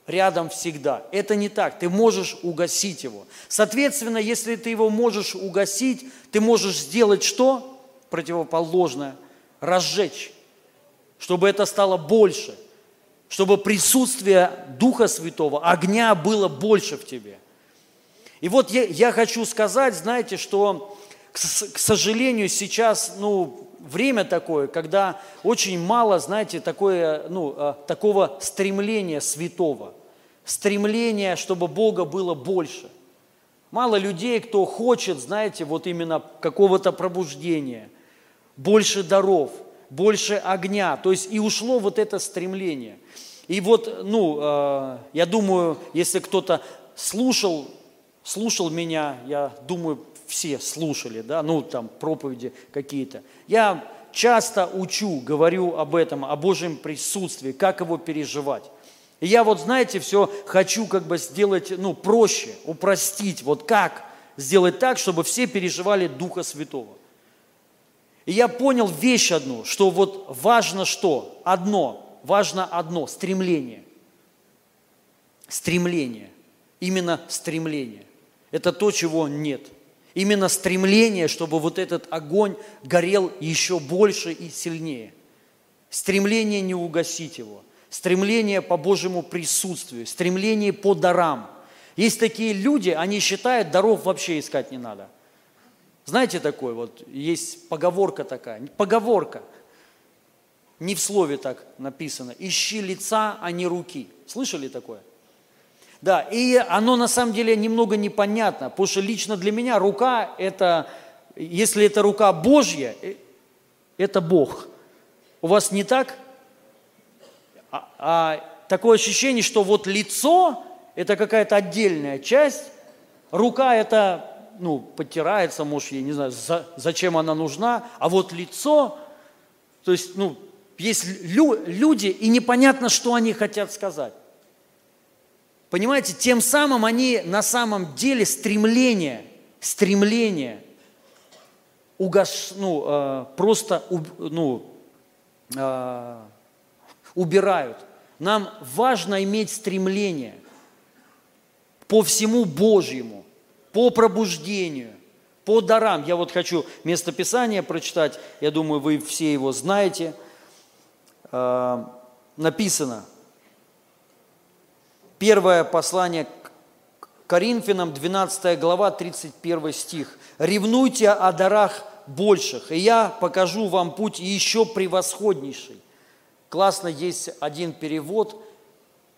Speaker 1: рядом всегда. Это не так, ты можешь угасить его. Соответственно, если ты его можешь угасить, ты можешь сделать что? Противоположное, разжечь, чтобы это стало больше, чтобы присутствие Духа Святого, огня было больше в тебе. И вот я, я хочу сказать, знаете, что к сожалению, сейчас, ну, время такое, когда очень мало, знаете, такое, ну, а, такого стремления святого, стремления, чтобы Бога было больше. Мало людей, кто хочет, знаете, вот именно какого-то пробуждения, больше даров, больше огня. То есть и ушло вот это стремление. И вот, ну, а, я думаю, если кто-то слушал, слушал меня, я думаю, все слушали, да, ну там проповеди какие-то. Я часто учу, говорю об этом, о Божьем присутствии, как его переживать. И я вот, знаете, все хочу как бы сделать, ну, проще, упростить, вот как сделать так, чтобы все переживали Духа Святого. И я понял вещь одну, что вот важно что? Одно, важно одно, стремление. Стремление. Именно стремление. Это то, чего нет – именно стремление, чтобы вот этот огонь горел еще больше и сильнее. Стремление не угасить его, стремление по Божьему присутствию, стремление по дарам. Есть такие люди, они считают, даров вообще искать не надо. Знаете такое, вот есть поговорка такая, поговорка, не в слове так написано, ищи лица, а не руки. Слышали такое? Да, и оно на самом деле немного непонятно, потому что лично для меня рука – это, если это рука Божья, э, это Бог. У вас не так? А, а такое ощущение, что вот лицо – это какая-то отдельная часть, рука – это, ну, подтирается, может, я не знаю, за, зачем она нужна, а вот лицо, то есть, ну, есть лю, люди, и непонятно, что они хотят сказать. Понимаете, тем самым они на самом деле стремление, стремление угаш, ну, э, просто ну, э, убирают. Нам важно иметь стремление по всему Божьему, по пробуждению, по дарам. Я вот хочу местописание прочитать, я думаю, вы все его знаете. Э, написано – Первое послание к Коринфянам, 12 глава, 31 стих. «Ревнуйте о дарах больших, и я покажу вам путь еще превосходнейший». Классно есть один перевод,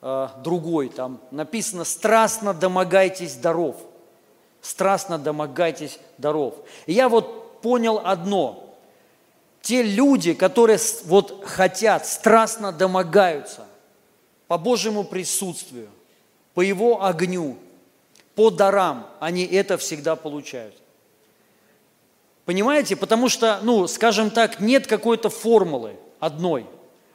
Speaker 1: э, другой, там написано «страстно домогайтесь даров». Страстно домогайтесь даров. И я вот понял одно. Те люди, которые вот хотят, страстно домогаются, по Божьему присутствию, по Его огню, по дарам, они это всегда получают. Понимаете? Потому что, ну, скажем так, нет какой-то формулы одной.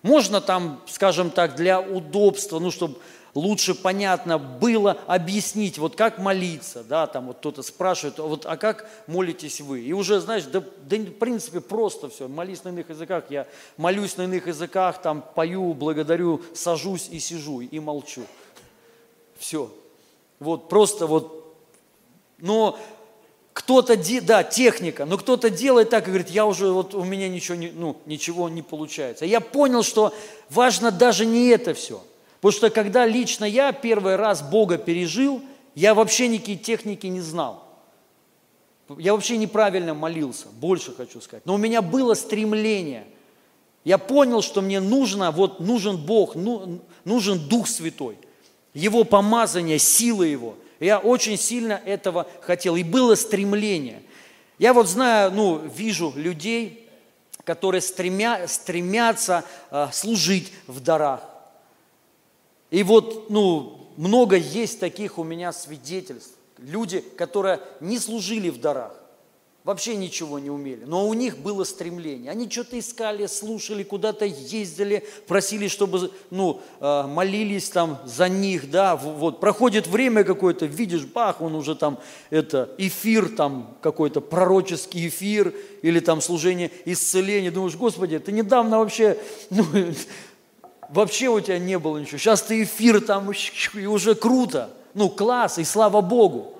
Speaker 1: Можно там, скажем так, для удобства, ну, чтобы лучше понятно было объяснить, вот как молиться, да, там вот кто-то спрашивает, вот, а как молитесь вы? И уже, знаешь, да, да в принципе просто все, молись на иных языках, я молюсь на иных языках, там пою, благодарю, сажусь и сижу, и молчу. Все. Вот просто вот, но Кто-то, да, техника, но кто-то делает так и говорит, я уже, вот у меня ничего не, ну, ничего не получается. Я понял, что важно даже не это все. Потому что когда лично я первый раз Бога пережил, я вообще никакие техники не знал. Я вообще неправильно молился, больше хочу сказать. Но у меня было стремление. Я понял, что мне нужно, вот нужен Бог, ну- нужен Дух Святой, Его помазание, сила Его. Я очень сильно этого хотел. И было стремление. Я вот знаю, ну, вижу людей, которые стремя, стремятся а, служить в дарах. И вот, ну, много есть таких у меня свидетельств. Люди, которые не служили в дарах, вообще ничего не умели, но у них было стремление. Они что-то искали, слушали, куда-то ездили, просили, чтобы, ну, э, молились там за них, да, вот. Проходит время какое-то, видишь, бах, он уже там, это, эфир там какой-то, пророческий эфир, или там служение исцеления. Думаешь, Господи, ты недавно вообще, ну, Вообще у тебя не было ничего. Сейчас ты эфир там, и уже круто. Ну, класс, и слава Богу.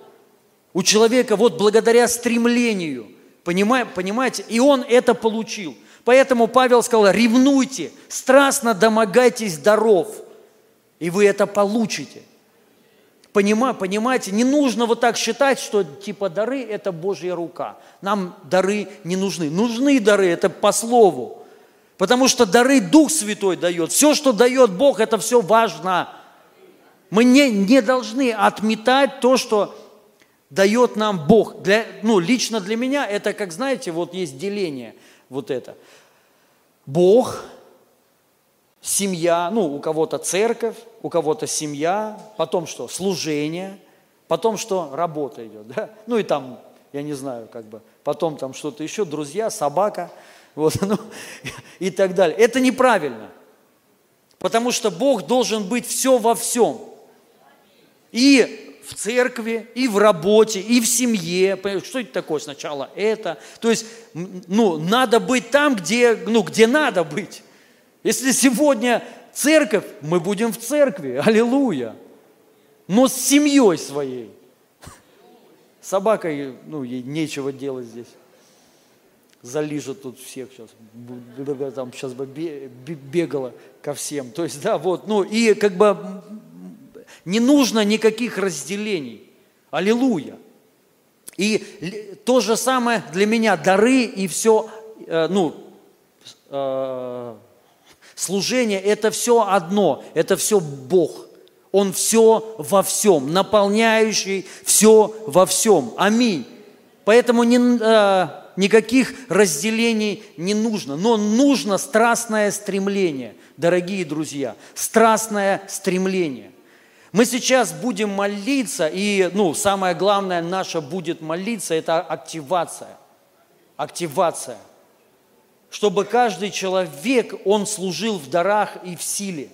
Speaker 1: У человека вот благодаря стремлению, понимаете, и он это получил. Поэтому Павел сказал, ревнуйте, страстно домогайтесь даров, и вы это получите. Понима, понимаете, не нужно вот так считать, что типа дары – это Божья рука. Нам дары не нужны. Нужны дары, это по слову. Потому что дары Дух Святой дает. Все, что дает Бог, это все важно. Мы не, не должны отметать то, что дает нам Бог. Для, ну, лично для меня это, как знаете, вот есть деление вот это. Бог, семья, ну, у кого-то церковь, у кого-то семья, потом что? Служение, потом что? Работа идет, да? Ну, и там, я не знаю, как бы, потом там что-то еще, друзья, собака, вот, ну, и так далее. Это неправильно, потому что Бог должен быть все во всем. И в церкви, и в работе, и в семье. Что это такое сначала? Это. То есть, ну, надо быть там, где, ну, где надо быть. Если сегодня церковь, мы будем в церкви, аллилуйя. Но с семьей своей. Собакой, ну, ей нечего делать здесь. Залижет тут всех сейчас. Там сейчас бы бе- бе- бегала ко всем. То есть, да, вот, ну, и как бы не нужно никаких разделений. Аллилуйя. И то же самое для меня, дары и все, э, ну, э, служение, это все одно, это все Бог. Он все во всем, наполняющий все во всем. Аминь. Поэтому не, э, никаких разделений не нужно, но нужно страстное стремление, дорогие друзья, страстное стремление. Мы сейчас будем молиться, и ну, самое главное наше будет молиться, это активация. Активация. Чтобы каждый человек, он служил в дарах и в силе,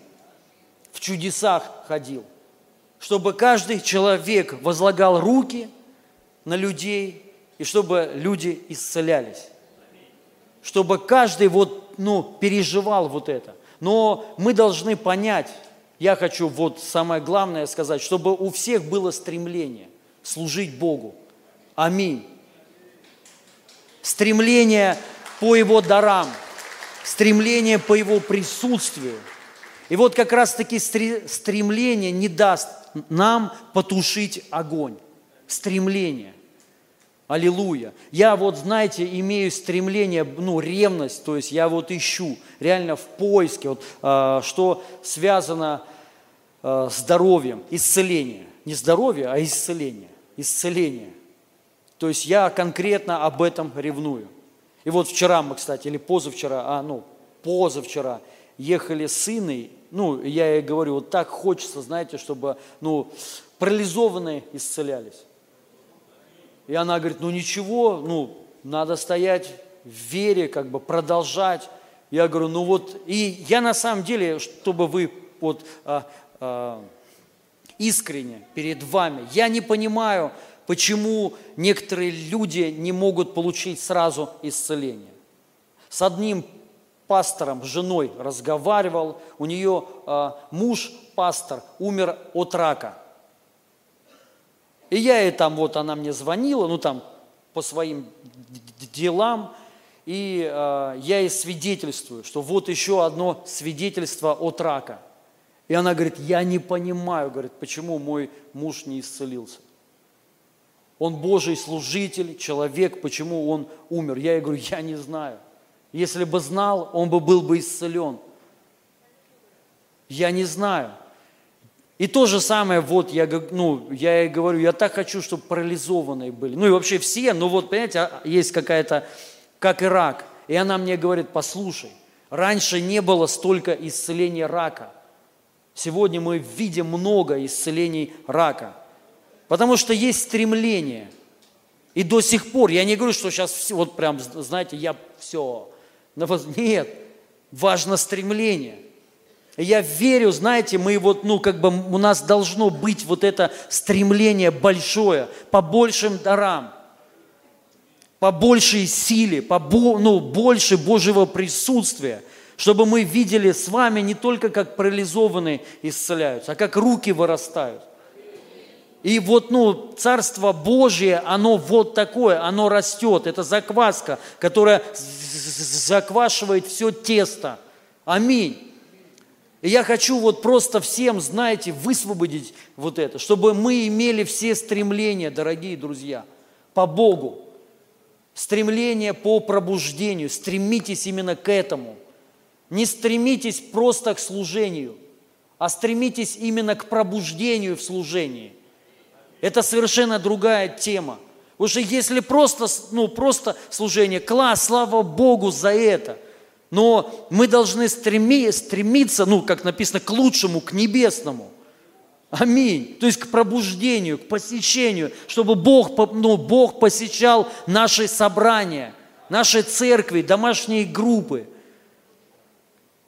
Speaker 1: в чудесах ходил. Чтобы каждый человек возлагал руки на людей, и чтобы люди исцелялись. Чтобы каждый вот, ну, переживал вот это. Но мы должны понять, я хочу вот самое главное сказать, чтобы у всех было стремление служить Богу. Аминь. Стремление по Его дарам, стремление по Его присутствию. И вот как раз-таки стре- стремление не даст нам потушить огонь. Стремление. Аллилуйя. Я вот, знаете, имею стремление, ну, ревность, то есть я вот ищу, реально в поиске, вот, а, что связано с здоровьем, исцеление. Не здоровье, а исцеление. Исцеление. То есть я конкретно об этом ревную. И вот вчера мы, кстати, или позавчера, а, ну, позавчера ехали с сыной, ну, я ей говорю, вот так хочется, знаете, чтобы, ну, парализованные исцелялись. И она говорит, ну ничего, ну, надо стоять в вере, как бы продолжать. Я говорю, ну вот, и я на самом деле, чтобы вы вот а, а, искренне перед вами, я не понимаю, почему некоторые люди не могут получить сразу исцеление. С одним пастором, женой разговаривал, у нее а, муж, пастор, умер от рака. И я ей там, вот она мне звонила, ну там по своим делам, и э, я ей свидетельствую, что вот еще одно свидетельство от рака. И она говорит, я не понимаю, говорит, почему мой муж не исцелился. Он Божий служитель, человек, почему он умер? Я ей говорю, я не знаю. Если бы знал, он бы был бы исцелен. Я не знаю. И то же самое, вот я, ну, я ей говорю, я так хочу, чтобы парализованные были. Ну и вообще все, но вот, понимаете, а, есть какая-то, как и рак. И она мне говорит, послушай, раньше не было столько исцеления рака. Сегодня мы видим много исцелений рака. Потому что есть стремление. И до сих пор, я не говорю, что сейчас все, вот прям, знаете, я все. Нет, важно стремление. Я верю, знаете, мы вот, ну, как бы у нас должно быть вот это стремление большое, по большим дарам, по большей силе, по ну, больше Божьего присутствия, чтобы мы видели с вами не только как парализованные исцеляются, а как руки вырастают. И вот, ну, Царство Божье, оно вот такое, оно растет. Это закваска, которая заквашивает все тесто. Аминь. И я хочу вот просто всем, знаете, высвободить вот это, чтобы мы имели все стремления, дорогие друзья, по Богу. Стремление по пробуждению. Стремитесь именно к этому. Не стремитесь просто к служению, а стремитесь именно к пробуждению в служении. Это совершенно другая тема. Что если просто, ну, просто служение, класс, слава Богу за это. Но мы должны стреми- стремиться, ну, как написано, к лучшему, к небесному. Аминь. То есть к пробуждению, к посещению, чтобы Бог, ну, Бог посещал наши собрания, наши церкви, домашние группы.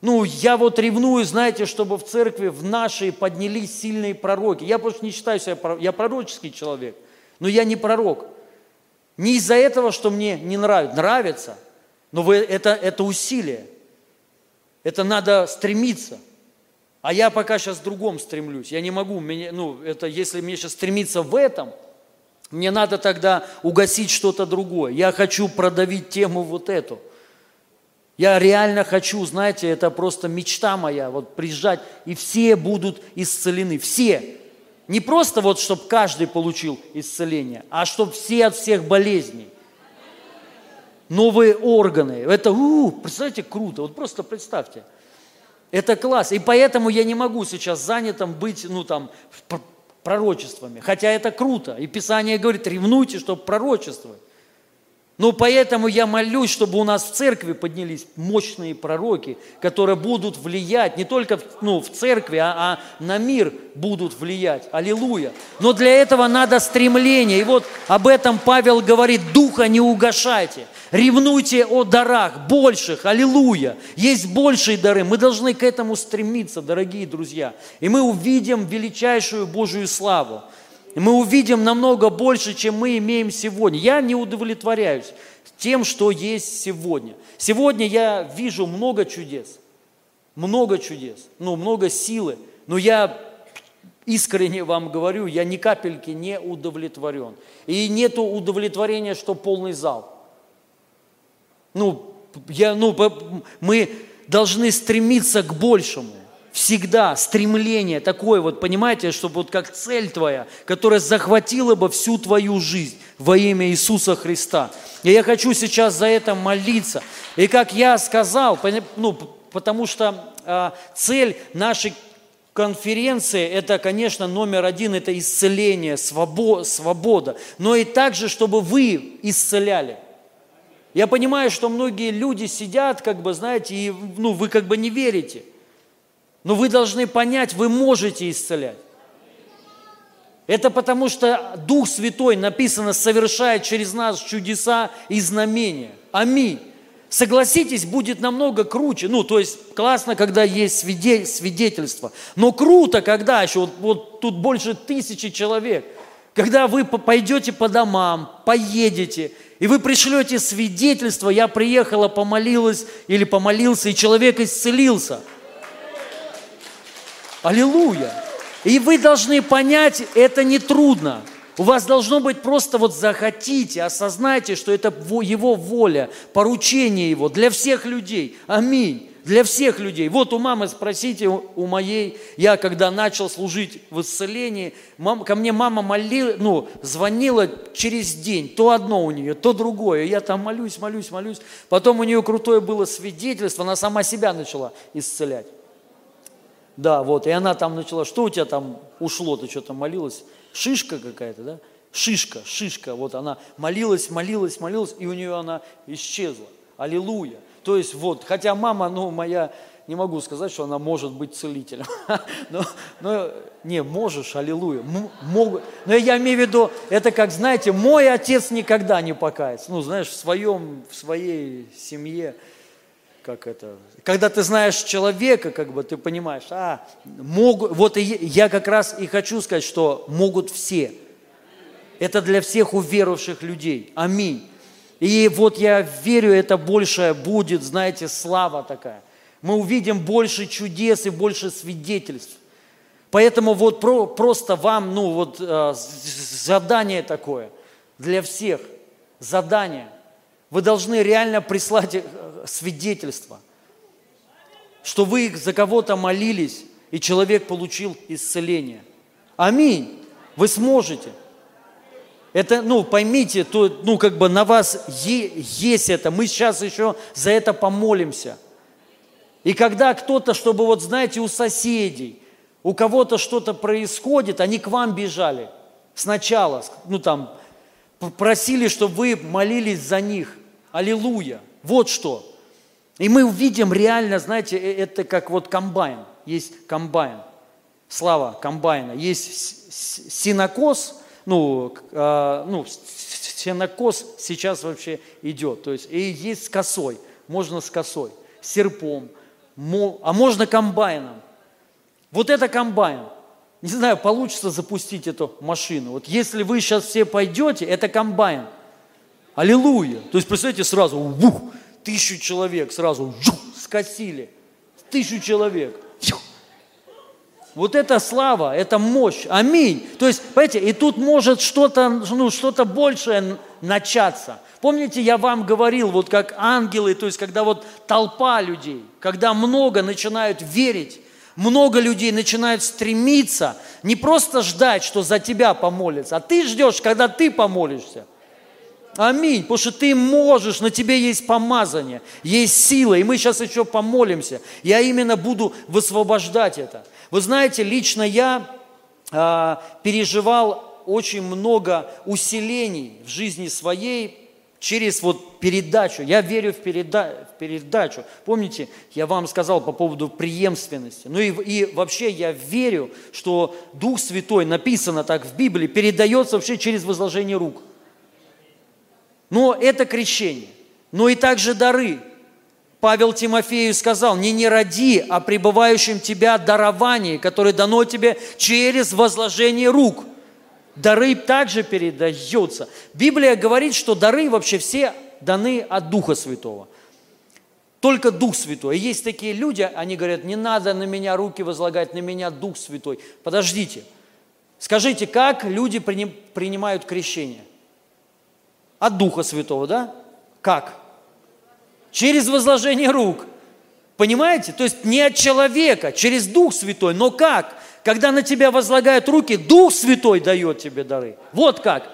Speaker 1: Ну, я вот ревную, знаете, чтобы в церкви в нашей поднялись сильные пророки. Я просто не считаю себя, я пророческий человек, но я не пророк. Не из-за этого, что мне не нравится, нравится, но вы, это, это усилие. Это надо стремиться. А я пока сейчас в другом стремлюсь. Я не могу, мне, ну, это, если мне сейчас стремиться в этом, мне надо тогда угасить что-то другое. Я хочу продавить тему вот эту. Я реально хочу, знаете, это просто мечта моя, вот приезжать, и все будут исцелены, все. Не просто вот, чтобы каждый получил исцеление, а чтобы все от всех болезней. Новые органы. Это, у, представьте, круто. Вот просто представьте. Это класс. И поэтому я не могу сейчас занятым быть, ну там, пр- пророчествами. Хотя это круто. И Писание говорит, ревнуйте, чтобы пророчествовать. Ну, поэтому я молюсь, чтобы у нас в церкви поднялись мощные пророки, которые будут влиять не только ну, в церкви, а, а на мир будут влиять. Аллилуйя. Но для этого надо стремление. И вот об этом Павел говорит, духа не угашайте. Ревнуйте о дарах больших, аллилуйя. Есть большие дары, мы должны к этому стремиться, дорогие друзья. И мы увидим величайшую Божию славу. Мы увидим намного больше, чем мы имеем сегодня. Я не удовлетворяюсь тем, что есть сегодня. Сегодня я вижу много чудес, много чудес, ну, много силы, но я искренне вам говорю, я ни капельки не удовлетворен. И нету удовлетворения, что полный зал. Ну, я, ну, мы должны стремиться к большему. Всегда стремление такое вот, понимаете, чтобы вот как цель твоя, которая захватила бы всю твою жизнь во имя Иисуса Христа. И я хочу сейчас за это молиться. И как я сказал, ну, потому что а, цель нашей конференции, это, конечно, номер один, это исцеление, свобо- свобода. Но и также, чтобы вы исцеляли. Я понимаю, что многие люди сидят, как бы, знаете, и ну, вы как бы не верите. Но вы должны понять, вы можете исцелять. Это потому, что Дух Святой, написано, совершает через нас чудеса и знамения. Аминь. Согласитесь, будет намного круче. Ну, то есть классно, когда есть свиде- свидетельство. Но круто, когда еще, вот, вот тут больше тысячи человек, когда вы по- пойдете по домам, поедете, и вы пришлете свидетельство, я приехала, помолилась или помолился, и человек исцелился. Аллилуйя. И вы должны понять, это не трудно. У вас должно быть просто вот захотите, осознайте, что это Его воля, поручение Его для всех людей. Аминь. Для всех людей. Вот у мамы спросите, у моей, я когда начал служить в исцелении, мам- ко мне мама молила, ну, звонила через день, то одно у нее, то другое. Я там молюсь, молюсь, молюсь. Потом у нее крутое было свидетельство, она сама себя начала исцелять. Да, вот, и она там начала, что у тебя там ушло, ты что там молилась? Шишка какая-то, да? Шишка, шишка, вот она молилась, молилась, молилась, и у нее она исчезла. Аллилуйя. То есть вот, хотя мама, ну, моя, не могу сказать, что она может быть целителем. Но, но не, можешь, аллилуйя. Могут. Но я имею в виду, это как, знаете, мой отец никогда не покается. Ну, знаешь, в своем, в своей семье, как это, когда ты знаешь человека, как бы ты понимаешь, а, могут, вот и я как раз и хочу сказать, что могут все. Это для всех уверовавших людей. Аминь. И вот я верю, это больше будет, знаете, слава такая. Мы увидим больше чудес и больше свидетельств. Поэтому вот про- просто вам, ну вот э, задание такое для всех, задание. Вы должны реально прислать свидетельство, что вы за кого-то молились, и человек получил исцеление. Аминь. Вы сможете. Это, ну, поймите, то, ну, как бы на вас е- есть это. Мы сейчас еще за это помолимся. И когда кто-то, чтобы вот, знаете, у соседей, у кого-то что-то происходит, они к вам бежали сначала, ну, там, просили, чтобы вы молились за них. Аллилуйя. Вот что. И мы увидим реально, знаете, э- это как вот комбайн. Есть комбайн. Слава комбайна. Есть синокос, ну, а, ну, с- с- сенокос сейчас вообще идет. То есть, и есть с косой. Можно с косой, серпом, мо- а можно комбайном. Вот это комбайн. Не знаю, получится запустить эту машину. Вот если вы сейчас все пойдете, это комбайн. Аллилуйя. То есть, представьте, сразу, вух, тысячу человек сразу жух, скосили. Тысячу человек. Вот это слава, это мощь. Аминь. То есть, понимаете, и тут может что-то, ну, что-то большее начаться. Помните, я вам говорил, вот как ангелы, то есть, когда вот толпа людей, когда много начинают верить, много людей начинают стремиться, не просто ждать, что за тебя помолятся, а ты ждешь, когда ты помолишься. Аминь. Потому что ты можешь, на тебе есть помазание, есть сила. И мы сейчас еще помолимся. Я именно буду высвобождать это. Вы знаете, лично я а, переживал очень много усилений в жизни своей через вот передачу. Я верю в, переда- в передачу. Помните, я вам сказал по поводу преемственности. Ну и, и вообще я верю, что Дух Святой, написано так в Библии, передается вообще через возложение рук. Но это крещение. Но и также дары. Павел Тимофею сказал, не не роди о пребывающем тебя даровании, которое дано тебе через возложение рук. Дары также передаются. Библия говорит, что дары вообще все даны от Духа Святого. Только Дух Святой. И есть такие люди, они говорят, не надо на меня руки возлагать, на меня Дух Святой. Подождите. Скажите, как люди приним- принимают крещение? От Духа Святого, да? Как? Через возложение рук. Понимаете? То есть не от человека, через Дух Святой. Но как? Когда на тебя возлагают руки, Дух Святой дает тебе дары. Вот как.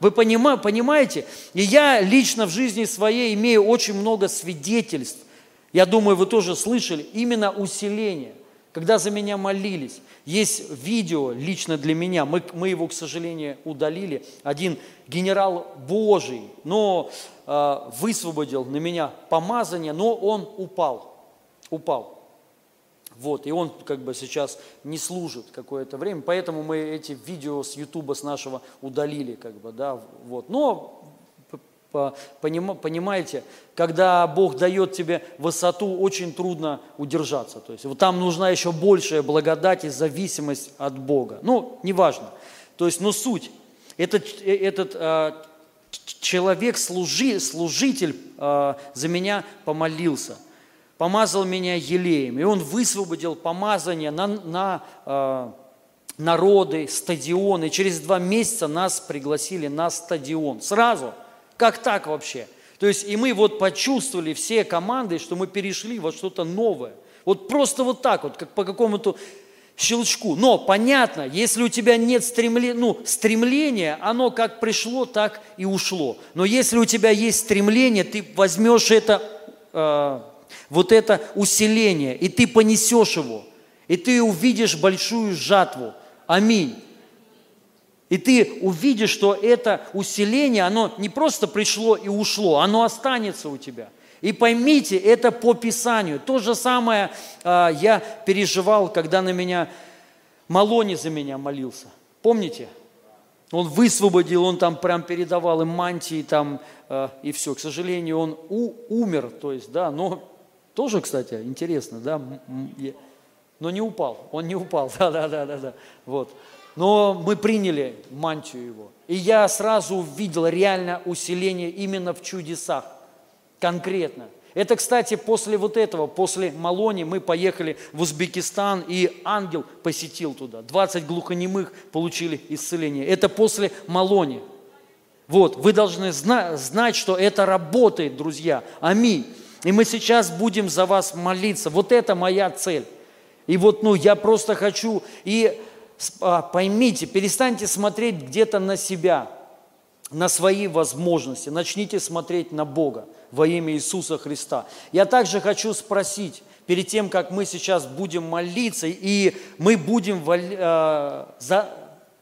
Speaker 1: Вы понима- понимаете? И я лично в жизни своей имею очень много свидетельств. Я думаю, вы тоже слышали. Именно усиление. Когда за меня молились. Есть видео лично для меня. Мы, мы его, к сожалению, удалили. Один генерал Божий, но э, высвободил на меня помазание, но он упал. Упал. Вот, и он как бы сейчас не служит какое-то время, поэтому мы эти видео с Ютуба, с нашего удалили, как бы, да, вот. Но, понимаете, когда Бог дает тебе высоту, очень трудно удержаться. То есть вот там нужна еще большая благодать и зависимость от Бога. Ну, неважно. То есть, но суть. Этот, э, этот а, человек, служи, служитель а, за меня помолился помазал меня елеем, и он высвободил помазание на, на, э, народы, стадионы. Через два месяца нас пригласили на стадион. Сразу. Как так вообще? То есть и мы вот почувствовали все команды, что мы перешли во что-то новое. Вот просто вот так вот, как по какому-то щелчку. Но понятно, если у тебя нет стремления, ну, стремления, оно как пришло, так и ушло. Но если у тебя есть стремление, ты возьмешь это, э, вот это усиление, и ты понесешь его, и ты увидишь большую жатву. Аминь. И ты увидишь, что это усиление, оно не просто пришло и ушло, оно останется у тебя. И поймите, это по Писанию. То же самое а, я переживал, когда на меня Малони за меня молился. Помните? Он высвободил, он там прям передавал им мантии там, а, и все. К сожалению, он у, умер, то есть, да, но тоже, кстати, интересно, да, но не упал, он не упал, да, да, да, да, да, вот. Но мы приняли мантию его. И я сразу увидел реально усиление именно в чудесах, конкретно. Это, кстати, после вот этого, после Малони мы поехали в Узбекистан, и ангел посетил туда. 20 глухонемых получили исцеление. Это после Малони. Вот, вы должны зна- знать, что это работает, друзья. Аминь. И мы сейчас будем за вас молиться. Вот это моя цель. И вот, ну, я просто хочу, и поймите, перестаньте смотреть где-то на себя, на свои возможности, начните смотреть на Бога во имя Иисуса Христа. Я также хочу спросить, перед тем, как мы сейчас будем молиться, и мы будем э, за,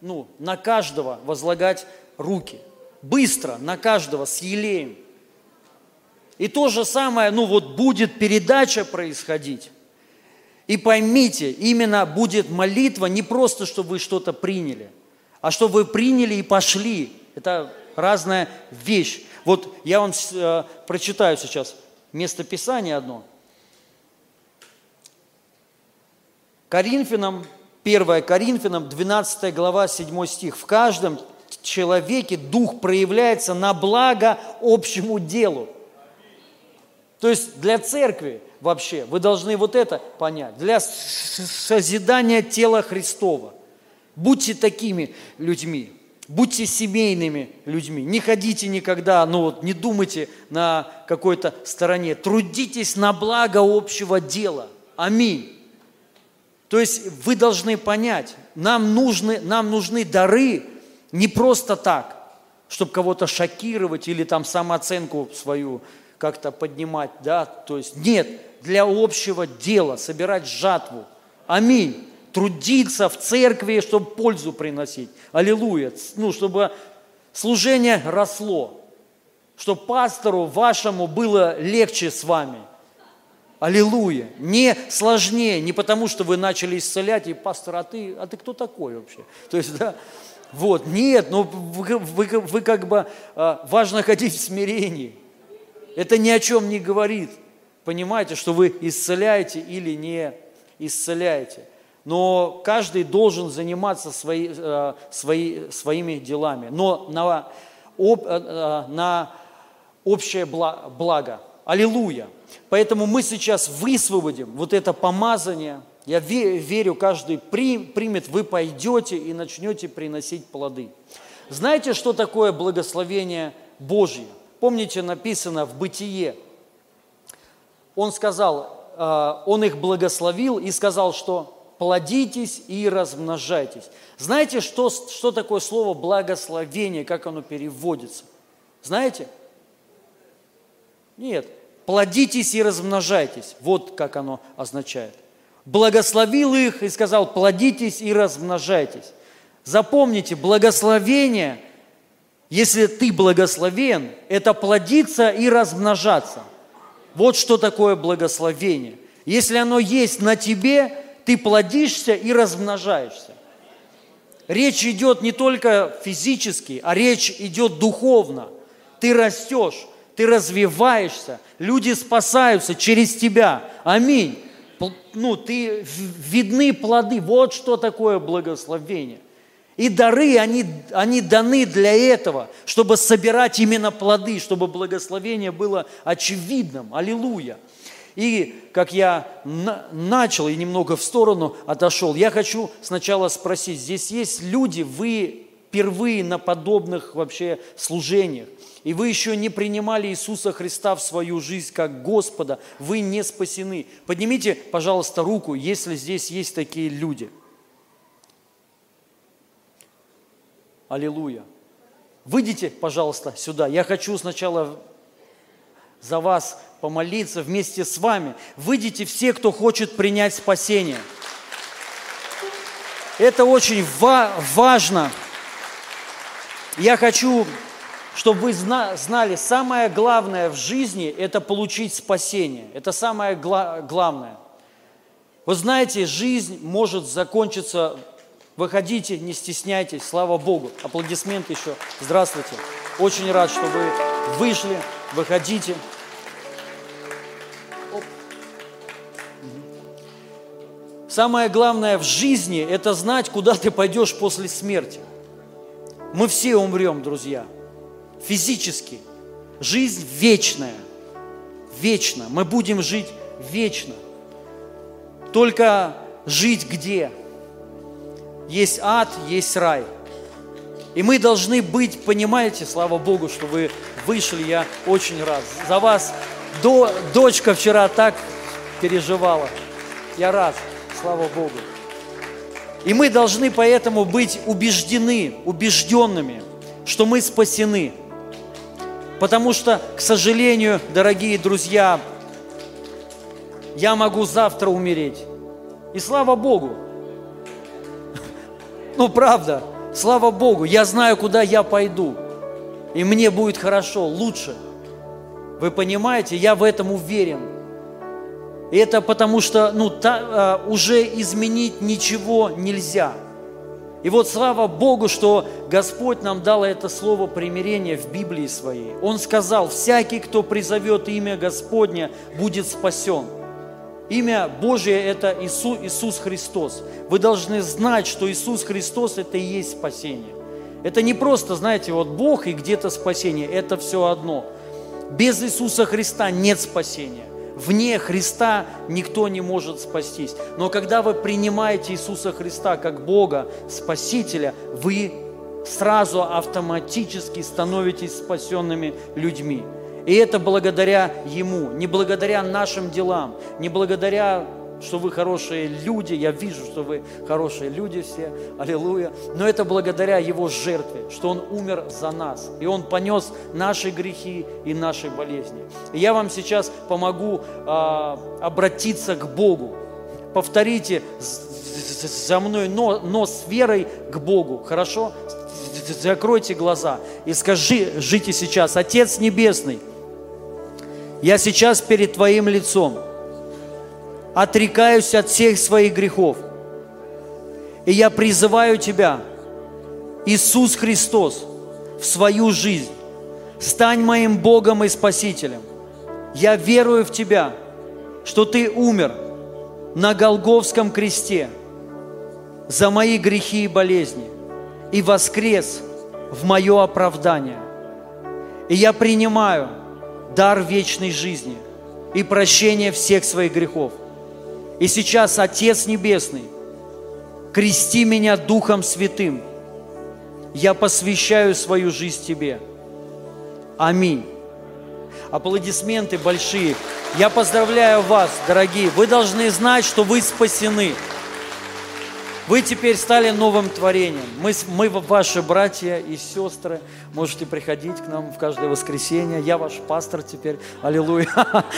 Speaker 1: ну, на каждого возлагать руки. Быстро, на каждого, с елеем. И то же самое, ну вот будет передача происходить. И поймите, именно будет молитва не просто, чтобы вы что-то приняли, а чтобы вы приняли и пошли. Это разная вещь. Вот я вам э, прочитаю сейчас местописание одно. Коринфянам, 1 Коринфянам, 12 глава, 7 стих. В каждом человеке дух проявляется на благо общему делу. То есть для церкви вообще, вы должны вот это понять, для созидания тела Христова. Будьте такими людьми, будьте семейными людьми. Не ходите никогда, ну вот не думайте на какой-то стороне. Трудитесь на благо общего дела. Аминь. То есть вы должны понять, нам нужны, нам нужны дары не просто так, чтобы кого-то шокировать или там самооценку свою как-то поднимать, да, то есть нет, для общего дела, собирать жатву. Аминь. Трудиться в церкви, чтобы пользу приносить. Аллилуйя. Ну, чтобы служение росло, чтобы пастору вашему было легче с вами. Аллилуйя. Не сложнее, не потому, что вы начали исцелять, и пастор, а ты, а ты кто такой вообще? То есть, да, вот, нет, но вы, вы, вы как бы, а, важно ходить в смирении. Это ни о чем не говорит. Понимаете, что вы исцеляете или не исцеляете. Но каждый должен заниматься свои, э, свои, своими делами. Но на, э, э, на общее бла- благо. Аллилуйя. Поэтому мы сейчас высвободим вот это помазание. Я ве- верю, каждый при- примет, вы пойдете и начнете приносить плоды. Знаете, что такое благословение Божье? Помните, написано в Бытие. Он сказал, э, он их благословил и сказал, что плодитесь и размножайтесь. Знаете, что, что такое слово благословение, как оно переводится? Знаете? Нет. Плодитесь и размножайтесь. Вот как оно означает. Благословил их и сказал, плодитесь и размножайтесь. Запомните, благословение, если ты благословен, это плодиться и размножаться. Вот что такое благословение. Если оно есть на тебе, ты плодишься и размножаешься. Речь идет не только физически, а речь идет духовно. Ты растешь, ты развиваешься, люди спасаются через тебя. Аминь. Ну, ты видны плоды. Вот что такое благословение. И дары, они, они даны для этого, чтобы собирать именно плоды, чтобы благословение было очевидным. Аллилуйя. И как я на- начал и немного в сторону отошел, я хочу сначала спросить, здесь есть люди, вы впервые на подобных вообще служениях, и вы еще не принимали Иисуса Христа в свою жизнь как Господа, вы не спасены. Поднимите, пожалуйста, руку, если здесь есть такие люди. Аллилуйя. Выйдите, пожалуйста, сюда. Я хочу сначала за вас помолиться вместе с вами. Выйдите все, кто хочет принять спасение. Это очень ва- важно. Я хочу, чтобы вы зна- знали, самое главное в жизни – это получить спасение. Это самое гла- главное. Вы знаете, жизнь может закончиться. Выходите, не стесняйтесь, слава Богу. Аплодисменты еще. Здравствуйте. Очень рад, что вы вышли. Выходите. Оп. Самое главное в жизни – это знать, куда ты пойдешь после смерти. Мы все умрем, друзья. Физически. Жизнь вечная. Вечно. Мы будем жить вечно. Только жить где? Есть ад, есть рай. И мы должны быть, понимаете, слава Богу, что вы вышли, я очень рад. За вас до, дочка вчера так переживала. Я рад, слава Богу. И мы должны поэтому быть убеждены, убежденными, что мы спасены. Потому что, к сожалению, дорогие друзья, я могу завтра умереть. И слава Богу. Ну, правда, слава Богу, я знаю, куда я пойду. И мне будет хорошо, лучше. Вы понимаете, я в этом уверен. И это потому что ну, та, а, уже изменить ничего нельзя. И вот слава Богу, что Господь нам дал это слово примирения в Библии своей. Он сказал, всякий, кто призовет имя Господня, будет спасен. Имя Божие – это Иисус, Иисус Христос. Вы должны знать, что Иисус Христос – это и есть спасение. Это не просто, знаете, вот Бог и где-то спасение, это все одно. Без Иисуса Христа нет спасения. Вне Христа никто не может спастись. Но когда вы принимаете Иисуса Христа как Бога, Спасителя, вы сразу автоматически становитесь спасенными людьми. И это благодаря Ему, не благодаря нашим делам, не благодаря, что вы хорошие люди, я вижу, что вы хорошие люди все, аллилуйя, но это благодаря Его жертве, что Он умер за нас, и Он понес наши грехи и наши болезни. И я вам сейчас помогу а, обратиться к Богу. Повторите за мной, но, но с верой к Богу, хорошо? Закройте глаза и скажи, жите сейчас, Отец Небесный, я сейчас перед Твоим лицом отрекаюсь от всех своих грехов. И я призываю Тебя, Иисус Христос, в свою жизнь. Стань моим Богом и Спасителем. Я верую в Тебя, что Ты умер на Голговском кресте за мои грехи и болезни и воскрес в мое оправдание. И я принимаю дар вечной жизни и прощение всех своих грехов. И сейчас, Отец Небесный, крести меня Духом Святым. Я посвящаю свою жизнь Тебе. Аминь. Аплодисменты большие. Я поздравляю вас, дорогие. Вы должны знать, что вы спасены. Вы теперь стали новым творением. Мы, мы ваши братья и сестры. Можете приходить к нам в каждое воскресенье. Я ваш пастор теперь. Аллилуйя.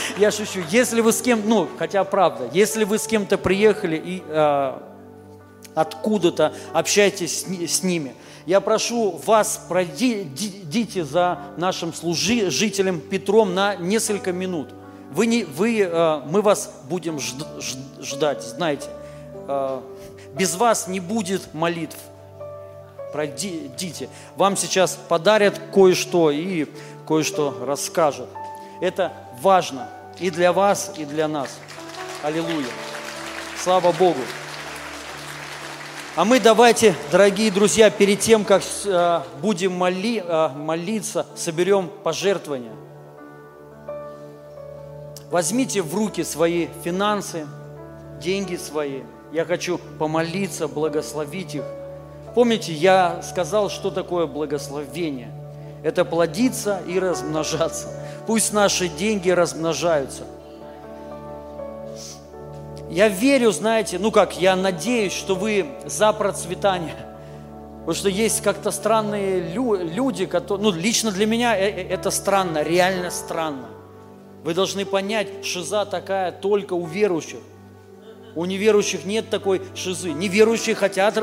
Speaker 1: Я шучу. Если вы с кем, ну, хотя правда, если вы с кем-то приехали и а, откуда-то общайтесь с, ни- с ними. Я прошу вас, пройдите за нашим служителем Петром на несколько минут. Вы не, вы, э, мы вас будем жд- жд- ждать, знаете. Э, Без вас не будет молитв. Пройдите. Вам сейчас подарят кое-что и кое-что расскажут. Это важно и для вас, и для нас. Аллилуйя. Слава Богу. А мы давайте, дорогие друзья, перед тем, как э, будем моли, э, молиться, соберем пожертвования. возьмите в руки свои финансы, деньги свои. Я хочу помолиться, благословить их. Помните, я сказал, что такое благословение? Это плодиться и размножаться. Пусть наши деньги размножаются. Я верю, знаете, ну как, я надеюсь, что вы за процветание. Потому что есть как-то странные лю- люди, которые, ну лично для меня э- э- это странно, реально странно. Вы должны понять, шиза такая только у верующих. У неверующих нет такой шизы. Неверующие хотят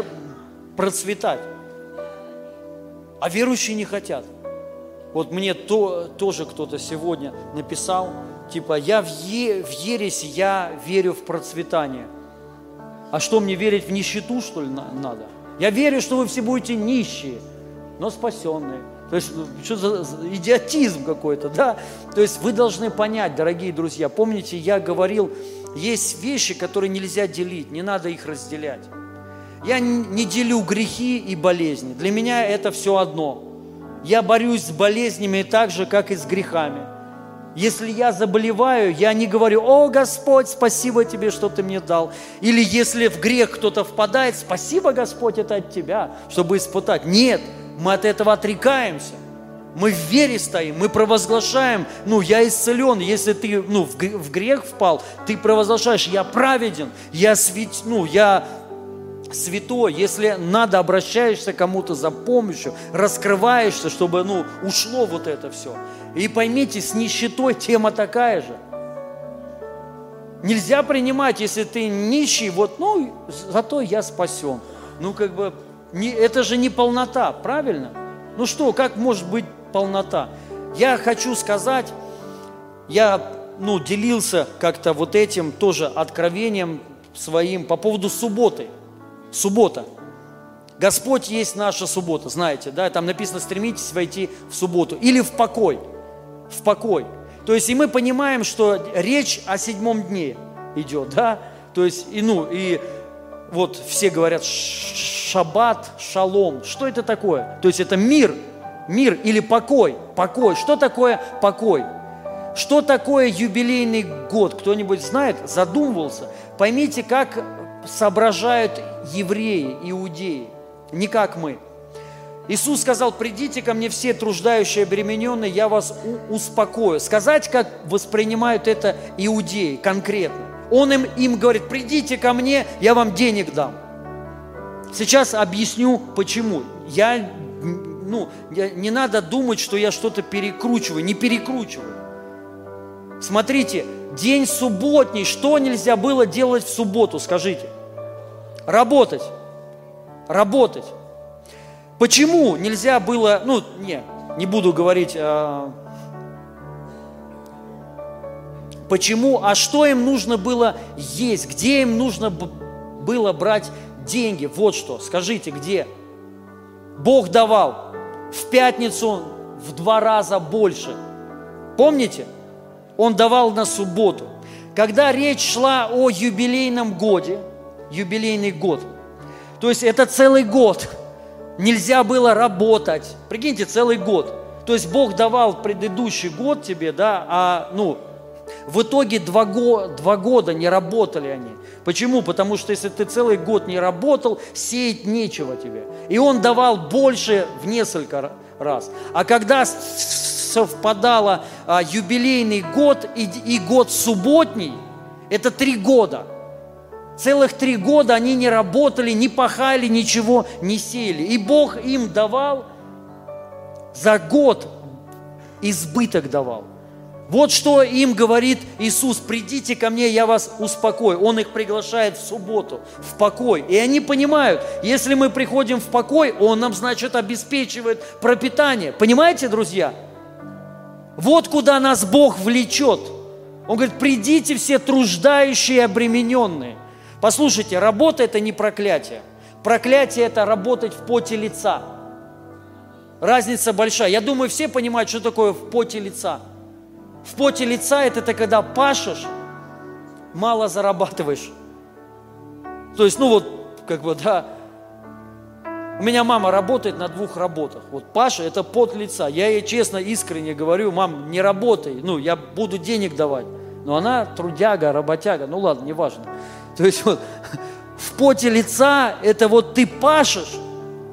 Speaker 1: процветать, а верующие не хотят. Вот мне то, тоже кто-то сегодня написал, типа, я в, е, в ересе, я верю в процветание. А что, мне верить в нищету, что ли, на- надо? Я верю, что вы все будете нищие, но спасенные. То есть, ну, что за идиотизм какой-то, да? То есть вы должны понять, дорогие друзья, помните, я говорил, есть вещи, которые нельзя делить, не надо их разделять. Я не делю грехи и болезни. Для меня это все одно. Я борюсь с болезнями так же, как и с грехами. Если я заболеваю, я не говорю, о, Господь, спасибо тебе, что ты мне дал. Или если в грех кто-то впадает, спасибо, Господь, это от тебя, чтобы испытать. Нет, мы от этого отрекаемся. Мы в вере стоим, мы провозглашаем, ну, я исцелен. Если ты, ну, в гр- в грех впал, ты провозглашаешь, я праведен, я свят, ну, я святой, если надо, обращаешься кому-то за помощью, раскрываешься, чтобы ну, ушло вот это все. И поймите, с нищетой тема такая же. Нельзя принимать, если ты нищий, вот, ну, зато я спасен. Ну, как бы, не, это же не полнота, правильно? Ну что, как может быть полнота? Я хочу сказать, я, ну, делился как-то вот этим тоже откровением своим по поводу субботы. Суббота. Господь есть наша суббота, знаете, да, там написано, стремитесь войти в субботу или в покой, в покой. То есть и мы понимаем, что речь о седьмом дне идет, да, то есть и ну и вот все говорят шаббат, шалом, что это такое? То есть это мир, мир или покой, покой. Что такое покой? Что такое юбилейный год? Кто-нибудь знает? Задумывался? Поймите, как соображают евреи, иудеи, не как мы. Иисус сказал, придите ко мне все труждающие обремененные, я вас успокою. Сказать, как воспринимают это иудеи конкретно. Он им, им говорит, придите ко мне, я вам денег дам. Сейчас объясню, почему. Я, ну, не надо думать, что я что-то перекручиваю, не перекручиваю. Смотрите, день субботний, что нельзя было делать в субботу, скажите? Работать. Работать. Почему нельзя было, ну, не, не буду говорить, а, почему, а что им нужно было есть, где им нужно было брать деньги, вот что, скажите, где? Бог давал в пятницу в два раза больше. Помните? Он давал на субботу. Когда речь шла о юбилейном годе, юбилейный год, то есть это целый год, нельзя было работать. Прикиньте, целый год. То есть Бог давал предыдущий год тебе, да, а, ну, в итоге два, го- два года не работали они. Почему? Потому что если ты целый год не работал, сеять нечего тебе. И он давал больше в несколько ра- раз. А когда совпадало а, юбилейный год и, и год субботний, это три года. Целых три года они не работали, не пахали, ничего не сеяли. И Бог им давал за год избыток давал. Вот что им говорит Иисус, придите ко мне, я вас успокою. Он их приглашает в субботу, в покой. И они понимают, если мы приходим в покой, Он нам, значит, обеспечивает пропитание. Понимаете, друзья? Вот куда нас Бог влечет. Он говорит, придите все труждающие и обремененные. Послушайте, работа – это не проклятие. Проклятие – это работать в поте лица. Разница большая. Я думаю, все понимают, что такое в поте лица. В поте лица это ты когда пашешь, мало зарабатываешь. То есть, ну вот, как бы, да. У меня мама работает на двух работах. Вот Паша – это пот лица. Я ей честно, искренне говорю, мам, не работай, ну, я буду денег давать. Но она трудяга, работяга, ну ладно, неважно. То есть вот в поте лица это вот ты пашешь,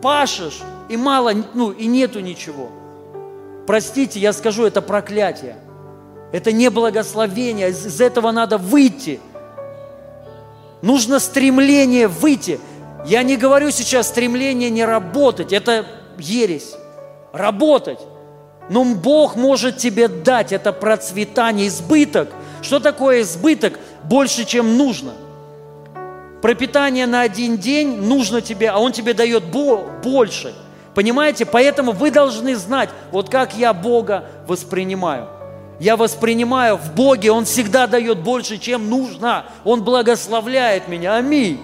Speaker 1: пашешь, и мало, ну и нету ничего. Простите, я скажу, это проклятие. Это не благословение, из из этого надо выйти. Нужно стремление выйти. Я не говорю сейчас стремление не работать, это ересь. Работать. Но Бог может тебе дать это процветание, избыток. Что такое избыток? Больше, чем нужно. Пропитание на один день нужно тебе, а Он тебе дает бо- больше. Понимаете? Поэтому вы должны знать, вот как я Бога воспринимаю. Я воспринимаю в Боге, Он всегда дает больше, чем нужно. Он благословляет меня. Аминь.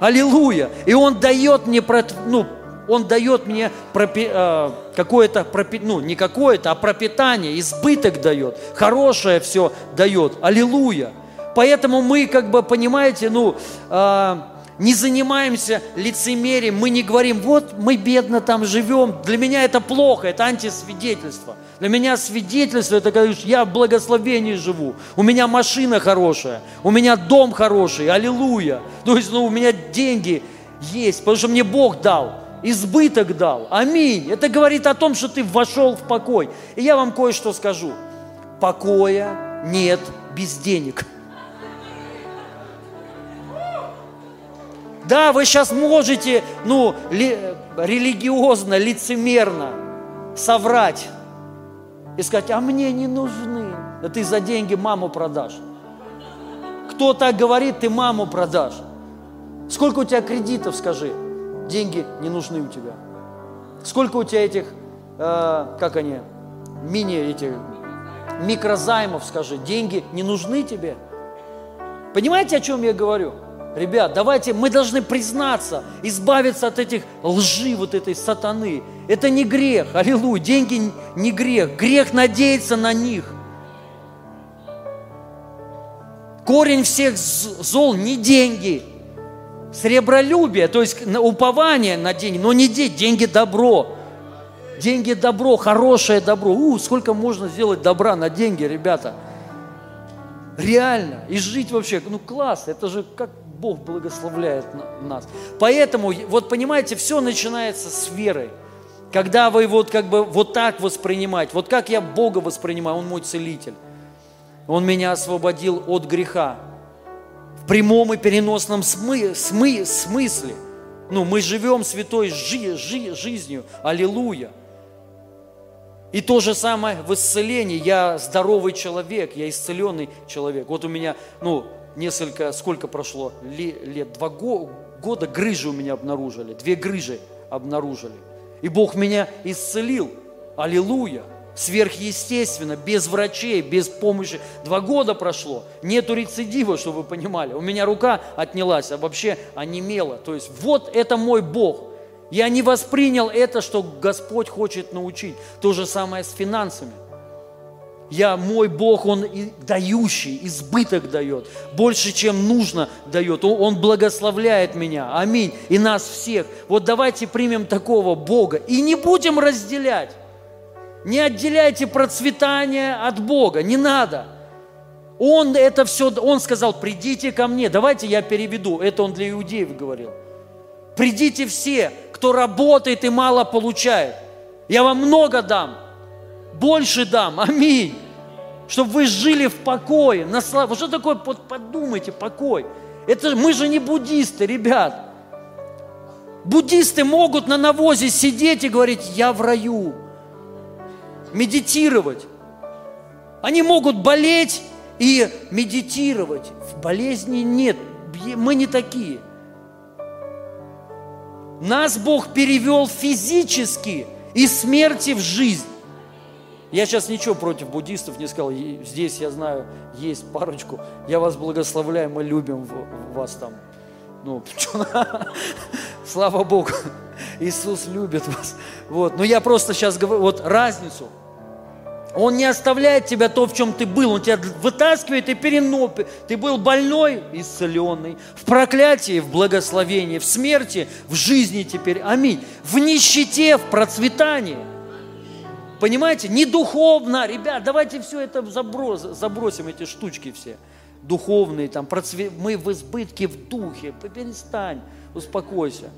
Speaker 1: Аллилуйя. И Он дает мне, ну, Он дает мне пропи- э, какое-то, пропи- ну, не какое-то, а пропитание, избыток дает, хорошее все дает. Аллилуйя. Поэтому мы, как бы, понимаете, ну, э, не занимаемся лицемерием, мы не говорим, вот мы бедно там живем. Для меня это плохо, это антисвидетельство. Для меня свидетельство, это когда я в благословении живу, у меня машина хорошая, у меня дом хороший, аллилуйя. То есть, ну, у меня деньги есть, потому что мне Бог дал, избыток дал. Аминь. Это говорит о том, что ты вошел в покой. И я вам кое-что скажу. Покоя нет без денег. Да, вы сейчас можете, ну, ли- религиозно, лицемерно соврать и сказать, а мне не нужны. Да ты за деньги маму продашь. Кто так говорит, ты маму продашь. Сколько у тебя кредитов, скажи? Деньги не нужны у тебя. Сколько у тебя этих, э, как они, мини этих, микрозаймов, скажи, деньги не нужны тебе? Понимаете, о чем я говорю? Ребят, давайте, мы должны признаться, избавиться от этих лжи, вот этой сатаны. Это не грех, аллилуйя, деньги не грех, грех надеяться на них. Корень всех зол не деньги, сребролюбие, то есть упование на деньги, но не деньги, деньги добро. Деньги добро, хорошее добро. У, сколько можно сделать добра на деньги, ребята. Реально. И жить вообще, ну класс, это же как Бог благословляет на- нас. Поэтому, вот понимаете, все начинается с веры. Когда вы вот как бы вот так воспринимаете, вот как я Бога воспринимаю, Он мой целитель. Он меня освободил от греха. В прямом и переносном смы- смы- смысле. Ну, мы живем святой жи- жи- жизнью. Аллилуйя. И то же самое в исцелении. Я здоровый человек, я исцеленный человек. Вот у меня, ну, несколько, сколько прошло ле- лет, два го- года грыжи у меня обнаружили, две грыжи обнаружили. И Бог меня исцелил. Аллилуйя. Сверхъестественно, без врачей, без помощи. Два года прошло, нету рецидива, чтобы вы понимали. У меня рука отнялась, а вообще онемела. То есть вот это мой Бог. Я не воспринял это, что Господь хочет научить. То же самое с финансами. Я, мой Бог, Он и дающий, избыток дает, больше, чем нужно дает. Он, благословляет меня, аминь, и нас всех. Вот давайте примем такого Бога и не будем разделять. Не отделяйте процветание от Бога, не надо. Он это все, Он сказал, придите ко мне. Давайте я переведу, это Он для иудеев говорил. Придите все, кто работает и мало получает. Я вам много дам, больше дам. Аминь. Чтобы вы жили в покое, на славу. Что такое, подумайте, покой? Это мы же не буддисты, ребят. Буддисты могут на навозе сидеть и говорить, я в раю. Медитировать. Они могут болеть и медитировать. В болезни нет. Мы не такие. Нас Бог перевел физически из смерти в жизнь. Я сейчас ничего против буддистов не сказал. Здесь, я знаю, есть парочку. Я вас благословляю, мы любим вас там. Ну, слава Богу, Иисус любит вас. Вот. Но я просто сейчас говорю, вот разницу. Он не оставляет тебя то, в чем ты был. Он тебя вытаскивает и переносит. Ты был больной, исцеленный. В проклятии, в благословении. В смерти, в жизни теперь. Аминь. В нищете, в процветании. Понимаете? Не духовно, ребят, давайте все это заброс, забросим, эти штучки все. Духовные, там, процве... мы в избытке в духе. Перестань, успокойся.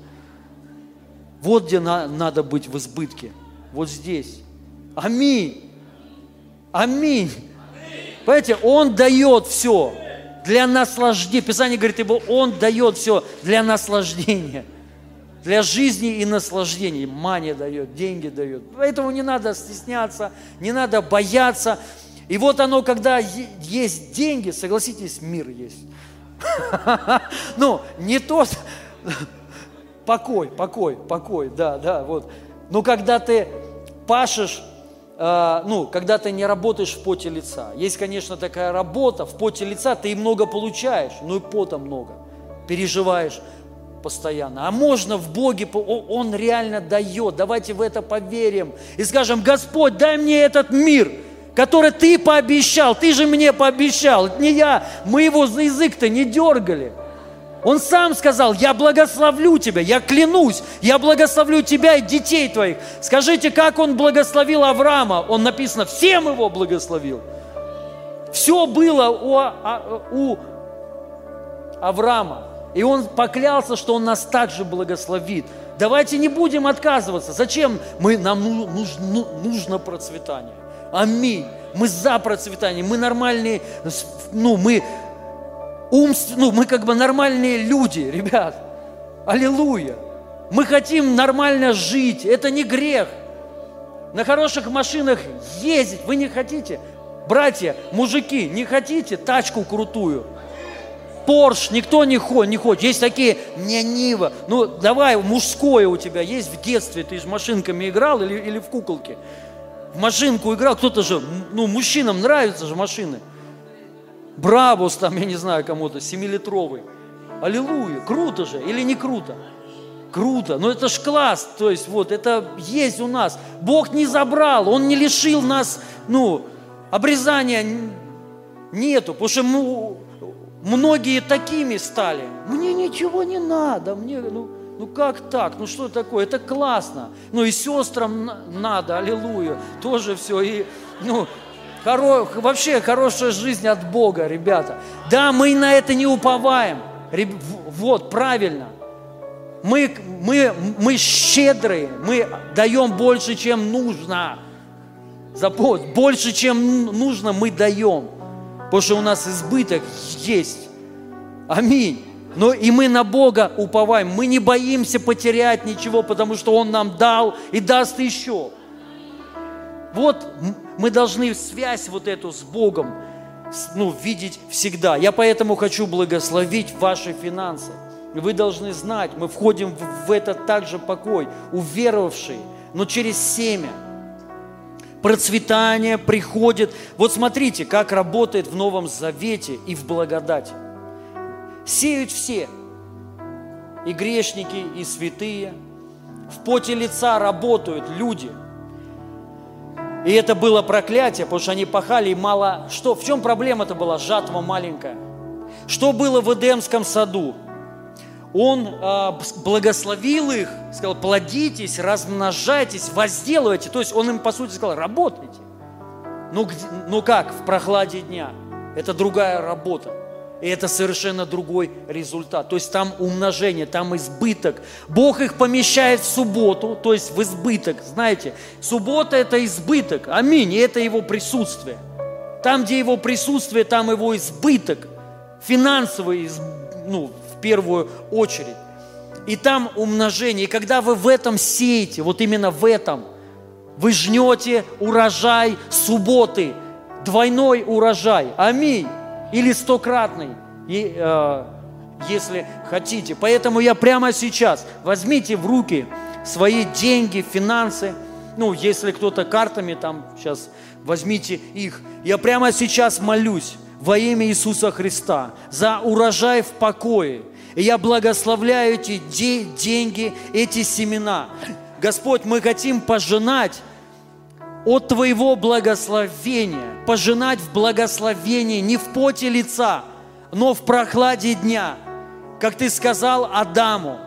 Speaker 1: Вот где на- надо быть в избытке. Вот здесь. Аминь. Аминь. Понимаете, Он дает все для наслаждения. Писание говорит, ибо Он дает все для наслаждения. Для жизни и наслаждений. Мания дает, деньги дает. Поэтому не надо стесняться, не надо бояться. И вот оно, когда есть деньги, согласитесь, мир есть. Ну, не тот, покой, покой, покой, да, да, вот. Но когда ты пашешь, э, ну, когда ты не работаешь в поте лица. Есть, конечно, такая работа, в поте лица ты и много получаешь, но и пота много. Переживаешь постоянно. А можно в Боге, Он реально дает. Давайте в это поверим и скажем, Господь, дай мне этот мир, который Ты пообещал. Ты же мне пообещал. Это не я. Мы его за язык-то не дергали. Он сам сказал, я благословлю тебя, я клянусь, я благословлю тебя и детей твоих. Скажите, как он благословил Авраама? Он написано, всем его благословил. Все было у, А- у Авраама. И он поклялся, что он нас также благословит. Давайте не будем отказываться. Зачем? Мы, нам ну- нужно, нужно процветание. Аминь. Мы за процветание. Мы нормальные, ну, мы умств- ну, мы как бы нормальные люди, ребят. Аллилуйя. Мы хотим нормально жить. Это не грех. На хороших машинах ездить вы не хотите? Братья, мужики, не хотите тачку крутую? Порш никто не, хо, хочет. Есть такие, не Нива. Ну, давай, мужское у тебя есть в детстве. Ты с машинками играл или, или в куколке? В машинку играл. Кто-то же, ну, мужчинам нравятся же машины. Брабус там, я не знаю, кому-то, семилитровый. Аллилуйя, круто же или не круто? Круто, но это ж класс, то есть вот это есть у нас. Бог не забрал, Он не лишил нас, ну, обрезания нету, потому что мы- многие такими стали. Мне ничего не надо, мне, ну, ну как так, ну что такое, это классно. Ну и сестрам на- надо, аллилуйя, тоже все, и, ну, хоро- вообще хорошая жизнь от Бога, ребята. Да, мы на это не уповаем, вот, правильно. Мы, мы, мы щедрые, мы даем больше, чем нужно. Запомни, больше, чем нужно, мы даем. Потому что у нас избыток есть. Аминь. Но и мы на Бога уповаем. Мы не боимся потерять ничего, потому что Он нам дал и даст еще. Вот мы должны связь вот эту с Богом ну, видеть всегда. Я поэтому хочу благословить ваши финансы. Вы должны знать, мы входим в, этот также покой, уверовавшие, но через семя. Процветание приходит. Вот смотрите, как работает в Новом Завете и в благодати. Сеют все, и грешники, и святые. В поте лица работают люди – и это было проклятие, потому что они пахали и мало... Что, в чем проблема-то была? Жатва маленькая. Что было в Эдемском саду? Он б- благословил их, сказал, плодитесь, размножайтесь, возделывайте. То есть он им, по сути, сказал, работайте. Ну, ну как, в прохладе дня. Это другая работа. И это совершенно другой результат. То есть там умножение, там избыток. Бог их помещает в субботу, то есть в избыток. Знаете, суббота – это избыток. Аминь. И это его присутствие. Там, где его присутствие, там его избыток. Финансовый, ну, первую очередь. И там умножение. И когда вы в этом сеете, вот именно в этом, вы жнете урожай субботы, двойной урожай. Аминь. Или стократный, и, э, если хотите. Поэтому я прямо сейчас возьмите в руки свои деньги, финансы. Ну, если кто-то картами там сейчас, возьмите их. Я прямо сейчас молюсь во имя Иисуса Христа за урожай в покое. И я благословляю эти де- деньги, эти семена. Господь, мы хотим пожинать от Твоего благословения, пожинать в благословении не в поте лица, но в прохладе дня, как Ты сказал Адаму,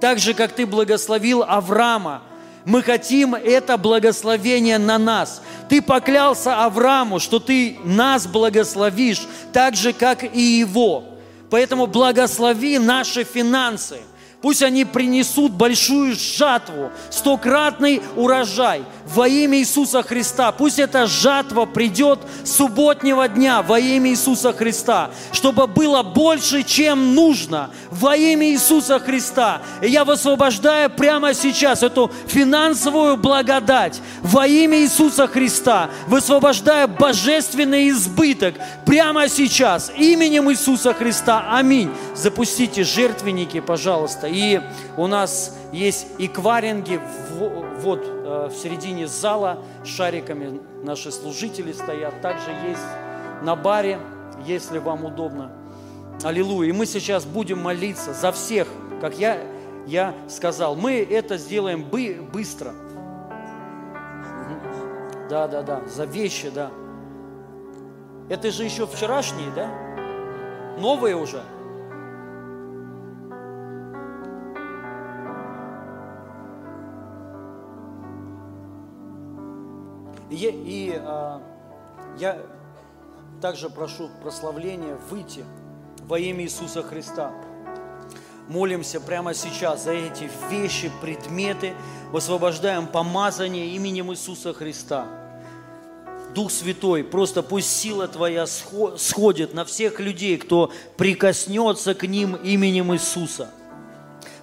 Speaker 1: так же, как Ты благословил Авраама. Мы хотим это благословение на нас. Ты поклялся Аврааму, что ты нас благословишь, так же, как и его. Поэтому благослови наши финансы. Пусть они принесут большую жатву, стократный урожай во имя Иисуса Христа. Пусть эта жатва придет субботнего дня во имя Иисуса Христа, чтобы было больше, чем нужно во имя Иисуса Христа. И я высвобождаю прямо сейчас эту финансовую благодать во имя Иисуса Христа, высвобождая божественный избыток прямо сейчас именем Иисуса Христа. Аминь. Запустите жертвенники, пожалуйста. И у нас есть эквайринги в- вот э, в середине зала с шариками. Наши служители стоят. Также есть на баре, если вам удобно. Аллилуйя. И мы сейчас будем молиться за всех, как я, я сказал. Мы это сделаем бы, быстро. Да, да, да. За вещи, да. Это же еще вчерашние, да? Новые уже. И, и, а, я также прошу прославления выйти во имя Иисуса Христа. Молимся прямо сейчас за эти вещи, предметы, высвобождаем помазание именем Иисуса Христа. Дух Святой, просто пусть сила Твоя схо- сходит на всех людей, кто прикоснется к ним именем Иисуса.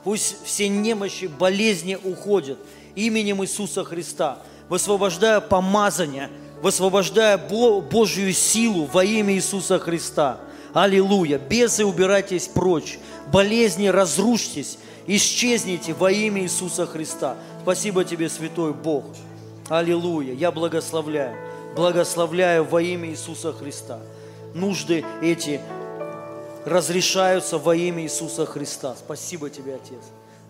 Speaker 1: Пусть все немощи, болезни уходят именем Иисуса Христа. Высвобождая помазание, высвобождая Бо- Божью силу во имя Иисуса Христа. Аллилуйя. Бесы, убирайтесь прочь. Болезни, разрушьтесь. Исчезните во имя Иисуса Христа. Спасибо тебе, Святой Бог. Аллилуйя. Я благословляю. Благословляю во имя Иисуса Христа. Нужды эти разрешаются во имя Иисуса Христа. Спасибо тебе, Отец.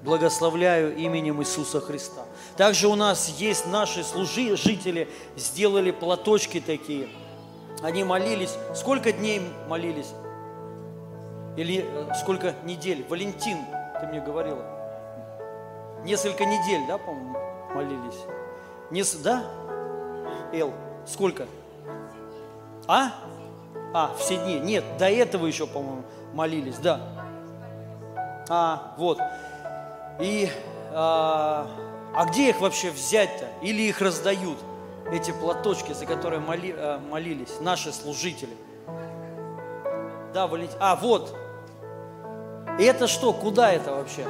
Speaker 1: Благословляю именем Иисуса Христа. Также у нас есть наши служители, сделали платочки такие. Они молились. Сколько дней молились? Или э, сколько недель? Валентин, ты мне говорила. Несколько недель, да, по-моему, молились? Нес... Да? Эл, сколько? А? А, все дни. Нет, до этого еще, по-моему, молились, да. А, вот. И, а, а где их вообще взять-то? Или их раздают, эти платочки, за которые моли- а, молились наши служители? Да, Валентин. А, вот. И это что? Куда это вообще?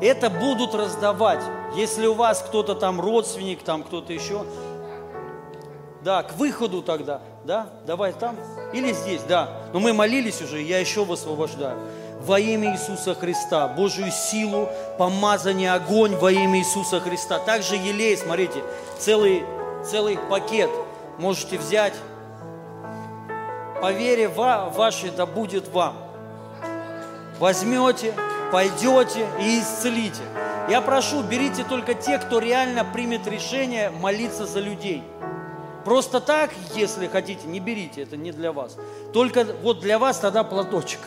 Speaker 1: Это будут раздавать. Если у вас кто-то там родственник, там кто-то еще, да, к выходу тогда, да, давай там или здесь, да. Но мы молились уже, я еще высвобождаю. Во имя Иисуса Христа, Божью силу, помазание, огонь во имя Иисуса Христа. Также елей, смотрите, целый, целый пакет можете взять. По вере ва- вашей да будет вам. Возьмете, пойдете и исцелите. Я прошу, берите только те, кто реально примет решение молиться за людей. Просто так, если хотите, не берите, это не для вас. Только вот для вас тогда платочек.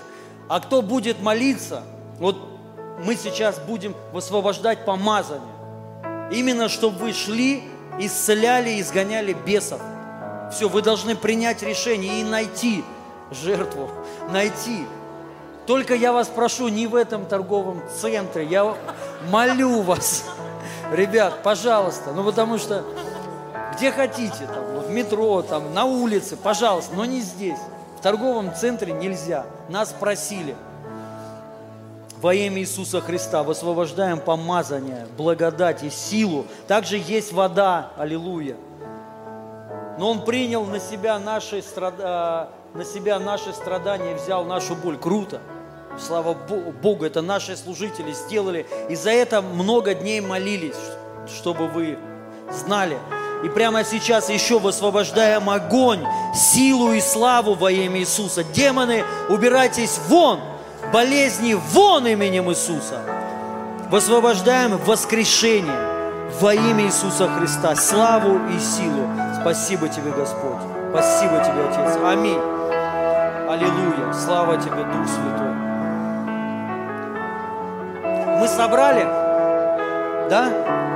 Speaker 1: А кто будет молиться, вот мы сейчас будем высвобождать помазание. Именно, чтобы вы шли, исцеляли, изгоняли бесов. Все, вы должны принять решение и найти жертву, найти. Только я вас прошу, не в этом торговом центре, я молю вас, ребят, пожалуйста, ну потому что где хотите, там, в метро, там, на улице, пожалуйста, но не здесь. В торговом центре нельзя. Нас просили. Во имя Иисуса Христа высвобождаем помазание, благодать и силу. Также есть вода, аллилуйя. Но Он принял на себя наши, страда... на себя наши страдания, взял нашу боль. Круто. Слава Бо- Богу, это наши служители сделали. И за это много дней молились, чтобы вы знали. И прямо сейчас еще высвобождаем огонь, силу и славу во имя Иисуса. Демоны, убирайтесь вон! Болезни вон именем Иисуса! Высвобождаем воскрешение во имя Иисуса Христа, славу и силу. Спасибо тебе, Господь. Спасибо тебе, Отец. Аминь. Аллилуйя. Слава тебе, Дух Святой. Мы собрали? Да?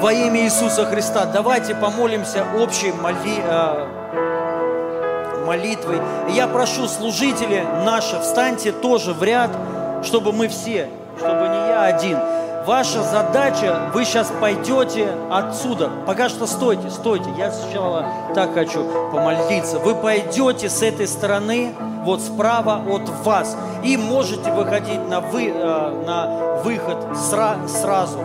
Speaker 1: Во имя Иисуса Христа. Давайте помолимся общей моли- э, молитвой. Я прошу служители наши, встаньте тоже в ряд, чтобы мы все, чтобы не я один. Ваша задача, вы сейчас пойдете отсюда. Пока что стойте, стойте. Я сначала так хочу помолиться. Вы пойдете с этой стороны, вот справа от вас, и можете выходить на, вы, э, на выход сра- сразу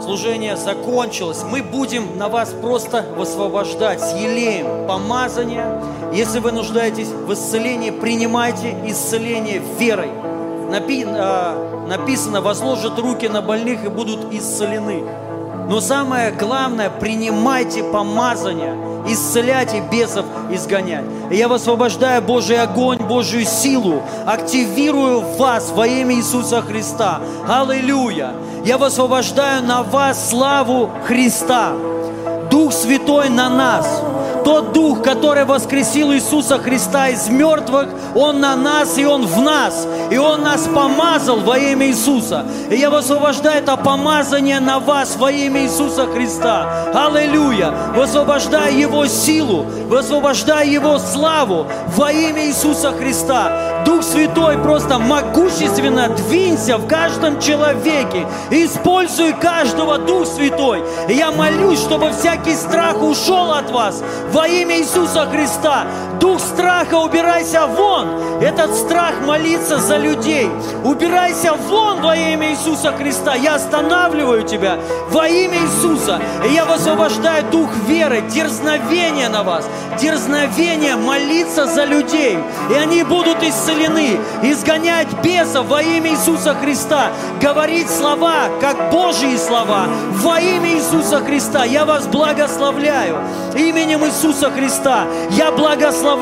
Speaker 1: служение закончилось, мы будем на вас просто высвобождать с елеем помазание. Если вы нуждаетесь в исцелении, принимайте исцеление верой. Напи- а, написано, возложат руки на больных и будут исцелены. Но самое главное, принимайте помазание, исцеляйте бесов, изгонять. И я высвобождаю Божий огонь, Божью силу, активирую вас во имя Иисуса Христа. Аллилуйя! Я высвобождаю на вас славу Христа. Дух Святой на нас. Тот Дух, который воскресил Иисуса Христа из мертвых, Он на нас и Он в нас. И Он нас помазал во имя Иисуса. И я высвобождаю это помазание на вас во имя Иисуса Христа. Аллилуйя! Высвобождаю Его силу, высвобождаю Его славу во имя Иисуса Христа. Дух Святой просто могущественно двинься в каждом человеке. Используй каждого, Дух Святой. И я молюсь, чтобы всякий страх ушел от вас во имя Иисуса Христа. Дух страха, убирайся вон. Этот страх молиться за людей. Убирайся вон во имя Иисуса Христа. Я останавливаю тебя во имя Иисуса. И я высвобождаю дух веры, дерзновения на вас. Дерзновение молиться за людей. И они будут исцелены. Изгонять бесов во имя Иисуса Христа. Говорить слова, как Божьи слова. Во имя Иисуса Христа. Я вас благословляю. Именем Иисуса Христа. Я благословляю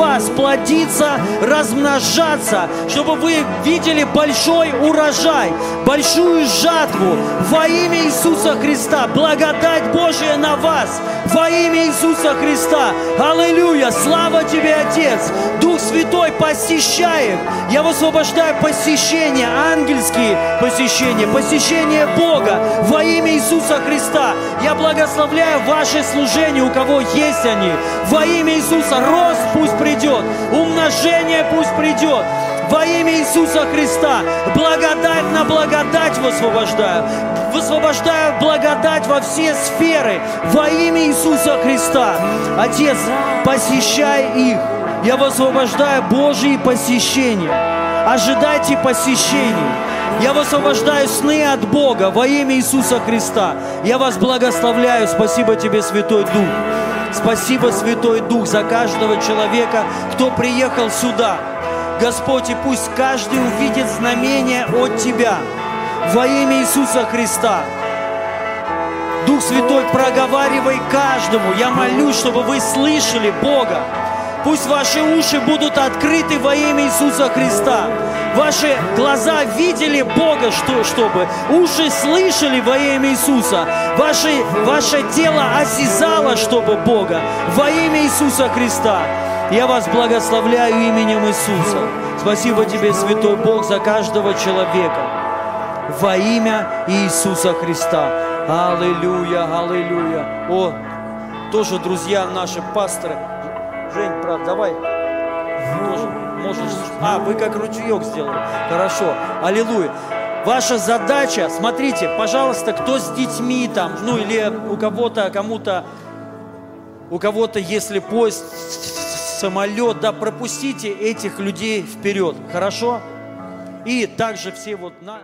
Speaker 1: вас плодиться, размножаться, чтобы вы видели большой урожай, большую жатву во имя Иисуса Христа. Благодать Божия на вас во имя Иисуса Христа. Аллилуйя! Слава Тебе, Отец! Дух Святой посещает. Я высвобождаю посещение, ангельские посещения, посещение Бога во имя Иисуса Христа. Я благословляю ваши служения, у кого есть они. Во имя Иисуса рост пусть придет, умножение пусть придет. Во имя Иисуса Христа благодать на благодать высвобождаю. Высвобождаю благодать во все сферы во имя Иисуса Христа. Отец, посещай их. Я высвобождаю Божьи посещения. Ожидайте посещений. Я высвобождаю сны от Бога во имя Иисуса Христа. Я вас благословляю. Спасибо тебе, Святой Дух. Спасибо, Святой Дух, за каждого человека, кто приехал сюда. Господь, и пусть каждый увидит знамение от Тебя во имя Иисуса Христа. Дух Святой, проговаривай каждому. Я молюсь, чтобы вы слышали Бога. Пусть ваши уши будут открыты во имя Иисуса Христа. Ваши глаза видели Бога, что, чтобы уши слышали во имя Иисуса. Ваше, ваше тело осязало, чтобы Бога во имя Иисуса Христа. Я вас благословляю именем Иисуса. Спасибо тебе, Святой Бог, за каждого человека. Во имя Иисуса Христа. Аллилуйя, аллилуйя. О, тоже друзья наши, пасторы. Жень, брат, давай. Тоже можешь. А, вы как ручеек сделали. Хорошо. Аллилуйя. Ваша задача, смотрите, пожалуйста, кто с детьми там, ну или у кого-то, кому-то, у кого-то, если поезд, самолет, да, пропустите этих людей вперед, хорошо? И также все вот на...